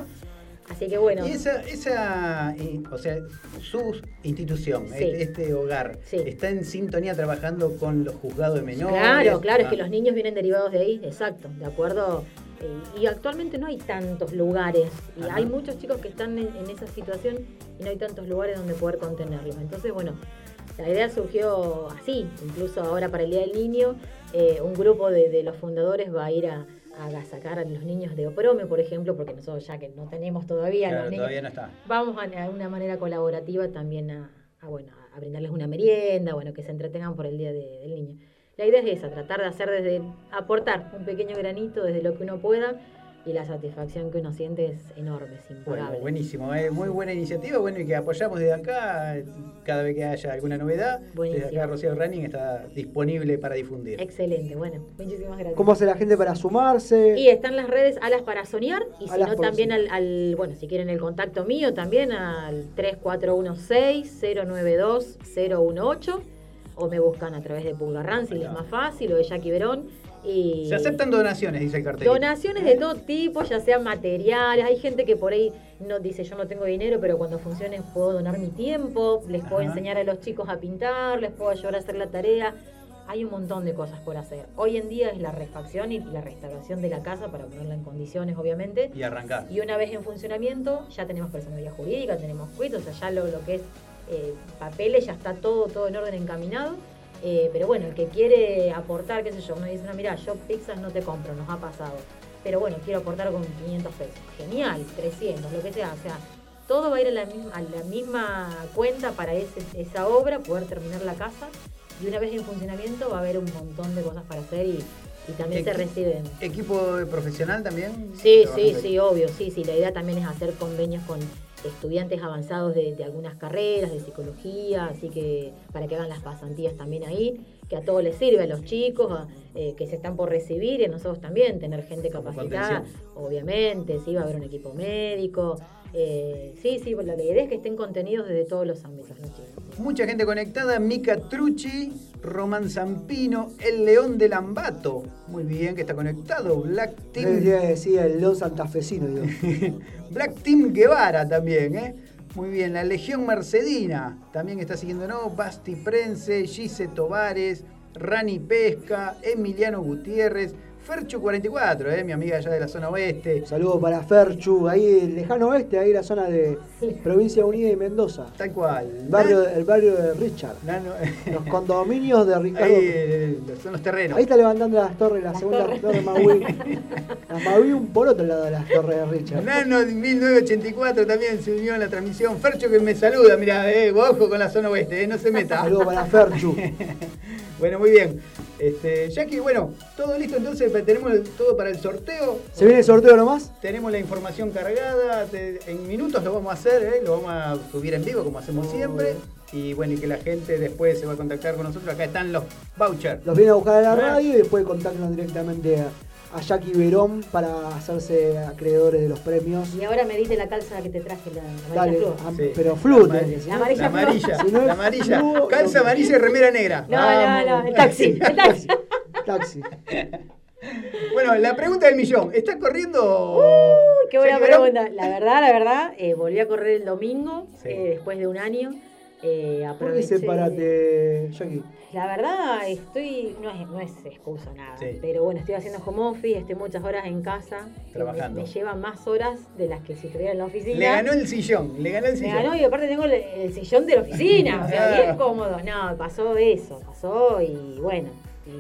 [SPEAKER 11] Así que bueno,
[SPEAKER 7] Y esa, esa eh, o sea, su institución,
[SPEAKER 11] Sí.
[SPEAKER 7] este, este hogar,
[SPEAKER 11] Sí.
[SPEAKER 7] está en sintonía trabajando con los juzgados de menores.
[SPEAKER 11] claro, claro, es
[SPEAKER 7] Ah,
[SPEAKER 11] que los niños vienen derivados de ahí, exacto, de acuerdo. Eh, y actualmente no hay tantos lugares, y
[SPEAKER 7] Ajá.
[SPEAKER 11] hay muchos chicos que están en, en esa situación y no hay tantos lugares donde poder contenerlos. Entonces, bueno, la idea surgió así, incluso ahora para el Día del Niño, eh, un grupo de, de los fundadores va a ir a, a sacar a los niños de Oprome, por ejemplo, porque nosotros ya que no tenemos todavía
[SPEAKER 7] claro,
[SPEAKER 11] los niños,
[SPEAKER 7] todavía no está.
[SPEAKER 11] vamos a, de una manera colaborativa también a, a, bueno, a brindarles una merienda, bueno, que se entretengan por el Día de- del Niño. La idea es esa, tratar de hacer desde, aportar un pequeño granito desde lo que uno pueda y la satisfacción que uno siente es enorme, es
[SPEAKER 7] Bueno,
[SPEAKER 11] impagable.
[SPEAKER 7] buenísimo, eh, muy buena iniciativa, bueno, y que apoyamos desde acá, cada vez que haya alguna novedad,
[SPEAKER 11] Buenísimo.
[SPEAKER 7] desde acá Rocío Running está disponible para difundir.
[SPEAKER 11] Excelente, bueno, muchísimas gracias.
[SPEAKER 6] ¿Cómo hace la gente para sumarse?
[SPEAKER 11] Y están las redes Alas para Soñar y si no también al, al- bueno, si quieren el contacto mío también al 3416-092-018 o me buscan a través de Pulgarran si les es más fácil o de Jackie Verón. Y
[SPEAKER 7] Se aceptan donaciones, dice el cartel.
[SPEAKER 11] Donaciones de todo tipo, ya sean materiales. Hay gente que por ahí no dice yo no tengo dinero, pero cuando funcione puedo donar mi tiempo, les puedo
[SPEAKER 7] Ajá.
[SPEAKER 11] enseñar a los chicos a pintar, les puedo ayudar a hacer la tarea. Hay un montón de cosas por hacer. Hoy en día es la refacción y la restauración de la casa para ponerla en condiciones, obviamente.
[SPEAKER 7] Y arrancar.
[SPEAKER 11] Y una vez en funcionamiento, ya tenemos personalidad jurídica, tenemos cuitos, o sea, ya lo, lo que es eh, papeles, ya está todo, todo en orden encaminado. Eh, pero bueno, el que quiere aportar, qué sé yo, uno dice, no, mira, yo pizzas no te compro, nos ha pasado. Pero bueno, quiero aportar con 500 pesos. Genial, 300, lo que sea. O sea, todo va a ir a la misma, a la misma cuenta para ese- esa obra, poder terminar la casa. Y una vez en funcionamiento va a haber un montón de cosas para hacer y, y también se reciben.
[SPEAKER 7] ¿Equipo profesional también?
[SPEAKER 11] Sí, sí, sí, obvio, sí, sí. La idea también es hacer convenios con estudiantes avanzados de, de algunas carreras, de psicología, así que para que hagan las pasantías también ahí, que a todos les sirve, a los chicos a, eh, que se están por recibir y a nosotros también, tener gente capacitada, obviamente, sí, va a haber un equipo médico. Eh, sí, sí, la idea es que estén contenidos desde todos los ámbitos.
[SPEAKER 7] Mucha gente conectada, Mica Trucci, Román Zampino, El León de Lambato. Muy bien, que está conectado. Black Team,
[SPEAKER 6] el León Santafesino, digo.
[SPEAKER 7] Black Team Guevara también, ¿eh? Muy bien, la Legión Mercedina también está siguiéndonos. Basti Prense, Gise Tovares, Rani Pesca, Emiliano Gutiérrez, Fercho 44, ¿eh? mi amiga allá de la zona oeste.
[SPEAKER 6] Saludos para Ferchu, ahí el lejano oeste, ahí la zona de Provincia Unida y Mendoza.
[SPEAKER 7] Tal cual.
[SPEAKER 6] El barrio, el barrio de Richard.
[SPEAKER 7] Nano-
[SPEAKER 6] Los condominios de Ricardo.
[SPEAKER 7] Ahí
[SPEAKER 6] Ahí,
[SPEAKER 7] eh, son los terrenos.
[SPEAKER 6] está levantando las torres, la
[SPEAKER 11] Las
[SPEAKER 6] segunda
[SPEAKER 11] torres.
[SPEAKER 6] torre Maui. Las Maui un por otro lado de las torres de Richard.
[SPEAKER 7] Nano 1984 también se unió a la transmisión. Fercho que me saluda, mira, eh, ojo con la zona oeste, eh, no se meta.
[SPEAKER 6] Saludos para Ferchu.
[SPEAKER 7] Bueno, muy bien. Este, Jackie, bueno, todo listo entonces, tenemos todo para el sorteo.
[SPEAKER 6] ¿Se viene el sorteo nomás?
[SPEAKER 7] Tenemos la información cargada, te- en minutos lo vamos a hacer, ¿eh? lo vamos a subir en vivo como hacemos siempre. Y bueno, y que la gente después se va a contactar con nosotros. Acá están los vouchers.
[SPEAKER 6] Los viene a buscar a la radio y después contactan directamente a, a Jackie Verón para hacerse acreedores de los premios.
[SPEAKER 11] Y ahora me diste la calza que te traje, la, la
[SPEAKER 6] Dale,
[SPEAKER 11] amarilla
[SPEAKER 7] Sí.
[SPEAKER 6] pero flu,
[SPEAKER 7] La
[SPEAKER 11] amarilla
[SPEAKER 7] La amarilla,
[SPEAKER 6] Si no es
[SPEAKER 7] la amarilla.
[SPEAKER 6] flu,
[SPEAKER 7] Calza
[SPEAKER 6] no-
[SPEAKER 7] amarilla y remera negra.
[SPEAKER 11] No, no, no, el taxi, el taxi.
[SPEAKER 6] Taxi.
[SPEAKER 7] Bueno, la pregunta del millón. ¿Está corriendo?
[SPEAKER 11] Uy, qué buena pregunta. La verdad, la verdad, eh, volví a correr el domingo,
[SPEAKER 7] Sí.
[SPEAKER 11] eh, después de un año. Eh,
[SPEAKER 6] ¿Por qué
[SPEAKER 11] aproveché-
[SPEAKER 6] sepárate, Jackie?
[SPEAKER 11] La verdad, estoy, no es, no es excusa nada,
[SPEAKER 7] Sí.
[SPEAKER 11] pero bueno, estoy haciendo home office, estoy muchas horas en casa. que
[SPEAKER 7] Trabajando.
[SPEAKER 11] Me, me lleva más horas de las que si estuviera en la oficina.
[SPEAKER 7] Le ganó el sillón, le ganó el sillón.
[SPEAKER 11] ganó y aparte tengo el, el sillón de la oficina, o sea,
[SPEAKER 7] Ah.
[SPEAKER 11] bien cómodo. No, pasó eso, pasó y bueno,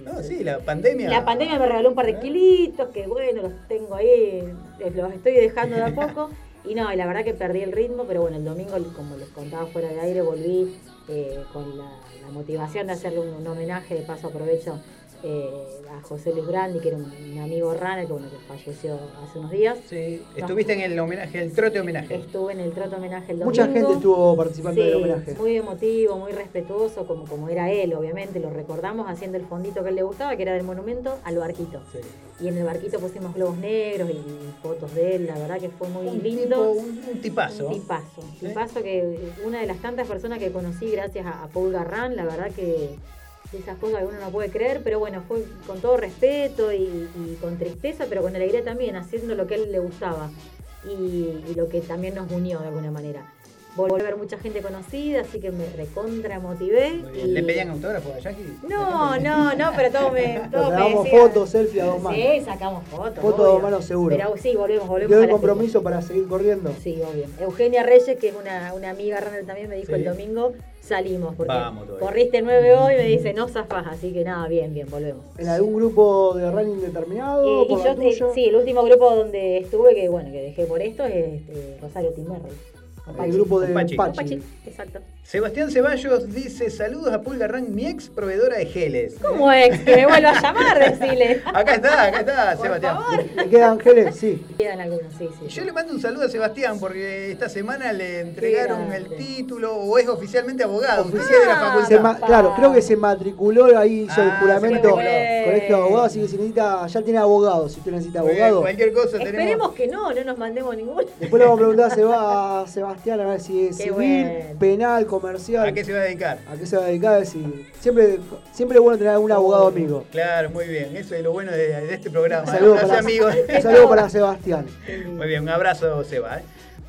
[SPEAKER 7] No, sí, la pandemia.
[SPEAKER 11] La pandemia me regaló un par de kilitos, que bueno, los tengo ahí, eh, los estoy dejando de a poco. Y no, y la verdad que perdí el ritmo, pero bueno, el domingo, como les contaba fuera de aire, volví eh, con la, motivación de hacerle un, un homenaje, de paso aprovecho eh, a José Luis Brandi, que era un, un amigo runner, que, bueno, que falleció hace unos días.
[SPEAKER 7] Sí, estuviste en el homenaje, el trote homenaje.
[SPEAKER 11] Estuve en el trote homenaje el domingo.
[SPEAKER 6] Mucha gente estuvo participando
[SPEAKER 11] Sí,
[SPEAKER 6] del homenaje.
[SPEAKER 11] Muy emotivo, muy respetuoso, como, como era él, obviamente. Lo recordamos haciendo el fondito que él le gustaba, que era del monumento, al barquito. Y en el barquito pusimos globos negros y fotos de él. La verdad que fue muy
[SPEAKER 7] Un
[SPEAKER 11] lindo.
[SPEAKER 7] tipo- un- un tipazo.
[SPEAKER 11] Un tipazo. Un tipazo que una de las tantas personas que conocí gracias a, a Paul Garrán, la verdad que esas cosas que uno no puede creer, pero bueno, fue con todo respeto y, con tristeza, pero con alegría también, haciendo lo que a él le gustaba y lo que también nos unió de alguna manera. Volví a ver mucha gente conocida, así que me recontra motivé. Y-
[SPEAKER 7] ¿Le pedían autógrafo a Jackie?
[SPEAKER 11] No, no, no, pero todo me, todo me
[SPEAKER 6] Sacamos fotos, selfie a dos manos.
[SPEAKER 11] Sí, sacamos fotos.
[SPEAKER 6] Fotos a dos manos seguro.
[SPEAKER 11] Pero sí, volvemos, volvemos.
[SPEAKER 6] ¿Quedó el compromiso para seguir corriendo?
[SPEAKER 11] Sí, obvio. Eugenia Reyes, que es una, una amiga runner también, me dijo
[SPEAKER 6] Sí.
[SPEAKER 11] el domingo, salimos, porque
[SPEAKER 6] Vamos
[SPEAKER 11] corriste nueve hoy, me dice, no zafás, así que nada, bien, bien, volvemos.
[SPEAKER 6] ¿En algún grupo de running determinado?
[SPEAKER 11] Eh, y yo, sí, el último grupo donde estuve, que bueno, que dejé por esto, es este, Rosario Timberry.
[SPEAKER 6] El grupo de
[SPEAKER 7] Pachi.
[SPEAKER 6] Pachi.
[SPEAKER 11] exacto.
[SPEAKER 7] Sebastián Ceballos dice: Saludos a Pulgarrán, mi ex proveedora de geles.
[SPEAKER 11] ¿Cómo es? Que me vuelva a llamar, decile.
[SPEAKER 7] Acá está, acá está, Sebastián.
[SPEAKER 6] ¿Le quedan ángeles? Sí.
[SPEAKER 11] Quedan algunos, sí, sí.
[SPEAKER 7] Yo le mando un saludo a Sebastián porque esta semana le entregaron el título o es oficialmente abogado, oficial de la facultad.
[SPEAKER 6] Se ma- claro, creo que se matriculó ahí, hizo el
[SPEAKER 7] Ah,
[SPEAKER 6] juramento
[SPEAKER 7] se matriculó.
[SPEAKER 6] colegio de abogados, así que si necesita, ya tiene abogado, si usted necesita abogado.
[SPEAKER 7] cualquier cosa tenemos.
[SPEAKER 11] Esperemos que no, no nos mandemos ninguno.
[SPEAKER 6] Después le vamos a preguntar a Seba- a Sebastián a ver si es
[SPEAKER 11] Qué
[SPEAKER 6] civil,
[SPEAKER 11] bueno.
[SPEAKER 6] penal, comercial.
[SPEAKER 7] ¿A qué se va a dedicar?
[SPEAKER 6] ¿A qué se va a dedicar? Siempre, siempre es bueno tener algún abogado amigo.
[SPEAKER 7] Claro, muy bien. Eso es lo bueno de, de este programa.
[SPEAKER 6] Un saludo, para,
[SPEAKER 7] amigos.
[SPEAKER 6] un saludo para Sebastián.
[SPEAKER 7] Muy bien, un abrazo, Seba. ¿eh?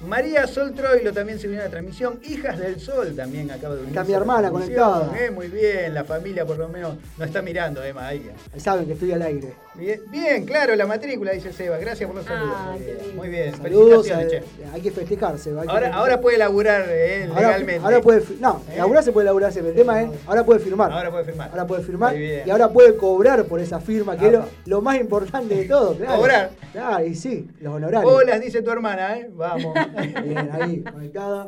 [SPEAKER 7] María Sol Troilo también se unió a la transmisión. Hijas del Sol también acaba de unirse.
[SPEAKER 6] Está mi
[SPEAKER 7] a
[SPEAKER 6] hermana conectada.
[SPEAKER 7] Eh, muy bien, la familia por lo menos no está mirando, Emma. Ahí.
[SPEAKER 6] Ahí saben que estoy al aire.
[SPEAKER 7] Bien, bien, claro, la matrícula, dice Seba. Gracias por los saludos. Muy bien, Muy bien,
[SPEAKER 6] Saludos,
[SPEAKER 7] felicitaciones,
[SPEAKER 6] eh,
[SPEAKER 7] che.
[SPEAKER 6] hay que festejarse. hay que
[SPEAKER 7] Ahora,
[SPEAKER 6] festejar.
[SPEAKER 7] ahora puede laburar eh,
[SPEAKER 6] Ahora-
[SPEAKER 7] legalmente.
[SPEAKER 6] Ahora, puede, no, laburar se puede laburar siempre. El tema es, ahora puede firmar.
[SPEAKER 7] Ahora puede firmar.
[SPEAKER 6] Ahora puede firmar
[SPEAKER 7] Muy bien.
[SPEAKER 6] y ahora puede cobrar por esa firma, que es lo, lo más importante de todo. Claro.
[SPEAKER 7] Cobrar.
[SPEAKER 6] Claro, y sí, los honorarios.
[SPEAKER 7] Hola, dice tu hermana, ¿eh? Vamos.
[SPEAKER 6] Bien, ahí, conectada.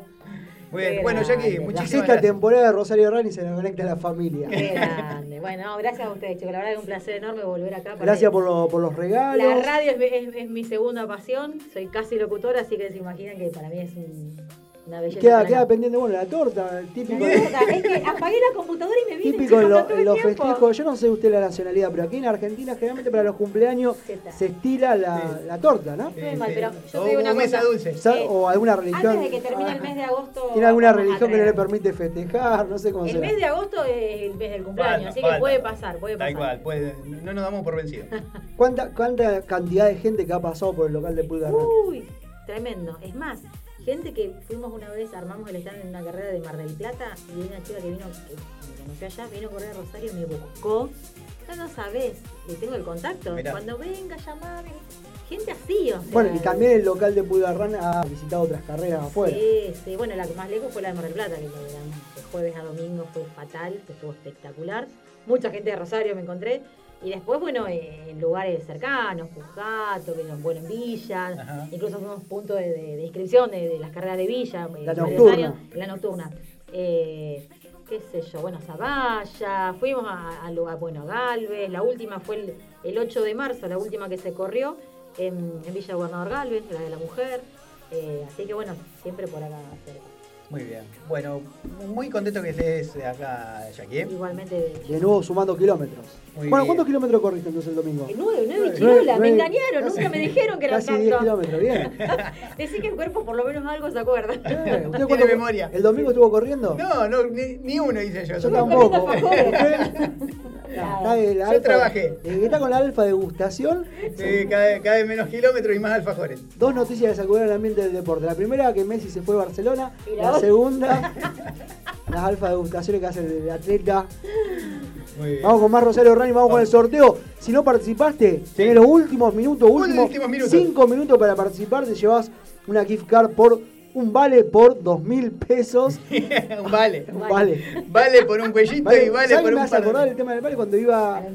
[SPEAKER 7] Muy bien. Bueno, Jackie,
[SPEAKER 6] La
[SPEAKER 7] muchísimas
[SPEAKER 6] sexta
[SPEAKER 7] gracias.
[SPEAKER 6] temporada de Rosario Rani se nos conecta a la familia.
[SPEAKER 11] Qué grande. Bueno, no, gracias a ustedes, chicos. La verdad que es un placer enorme volver acá. para-
[SPEAKER 6] Gracias por, lo- por los regalos.
[SPEAKER 11] La radio es, mi- es- es mi segunda pasión. Soy casi locutora, así que se imaginan que para mí es un- una belleza.
[SPEAKER 6] Queda, pendiente, bueno, la torta, el típico.
[SPEAKER 11] La es que apagué la computadora y me vine
[SPEAKER 6] Típico en, lo-
[SPEAKER 11] el
[SPEAKER 6] los festejos, yo no sé usted la nacionalidad, pero aquí en Argentina generalmente para los cumpleaños se estila la, la torta, ¿no?
[SPEAKER 11] Mal, pero yo
[SPEAKER 7] O
[SPEAKER 11] digo una
[SPEAKER 7] mesa
[SPEAKER 11] cosa.
[SPEAKER 7] dulce.
[SPEAKER 11] Eh,
[SPEAKER 6] O alguna religión.
[SPEAKER 11] Antes de que termine el mes de agosto.
[SPEAKER 6] ¿Tiene alguna religión que no le permite festejar? No sé cómo
[SPEAKER 11] El
[SPEAKER 6] será.
[SPEAKER 11] mes de agosto es el mes del cumpleaños,
[SPEAKER 7] Falta,
[SPEAKER 11] así
[SPEAKER 7] falta.
[SPEAKER 11] que puede pasar, puede pasar.
[SPEAKER 7] Tal cual, puede, no nos damos por vencidos.
[SPEAKER 6] ¿Cuánta, ¿Cuánta cantidad de gente que ha pasado por el local de Pulgar?
[SPEAKER 11] Uy, tremendo. Es más, gente que fuimos una vez, armamos el stand en una carrera de Mar del Plata y una chica que vino, que me conoció allá, vino a correr a Rosario y me buscó. Ya no sabes, le tengo el contacto.
[SPEAKER 6] Mirá.
[SPEAKER 11] Cuando venga, llamame. Gente así, o sea.
[SPEAKER 6] Bueno, y también el local de Pulgar Rani ha visitado otras carreras afuera.
[SPEAKER 11] Sí, sí. Bueno, la que más lejos fue la de Mar del Plata, que de jueves a domingo fue fatal, que estuvo espectacular. Mucha gente de Rosario me encontré. Y después, bueno, eh, en lugares cercanos, Pujato, que bueno, en Villas,
[SPEAKER 6] Ajá.
[SPEAKER 11] incluso fuimos punto de, de- de inscripción de, de las carreras de Villa. eh,
[SPEAKER 6] La nocturna.
[SPEAKER 11] años, la nocturna. Eh, qué sé yo, bueno, Zavalla, fuimos a- al lugar, bueno, Galvez, la última fue el, el 8 de marzo, la última que se corrió en, en Villa Gobernador Galvez, la de la mujer. Eh, así que bueno, siempre por acá cerca.
[SPEAKER 7] Muy bien. Bueno, muy contento que estés acá, Jackie.
[SPEAKER 11] Igualmente.
[SPEAKER 6] De nuevo sumando kilómetros.
[SPEAKER 7] Muy
[SPEAKER 6] bueno,
[SPEAKER 7] bien.
[SPEAKER 6] ¿cuántos kilómetros corriste entonces el domingo?
[SPEAKER 11] Nueve, nueve chirolas, me engañaron,
[SPEAKER 6] casi-
[SPEAKER 11] nunca me dijeron que eran
[SPEAKER 6] Casi 10
[SPEAKER 11] tantos.
[SPEAKER 6] kilómetros, bien.
[SPEAKER 11] Decí que el cuerpo por lo menos algo se acuerda.
[SPEAKER 6] Eh, ¿Usted
[SPEAKER 7] Tiene
[SPEAKER 6] cuánto-
[SPEAKER 7] memoria.
[SPEAKER 6] ¿El domingo estuvo corriendo?
[SPEAKER 7] No, no, ni, ni uno hice yo.
[SPEAKER 6] Yo tampoco. El
[SPEAKER 7] Yo
[SPEAKER 6] alfa-
[SPEAKER 7] trabajé.
[SPEAKER 6] está con la alfa degustación,
[SPEAKER 7] Sí, cada, vez- cada vez menos kilómetros y más alfajores.
[SPEAKER 6] dos noticias que sacudieron el ambiente del deporte. La primera, que Messi se fue a Barcelona.
[SPEAKER 11] Y la
[SPEAKER 6] segunda, las alfa degustaciones que hace el atleta. Vamos con más Rosario Rani, vamos con el sorteo. Si no participaste, tenés los últimos minutos, últimos
[SPEAKER 7] Últimos minutos.
[SPEAKER 6] 5 minutos para participar, te llevas una gift card por un vale por dos mil pesos.
[SPEAKER 7] vale.
[SPEAKER 6] Un vale.
[SPEAKER 7] Vale por un cuellito
[SPEAKER 6] Vale,
[SPEAKER 7] y vale
[SPEAKER 6] ¿sabes
[SPEAKER 7] por
[SPEAKER 6] me
[SPEAKER 7] un de-
[SPEAKER 6] acordar el tema del vale cuando iba al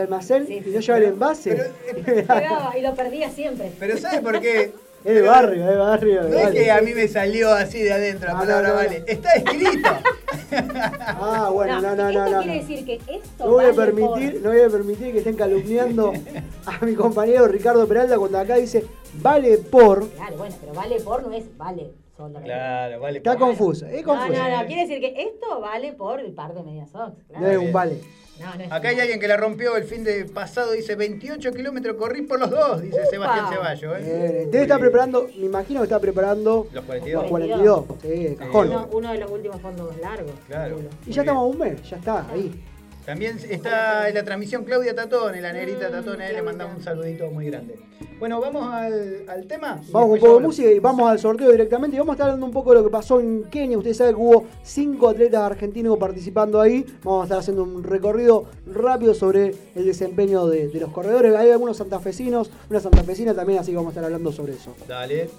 [SPEAKER 6] almacén, y no llevaba el envase?
[SPEAKER 11] Pegaba y lo perdía siempre.
[SPEAKER 7] Pero ¿sabes por qué?
[SPEAKER 6] Es de barrio, es de barrio.
[SPEAKER 7] No es que a mí me salió así de adentro la
[SPEAKER 6] No,
[SPEAKER 7] palabra
[SPEAKER 6] no, no,
[SPEAKER 7] vale. Está escrito.
[SPEAKER 6] Ah, bueno, no, no, no,
[SPEAKER 11] esto
[SPEAKER 6] no.
[SPEAKER 11] quiere
[SPEAKER 6] no.
[SPEAKER 11] decir que esto
[SPEAKER 6] No voy a permitir,
[SPEAKER 11] por-
[SPEAKER 6] no voy a permitir que estén calumniando a mi compañero Ricardo Peralta cuando acá dice vale por.
[SPEAKER 11] Claro, bueno, pero vale por no es vale.
[SPEAKER 7] Claro, vale.
[SPEAKER 6] Está
[SPEAKER 7] por-
[SPEAKER 6] confuso, es
[SPEAKER 11] No,
[SPEAKER 6] confuso.
[SPEAKER 11] no, no, quiere decir que esto vale por el par de medias Sox.
[SPEAKER 6] No es un vale.
[SPEAKER 11] No, no es
[SPEAKER 7] Acá hay alguien que la rompió el fin de pasado, dice 28 kilómetros corrí por los dos, dice Sebastián Ceballos. ¿eh?
[SPEAKER 6] Eh, debe estar preparando, me imagino que está preparando
[SPEAKER 7] Los 42.
[SPEAKER 6] los 42. Sí, cajón.
[SPEAKER 11] Uno, uno de los últimos fondos largos.
[SPEAKER 7] Claro.
[SPEAKER 6] Y ya estamos a un mes, ya está, ahí.
[SPEAKER 7] También está en la transmisión Claudia Tatone, la negrita Tatone, ahí le mandamos un saludito muy grande. Bueno, vamos al, al tema.
[SPEAKER 6] Vamos con un poco de música y vamos al sorteo directamente. Y vamos a estar hablando un poco de lo que pasó en Kenia. Usted sabe que hubo cinco atletas argentinos participando ahí. Vamos a estar haciendo un recorrido rápido sobre el desempeño de, de los corredores. Hay algunos santafesinos, una santafesina también, así que vamos a estar hablando sobre eso.
[SPEAKER 7] Dale.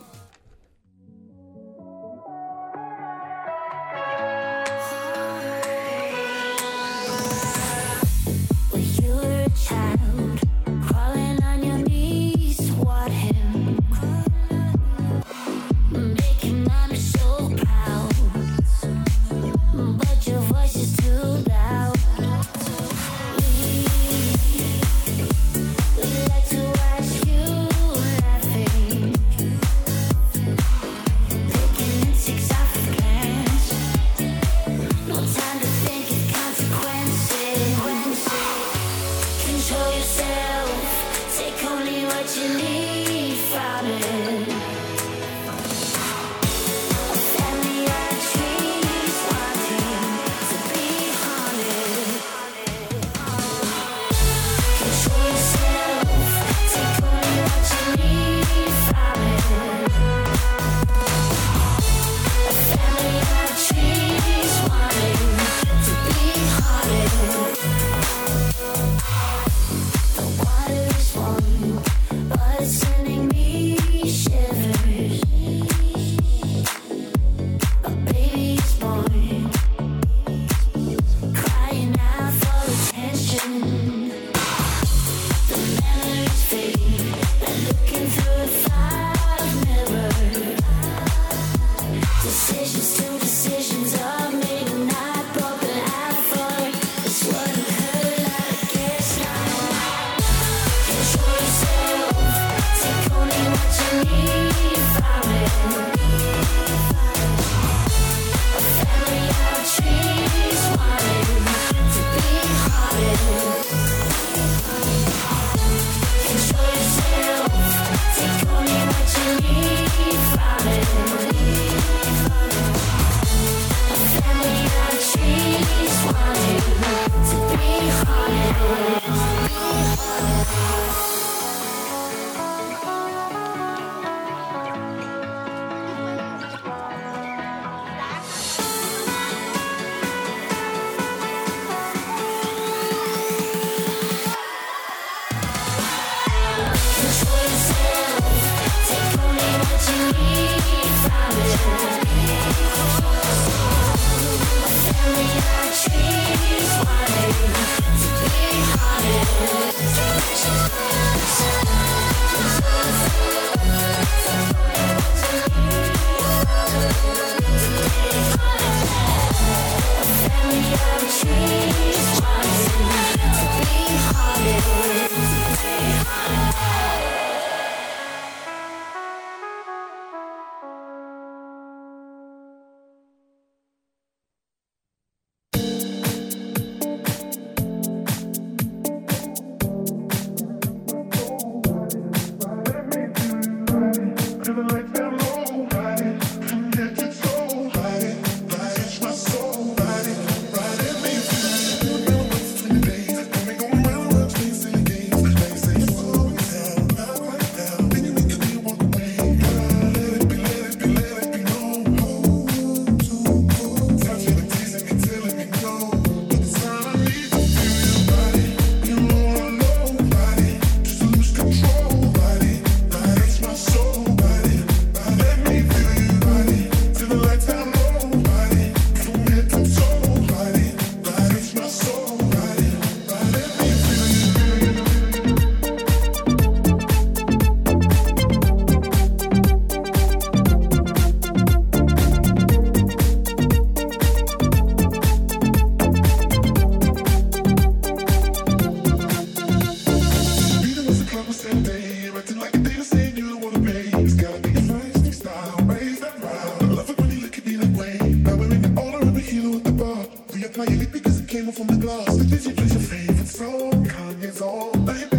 [SPEAKER 9] Oh, baby.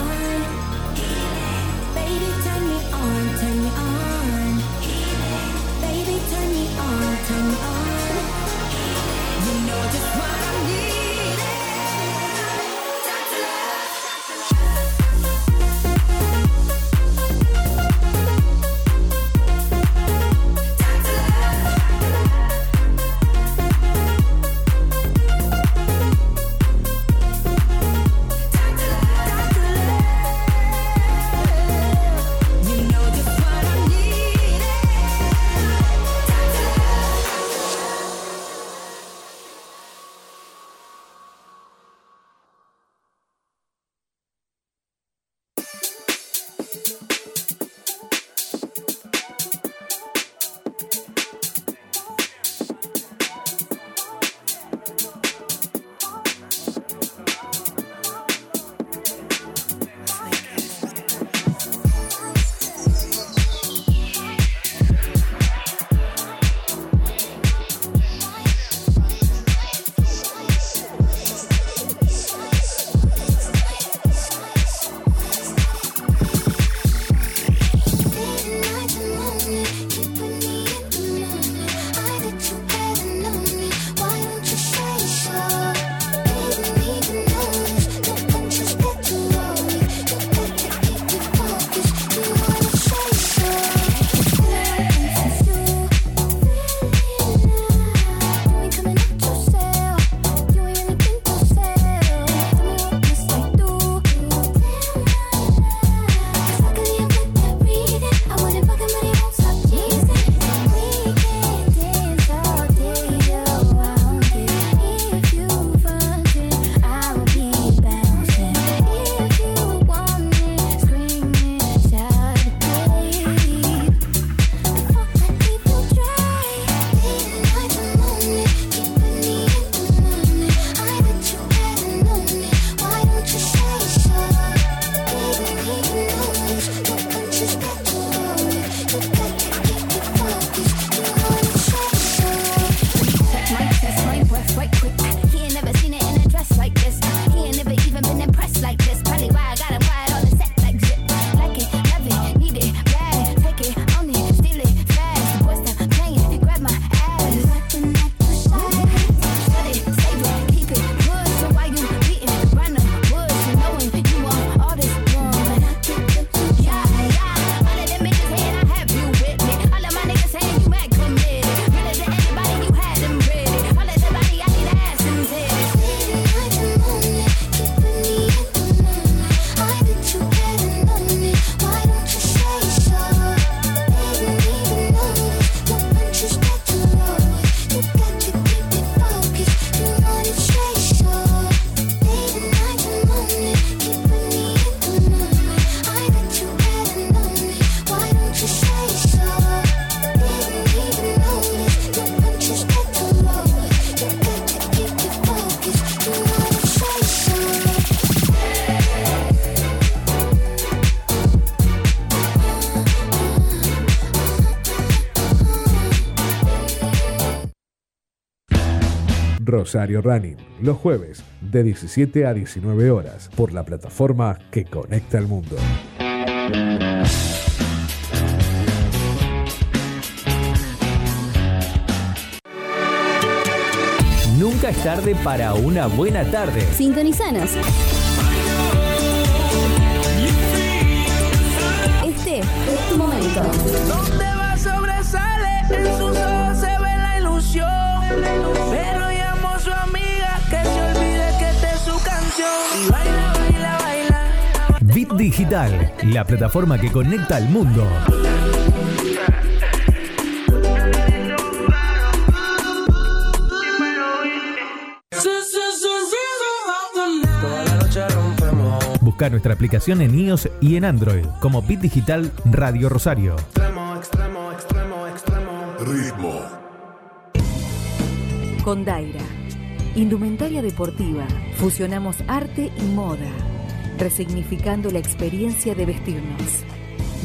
[SPEAKER 5] Rosario Running, los jueves de 17 a 19 horas por la plataforma que conecta al mundo.
[SPEAKER 1] Nunca es tarde para una buena tarde.
[SPEAKER 4] Sintonizanos. Este es tu momento.
[SPEAKER 12] Donde va sobresale, en sus ojos
[SPEAKER 1] Digital, la plataforma que conecta al mundo. Busca nuestra aplicación en iOS y en Android como Bit Digital Radio Rosario.
[SPEAKER 2] Extremo, extremo, extremo, extremo.
[SPEAKER 5] Ritmo.
[SPEAKER 10] Con Daira. Indumentaria deportiva. Fusionamos arte y moda. Resignificando la experiencia de vestirnos.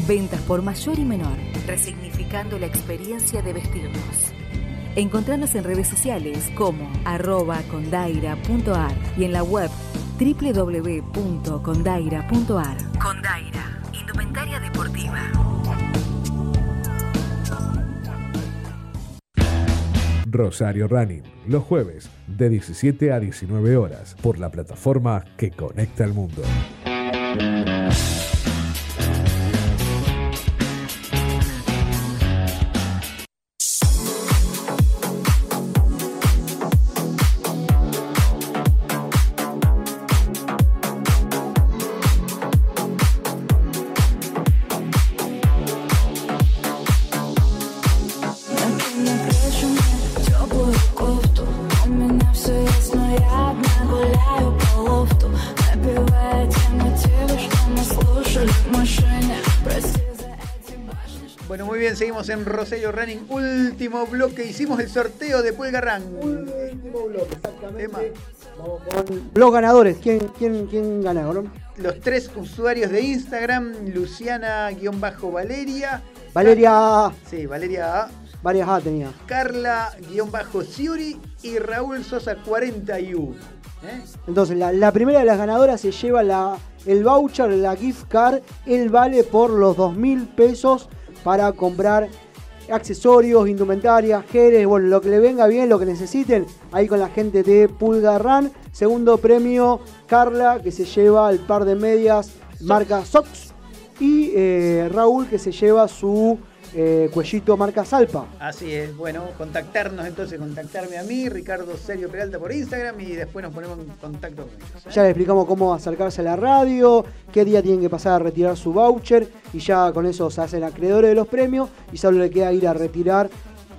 [SPEAKER 10] Ventas por mayor y menor. Resignificando la experiencia de vestirnos. Encontranos en redes sociales como arroba condaira.ar y en la web www.condaira.ar. Condaira, indumentaria deportiva.
[SPEAKER 5] Rosario Running, los jueves de 17 a 19 horas por la plataforma que conecta al mundo.
[SPEAKER 7] Rosario Running. Último bloque. Hicimos el sorteo de Pulga Run.
[SPEAKER 6] Último bloque, exactamente.
[SPEAKER 7] Tema.
[SPEAKER 6] Vamos con los ganadores. ¿Quién, quién, quién ganaron?
[SPEAKER 7] Los tres usuarios de Instagram, Luciana-Valeria.
[SPEAKER 6] Valeria.
[SPEAKER 7] Sí, Valeria A.
[SPEAKER 6] Varias A tenía.
[SPEAKER 7] Carla-Ciuri y Raúl Sosa 41. ¿Eh?
[SPEAKER 6] Entonces, la, la primera de las ganadoras se lleva la, el voucher, la gift card. El vale por los dos mil pesos para comprar accesorios, indumentarias, geles, bueno, lo que le venga bien, lo que necesiten, ahí con la gente de Pulga Run. Segundo premio, Carla, que se lleva el par de medias marca Sox. Y eh, Raúl, que se lleva su eh, cuellito marca Salpa.
[SPEAKER 7] Así es, bueno, contactarnos entonces, contactarme a mí, Ricardo Sergio Peralta por Instagram y después nos ponemos en contacto con ellos. ¿eh?
[SPEAKER 6] Ya le explicamos cómo acercarse a la radio, qué día tienen que pasar a retirar su voucher y ya con eso se hacen acreedores de los premios y solo le queda ir a retirar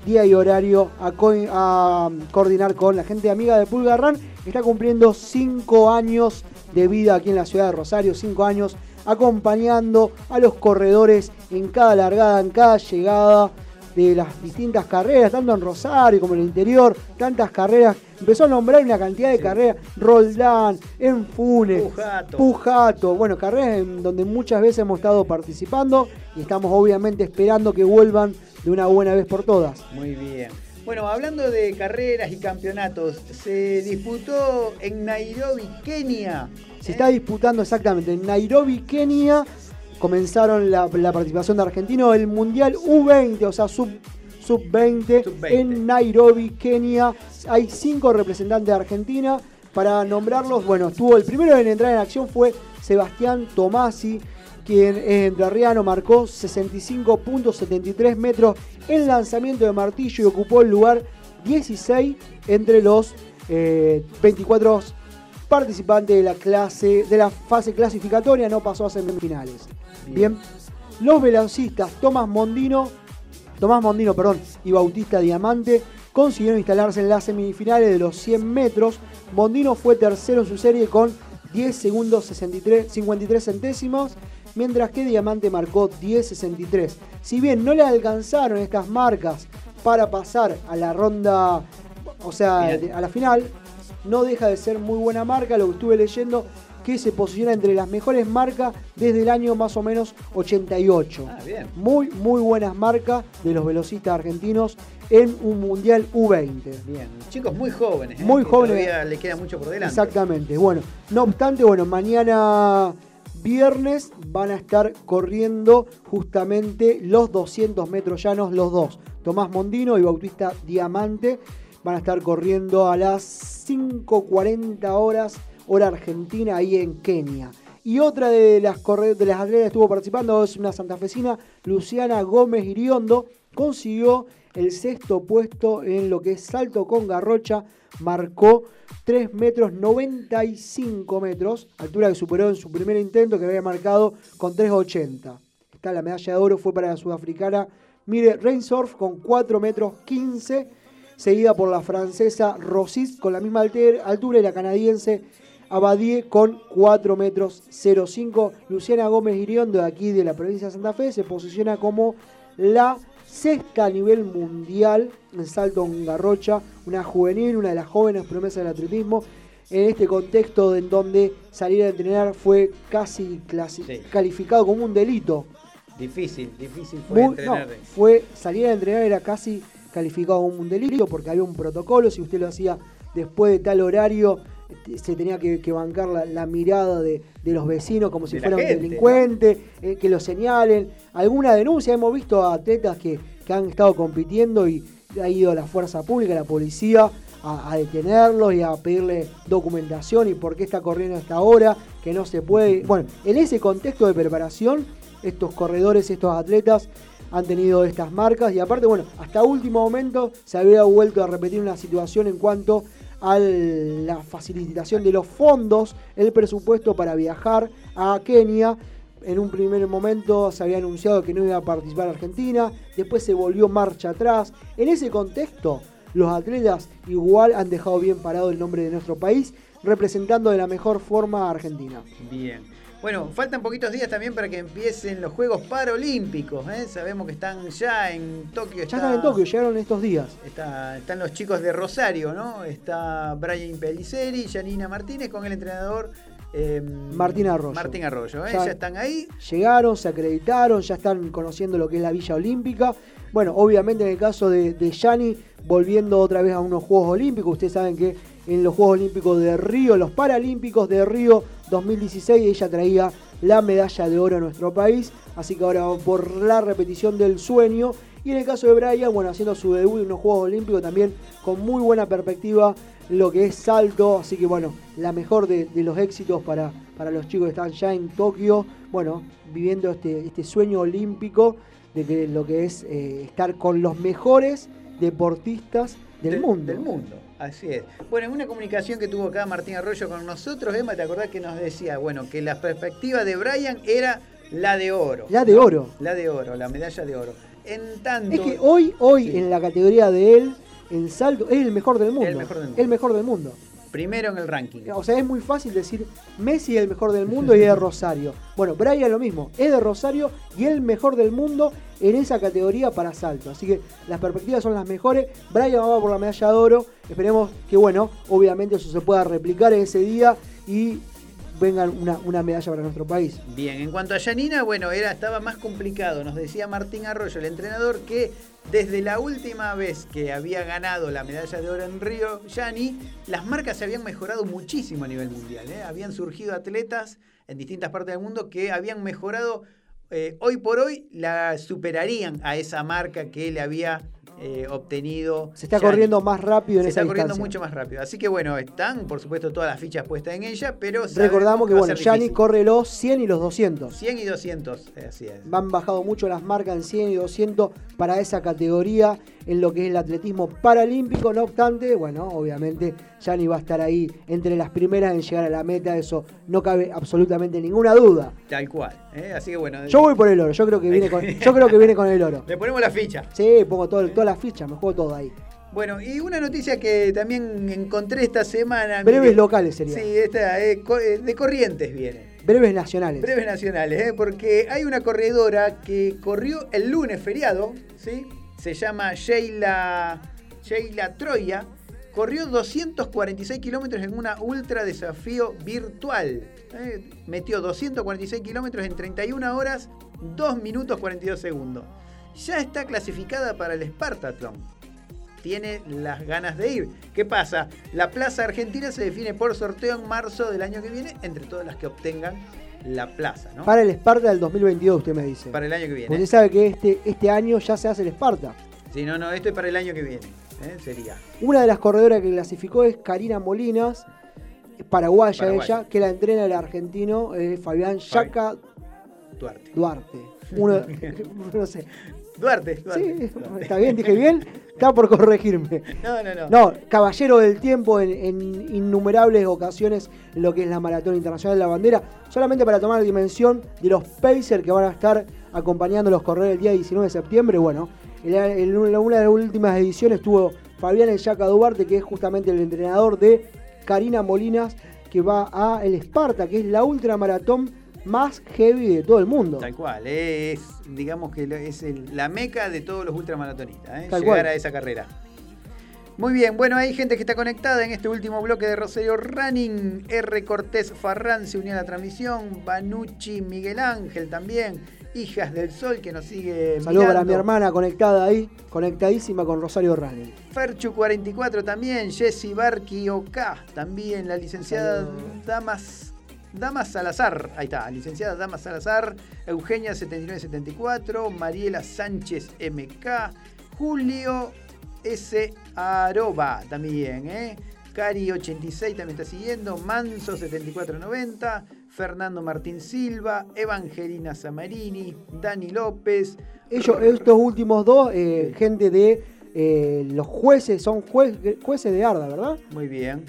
[SPEAKER 6] día y horario a, co- a coordinar con la gente amiga de Pulgarran que está cumpliendo 5 años de vida aquí en la ciudad de Rosario, 5 años acompañando a los corredores en cada largada, en cada llegada de las distintas carreras, tanto en Rosario como en el interior, tantas carreras. Empezó a nombrar una cantidad de carreras, Roldán, en Funes,
[SPEAKER 7] Pujato.
[SPEAKER 6] Pujato, bueno, carreras en donde muchas veces hemos estado participando y estamos obviamente esperando que vuelvan de una buena vez por todas.
[SPEAKER 7] Muy bien. Bueno, hablando de carreras y campeonatos, se disputó en Nairobi, Kenia.
[SPEAKER 6] Se está disputando exactamente en Nairobi, Kenia. Comenzaron la, la participación de argentinos el Mundial U20, o sea, sub, sub-20
[SPEAKER 7] Sub-20.
[SPEAKER 6] en Nairobi, Kenia. Hay cinco representantes de Argentina. Para nombrarlos, bueno, estuvo el primero en entrar en acción fue Sebastián Tomasi, quien es entrerriano, marcó 65.73 metros en lanzamiento de martillo y ocupó el lugar 16 entre los eh, 24 participantes de la clase de la fase clasificatoria, no pasó a semifinales. Bien. Los velocistas Tomás Mondino, Tomás Mondino, perdón, y Bautista Diamante consiguieron instalarse en las semifinales de los 100 metros. Mondino fue tercero en su serie con 10 segundos 63, 53 centésimos, mientras que Diamante marcó 10.63. Si bien no le alcanzaron estas marcas para pasar a la ronda, o sea, a la final, no deja de ser muy buena marca, lo que estuve leyendo, que se posiciona entre las mejores marcas desde el año más o menos 88.
[SPEAKER 7] Ah, bien.
[SPEAKER 6] Muy, muy buenas marcas de los velocistas argentinos en un Mundial U20.
[SPEAKER 7] Bien, chicos muy jóvenes. ¿eh?
[SPEAKER 6] Muy
[SPEAKER 7] Que
[SPEAKER 6] jóvenes.
[SPEAKER 7] Todavía le queda mucho por delante.
[SPEAKER 6] Exactamente. Bueno, no obstante, bueno, mañana viernes van a estar corriendo justamente los 200 metros llanos, los dos. Tomás Mondino y Bautista Diamante van a estar corriendo a las 5.40 horas, hora argentina, ahí en Kenia. Y otra de las, de las atletas que estuvo participando es una santafesina, Luciana Gómez Iriondo, consiguió el sexto puesto en lo que es salto con garrocha, marcó 3 metros 95 metros, altura que superó en su primer intento que había marcado con 3,80. Está la medalla de oro fue para la sudafricana Mire Reinsdorf con 4 metros 15, seguida por la francesa Rosis con la misma altura y la canadiense Abadie con 4 metros 05. Luciana Gómez Iriondo de aquí de la provincia de Santa Fe se posiciona como la sexta a nivel mundial en salto en garrocha, una juvenil, una de las jóvenes promesas del atletismo. En este contexto en donde salir a entrenar fue casi clasi- calificado como un delito.
[SPEAKER 7] Difícil, difícil fue
[SPEAKER 6] Muy-
[SPEAKER 7] entrenar.
[SPEAKER 6] no, fue salir a entrenar era casi calificado como un delito porque había un protocolo, si usted lo hacía después de tal horario se tenía que, que bancar la, la mirada de, de los vecinos como si
[SPEAKER 7] De
[SPEAKER 6] fuera un
[SPEAKER 7] gente,
[SPEAKER 6] delincuente, eh, que lo señalen, alguna denuncia, hemos visto a atletas que, que han estado compitiendo y ha ido la fuerza pública, la policía a, a detenerlos y a pedirle documentación y por qué está corriendo hasta ahora, que no se puede. Bueno, en ese contexto de preparación, estos corredores, estos atletas han tenido estas marcas y aparte, bueno, hasta último momento se había vuelto a repetir una situación en cuanto a la facilitación de los fondos, el presupuesto para viajar a Kenia. En un primer momento se había anunciado que no iba a participar Argentina, después se volvió marcha atrás. En ese contexto, los atletas igual han dejado bien parado el nombre de nuestro país, representando de la mejor forma a Argentina.
[SPEAKER 7] Bien. Bueno, faltan poquitos días también para que empiecen los Juegos Paralímpicos. ¿eh? Sabemos que están ya en Tokio.
[SPEAKER 6] Ya
[SPEAKER 7] está-
[SPEAKER 6] están en Tokio, llegaron estos días.
[SPEAKER 7] está- están los chicos de Rosario, ¿no? Está Brian Pelliceri, Janina Martínez con el entrenador eh,
[SPEAKER 6] Martín Arroyo.
[SPEAKER 7] Martín Arroyo, ¿eh?
[SPEAKER 6] Ya-
[SPEAKER 7] ya están ahí.
[SPEAKER 6] Llegaron, se acreditaron, ya están conociendo lo que es la Villa Olímpica. Bueno, obviamente en el caso de, de Yani, volviendo otra vez a unos Juegos Olímpicos, ustedes saben que en los Juegos Olímpicos de Río, los Paralímpicos de Río 2016, ella traía la medalla de oro a nuestro país. Así que ahora vamos por la repetición del sueño. Y en el caso de Brian, bueno, haciendo su debut en los Juegos Olímpicos también con muy buena perspectiva lo que es salto. Así que bueno, la mejor de, de los éxitos para, para los chicos que están ya en Tokio. Bueno, viviendo este, este sueño olímpico de que lo que es eh, estar con los mejores deportistas del
[SPEAKER 7] De-
[SPEAKER 6] mundo.
[SPEAKER 7] Del mundo, así es. Bueno, en una comunicación que tuvo acá Martín Arroyo con nosotros, Emma, ¿te acordás que nos decía, bueno, que la perspectiva de Brian era la de oro?
[SPEAKER 6] La de oro.
[SPEAKER 7] La de oro, la medalla de oro. En tanto.
[SPEAKER 6] Es que hoy, hoy en la categoría de él, en salto, es el mejor del mundo.
[SPEAKER 7] El mejor del mundo.
[SPEAKER 6] El mejor del mundo.
[SPEAKER 7] Primero en el ranking.
[SPEAKER 6] O sea, es muy fácil decir Messi es el mejor del mundo y es de Rosario. Bueno, Brian lo mismo, es de Rosario y el mejor del mundo en esa categoría para salto. Así que las perspectivas son las mejores. Brian va por la medalla de oro. Esperemos que, bueno, obviamente eso se pueda replicar en ese día y vengan una, una medalla para nuestro país.
[SPEAKER 7] Bien, en cuanto a Yanina, bueno, era, estaba más complicado. Nos decía Martín Arroyo, el entrenador, que desde la última vez que había ganado la medalla de oro en Río, Yani, las marcas se habían mejorado muchísimo a nivel mundial. ¿eh? Habían surgido atletas en distintas partes del mundo que habían mejorado. eh, hoy por hoy la superarían a esa marca que le había eh, obtenido.
[SPEAKER 6] Se está corriendo más rápido en
[SPEAKER 7] Se
[SPEAKER 6] esa
[SPEAKER 7] está corriendo mucho más rápido. Así que bueno, están por supuesto todas las fichas puestas en ella, pero
[SPEAKER 6] Recordamos que,
[SPEAKER 7] a
[SPEAKER 6] bueno,
[SPEAKER 7] difícil.
[SPEAKER 6] corre los 100 y los 200.
[SPEAKER 7] 100 y 200, eh, así es.
[SPEAKER 6] Han bajado mucho las marcas en 100 y 200 para esa categoría en lo que es el atletismo paralímpico. No obstante, bueno, obviamente Gianni va a estar ahí entre las primeras en llegar a la meta. Eso no cabe absolutamente ninguna duda.
[SPEAKER 7] Tal cual. ¿eh? Así que bueno.
[SPEAKER 6] Yo voy por el oro. Yo creo que viene con, yo creo que viene con el oro.
[SPEAKER 7] Le ponemos la ficha.
[SPEAKER 6] Sí, pongo todo, todas las fichas, me juego todo ahí.
[SPEAKER 7] Bueno, y una noticia que también encontré esta semana.
[SPEAKER 6] Breves
[SPEAKER 7] mire-
[SPEAKER 6] locales sería.
[SPEAKER 7] Sí, esta, eh, eh, de Corrientes viene.
[SPEAKER 6] Breves nacionales.
[SPEAKER 7] Breves nacionales, ¿eh? porque hay una corredora que corrió el lunes feriado, ¿sí? Se llama Sheila, Sheila Troya. corrió 246 kilómetros en una ultra desafío virtual. Eh, metió 246 kilómetros en 31 horas, 2 minutos 42 segundos. Ya está clasificada para el Spartathlon. Tiene las ganas de ir. ¿Qué pasa? La Plaza Argentina se define por sorteo en marzo del año que viene entre todas las que obtengan la plaza, ¿no?
[SPEAKER 6] Para el Esparta del 2022, usted me dice.
[SPEAKER 7] Para el año que viene.
[SPEAKER 6] Usted sabe que este, este año ya se hace el Esparta.
[SPEAKER 7] Sí, no, no, esto es para el año que viene. ¿eh? Sería.
[SPEAKER 6] Una de las corredoras que clasificó es Karina Molinas, paraguaya,
[SPEAKER 7] Paraguaya.
[SPEAKER 6] ella, que la entrena el argentino eh, Fabián Yaca
[SPEAKER 7] Duarte.
[SPEAKER 6] Duarte. Uno, no sé.
[SPEAKER 7] Duarte, Duarte.
[SPEAKER 6] Sí,
[SPEAKER 7] Duarte.
[SPEAKER 6] está bien, dije bien. Está por corregirme.
[SPEAKER 7] No, no, no.
[SPEAKER 6] No, caballero del tiempo en, en innumerables ocasiones lo que es la Maratón Internacional de la Bandera. Solamente para tomar dimensión de los Pacers que van a estar acompañando los corredores el día 19 de septiembre. Bueno, en, la- en una una de las últimas ediciones estuvo Fabián El Yaca Duarte, que es justamente el entrenador de Karina Molinas, que va a el Esparta, que es la ultramaratón más heavy de todo el mundo.
[SPEAKER 7] Tal cual, es, digamos que es el- la meca de todos los ultramaratonistas, ¿eh?
[SPEAKER 6] Tal
[SPEAKER 7] llegar
[SPEAKER 6] cual.
[SPEAKER 7] a esa carrera. Muy bien, bueno, hay gente que está conectada en este último bloque de Rosario Running. R. Cortés Farrán se unió a la transmisión. Banucci Miguel Ángel también. Hijas del Sol que nos sigue
[SPEAKER 6] Saludos para mi hermana conectada ahí, conectadísima con Rosario Running.
[SPEAKER 7] Ferchu44 también, Jessy Barqui OK, también la licenciada Damas, Damas Salazar, ahí está, licenciada Damas Salazar, Eugenia 7974, Mariela Sánchez MK, Julio S. Aroba también, ¿eh? Cari 86 también está siguiendo, Manso 7490, Fernando Martín Silva, Evangelina Samarini, Dani López,
[SPEAKER 6] Ellos, estos últimos dos, eh, gente de eh, los jueces, son jueces de Arda, ¿verdad?
[SPEAKER 7] Muy bien.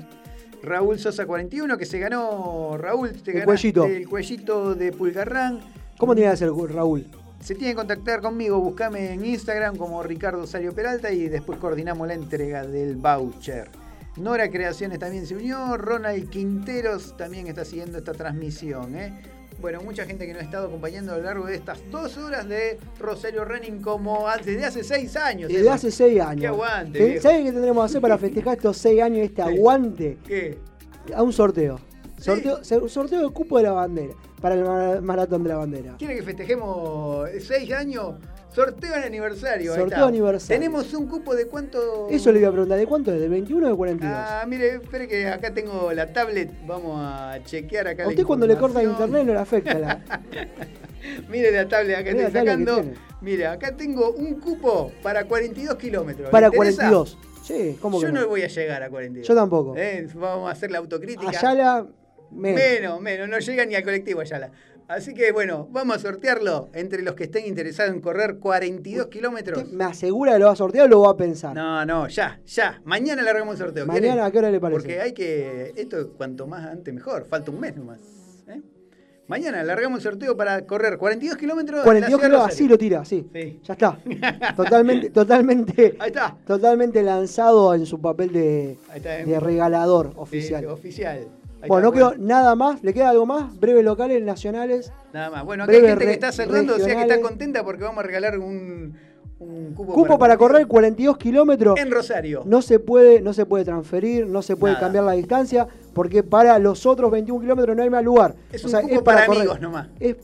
[SPEAKER 7] Raúl Sosa 41, que se ganó, Raúl, te
[SPEAKER 6] El
[SPEAKER 7] ganaste
[SPEAKER 6] cuellito.
[SPEAKER 7] el cuellito de Pulgarrán.
[SPEAKER 6] ¿Cómo tiene que ser Raúl?
[SPEAKER 7] Se tiene que contactar conmigo, buscame en Instagram como Ricardo Sario Peralta y después coordinamos la entrega del voucher. Nora Creaciones también se unió, Ronald Quinteros también está siguiendo esta transmisión. ¿eh? Bueno, mucha gente que nos ha estado acompañando a lo largo de estas dos horas de Rosario Running como desde hace seis años.
[SPEAKER 6] Desde hace seis años.
[SPEAKER 7] Qué aguante.
[SPEAKER 6] ¿Qué-
[SPEAKER 7] viejo.
[SPEAKER 6] ¿Saben qué tendremos que hacer para festejar estos seis años, este aguante?
[SPEAKER 7] ¿Qué?
[SPEAKER 6] A un sorteo. Sorteo, sorteo de cupo de la bandera, para el mara- maratón de la bandera.
[SPEAKER 7] ¿Quiere que festejemos seis años? Sorteo en aniversario.
[SPEAKER 6] Sorteo aniversario.
[SPEAKER 7] Tenemos un cupo de cuánto.
[SPEAKER 6] Eso le iba a preguntar, ¿de cuánto es? ¿De 21 o de 42?
[SPEAKER 7] Ah, mire, espere que acá tengo la tablet. Vamos a chequear acá.
[SPEAKER 6] a
[SPEAKER 7] la
[SPEAKER 6] usted cuando le corta internet no le afecta la...
[SPEAKER 7] Mire la tablet acá
[SPEAKER 6] Mire
[SPEAKER 7] estoy sacando. Mire, acá tengo un cupo para 42 kilómetros. ¿Le
[SPEAKER 6] Para
[SPEAKER 7] interesa?
[SPEAKER 6] 42. Sí, ¿cómo que
[SPEAKER 7] Yo no?
[SPEAKER 6] no?
[SPEAKER 7] voy a llegar a 42.
[SPEAKER 6] Yo tampoco.
[SPEAKER 7] Eh, Vamos a hacer la autocrítica.
[SPEAKER 6] Ayala, menos.
[SPEAKER 7] Menos, menos, no llega ni al colectivo Ayala. Así que bueno, vamos a sortearlo entre los que estén interesados en correr 42 kilómetros.
[SPEAKER 6] ¿Me asegura que lo va a sortear o lo va a pensar?
[SPEAKER 7] No, no, ya, ya. Mañana largamos el sorteo.
[SPEAKER 6] Mañana. ¿a qué hora le parece?
[SPEAKER 7] Porque hay que. Esto cuanto más antes mejor. Falta un mes nomás. ¿eh? Mañana largamos el sorteo para correr 42 kilómetros. en la
[SPEAKER 6] 42
[SPEAKER 7] ciudad de
[SPEAKER 6] kilos,
[SPEAKER 7] Rosario.
[SPEAKER 6] así lo tira, sí.
[SPEAKER 7] Sí.
[SPEAKER 6] Ya está. Totalmente, totalmente,
[SPEAKER 7] Ahí está.
[SPEAKER 6] totalmente lanzado en su papel de,
[SPEAKER 7] está,
[SPEAKER 6] de regalador oficial.
[SPEAKER 7] Sí, oficial. Ahí
[SPEAKER 6] bueno, no quedó nada más. ¿Le queda algo más? Breves locales, nacionales.
[SPEAKER 7] Nada más. Bueno, acá hay gente que está cerrando, o sea que está contenta porque vamos a regalar un, un cupo,
[SPEAKER 6] Cupo para correr 42 kilómetros.
[SPEAKER 7] en Rosario.
[SPEAKER 6] No se puede, no se puede transferir, no se puede
[SPEAKER 7] Nada.
[SPEAKER 6] cambiar la distancia, porque para los otros 21 kilómetros no hay más lugar.
[SPEAKER 7] Es
[SPEAKER 6] O
[SPEAKER 7] un
[SPEAKER 6] sea,
[SPEAKER 7] cupo
[SPEAKER 6] es
[SPEAKER 7] para, amigos nomás.
[SPEAKER 6] Es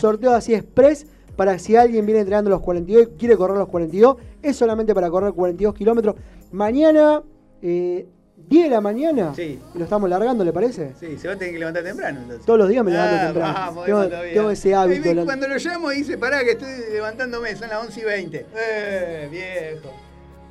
[SPEAKER 6] sorteo así express para si alguien viene entrenando los 42 y quiere correr los 42. Es solamente para correr 42 kilómetros. Mañana, eh, 10 de la mañana,
[SPEAKER 7] Sí.
[SPEAKER 6] lo estamos largando, ¿le parece?
[SPEAKER 7] Sí, se va a tener que levantar temprano. Entonces.
[SPEAKER 6] Todos los días me levanto
[SPEAKER 7] Ah,
[SPEAKER 6] temprano.
[SPEAKER 7] Vamos,
[SPEAKER 6] tengo, tengo ese hábito.
[SPEAKER 7] Cuando lo llamo dice, pará que estoy levantándome, son las 11 y 20. Eh, viejo.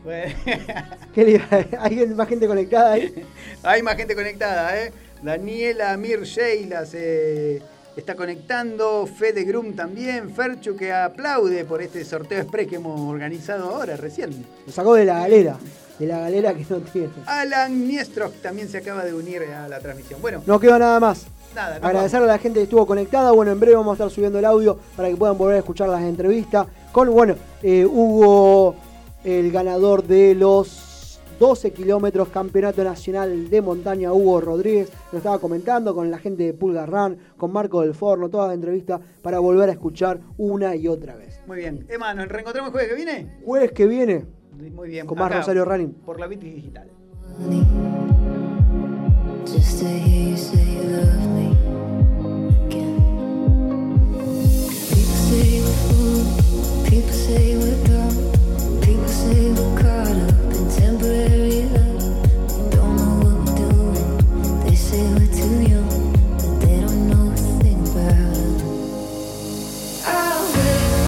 [SPEAKER 7] Bueno.
[SPEAKER 6] ¿Qué ¿Hay más gente conectada ahí?
[SPEAKER 7] Hay más gente conectada, ¿eh? Daniela Mir Sheila se está conectando. Fede Grum también. Ferchu que aplaude por este sorteo express que hemos organizado ahora, recién.
[SPEAKER 6] Lo sacó de la galera. De la galera que no tiene.
[SPEAKER 7] Alan Niestrov también se acaba de unir a la transmisión. Bueno,
[SPEAKER 6] No quedó nada más.
[SPEAKER 7] nada, nos
[SPEAKER 6] Agradecerle a la gente que estuvo conectada. Bueno, en breve vamos a estar subiendo el audio para que puedan volver a escuchar las entrevistas. Con, bueno, eh, Hugo, el ganador de los 12 kilómetros Campeonato Nacional de Montaña, Hugo Rodríguez, lo estaba comentando con la gente de Pulgarrán, con Marco del Forno, todas las entrevistas para volver a escuchar una y otra vez.
[SPEAKER 7] Muy bien. Emma, ¿nos reencontramos el jueves que viene?
[SPEAKER 6] Jueves que viene,
[SPEAKER 7] muy bien.
[SPEAKER 6] Con más Rosario Running.
[SPEAKER 7] Por la Vitis Digital.